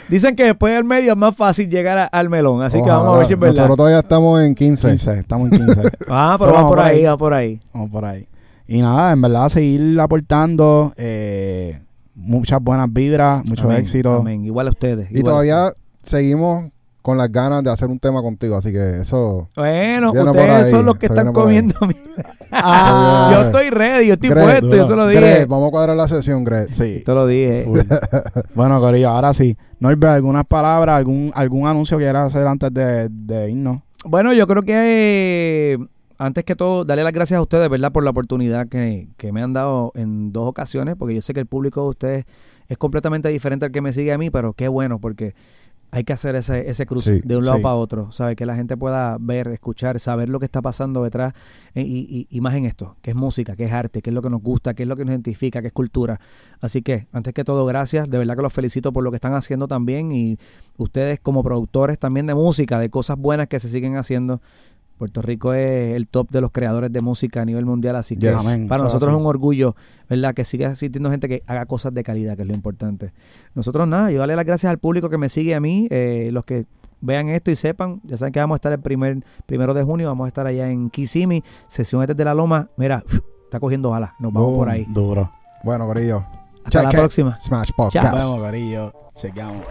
Speaker 1: Dicen que después del medio es más fácil llegar a- al melón. Así que vamos a ver si es verdad.
Speaker 3: Nosotros todavía estamos en 15.
Speaker 2: 15, estamos en 15.
Speaker 1: Ah, pero va por
Speaker 2: por
Speaker 1: ahí,
Speaker 2: ahí.
Speaker 1: va por ahí.
Speaker 2: Vamos por ahí. Y nada, en verdad, seguir aportando. eh, muchas buenas vibras, mucho
Speaker 1: Amén,
Speaker 2: éxito.
Speaker 1: Amén. Igual a ustedes.
Speaker 3: Y
Speaker 1: igual
Speaker 3: todavía seguimos con las ganas de hacer un tema contigo, así que eso...
Speaker 1: Bueno, ustedes
Speaker 3: ahí,
Speaker 1: son los que están comiendo.
Speaker 2: Ah,
Speaker 1: yo estoy ready, yo estoy puesto, yo se lo dije.
Speaker 3: Vamos a cuadrar la sesión, Greg.
Speaker 2: Sí.
Speaker 1: Te lo dije.
Speaker 2: Bueno, Corillo, ahora sí. Norbert, ¿algunas palabras, algún, algún anuncio que quieras hacer antes de, de irnos?
Speaker 1: Bueno, yo creo que antes que todo, darle las gracias a ustedes, ¿verdad? Por la oportunidad que, que me han dado en dos ocasiones, porque yo sé que el público de ustedes es completamente diferente al que me sigue a mí, pero qué bueno, porque hay que hacer ese, ese cruce
Speaker 3: Sí,
Speaker 1: de un lado
Speaker 2: sí.
Speaker 1: para otro, ¿sabes? Que la gente pueda ver, escuchar, saber lo que está pasando detrás eh, y, y, y más en esto, que es música, que es arte, que es lo que nos gusta, que es lo que nos identifica, que es cultura. Así que, antes que todo, gracias. De verdad que los felicito por lo que están haciendo también y ustedes como productores también de música, de cosas buenas que se siguen haciendo. Puerto Rico es el top de los creadores de música a nivel mundial, así que
Speaker 3: Yes.
Speaker 2: Amén.
Speaker 1: para nosotros es un orgullo, ¿verdad? Que siga existiendo gente que haga cosas de calidad, que es lo importante. Nosotros nada, yo darle las gracias al público que me sigue a mí, eh, los que vean esto y sepan, ya saben que vamos a estar el primer primero de junio, vamos a estar allá en Kissimmee, sesión desde la Loma, mira, está cogiendo alas, nos vamos
Speaker 3: Boom.
Speaker 1: por ahí.
Speaker 2: Duro.
Speaker 3: Bueno, Corillo.
Speaker 1: Hasta la
Speaker 3: it.
Speaker 1: próxima.
Speaker 3: Smash
Speaker 1: Chao.
Speaker 3: Podcast.
Speaker 2: Nos vemos, Corillo. Chequeamos.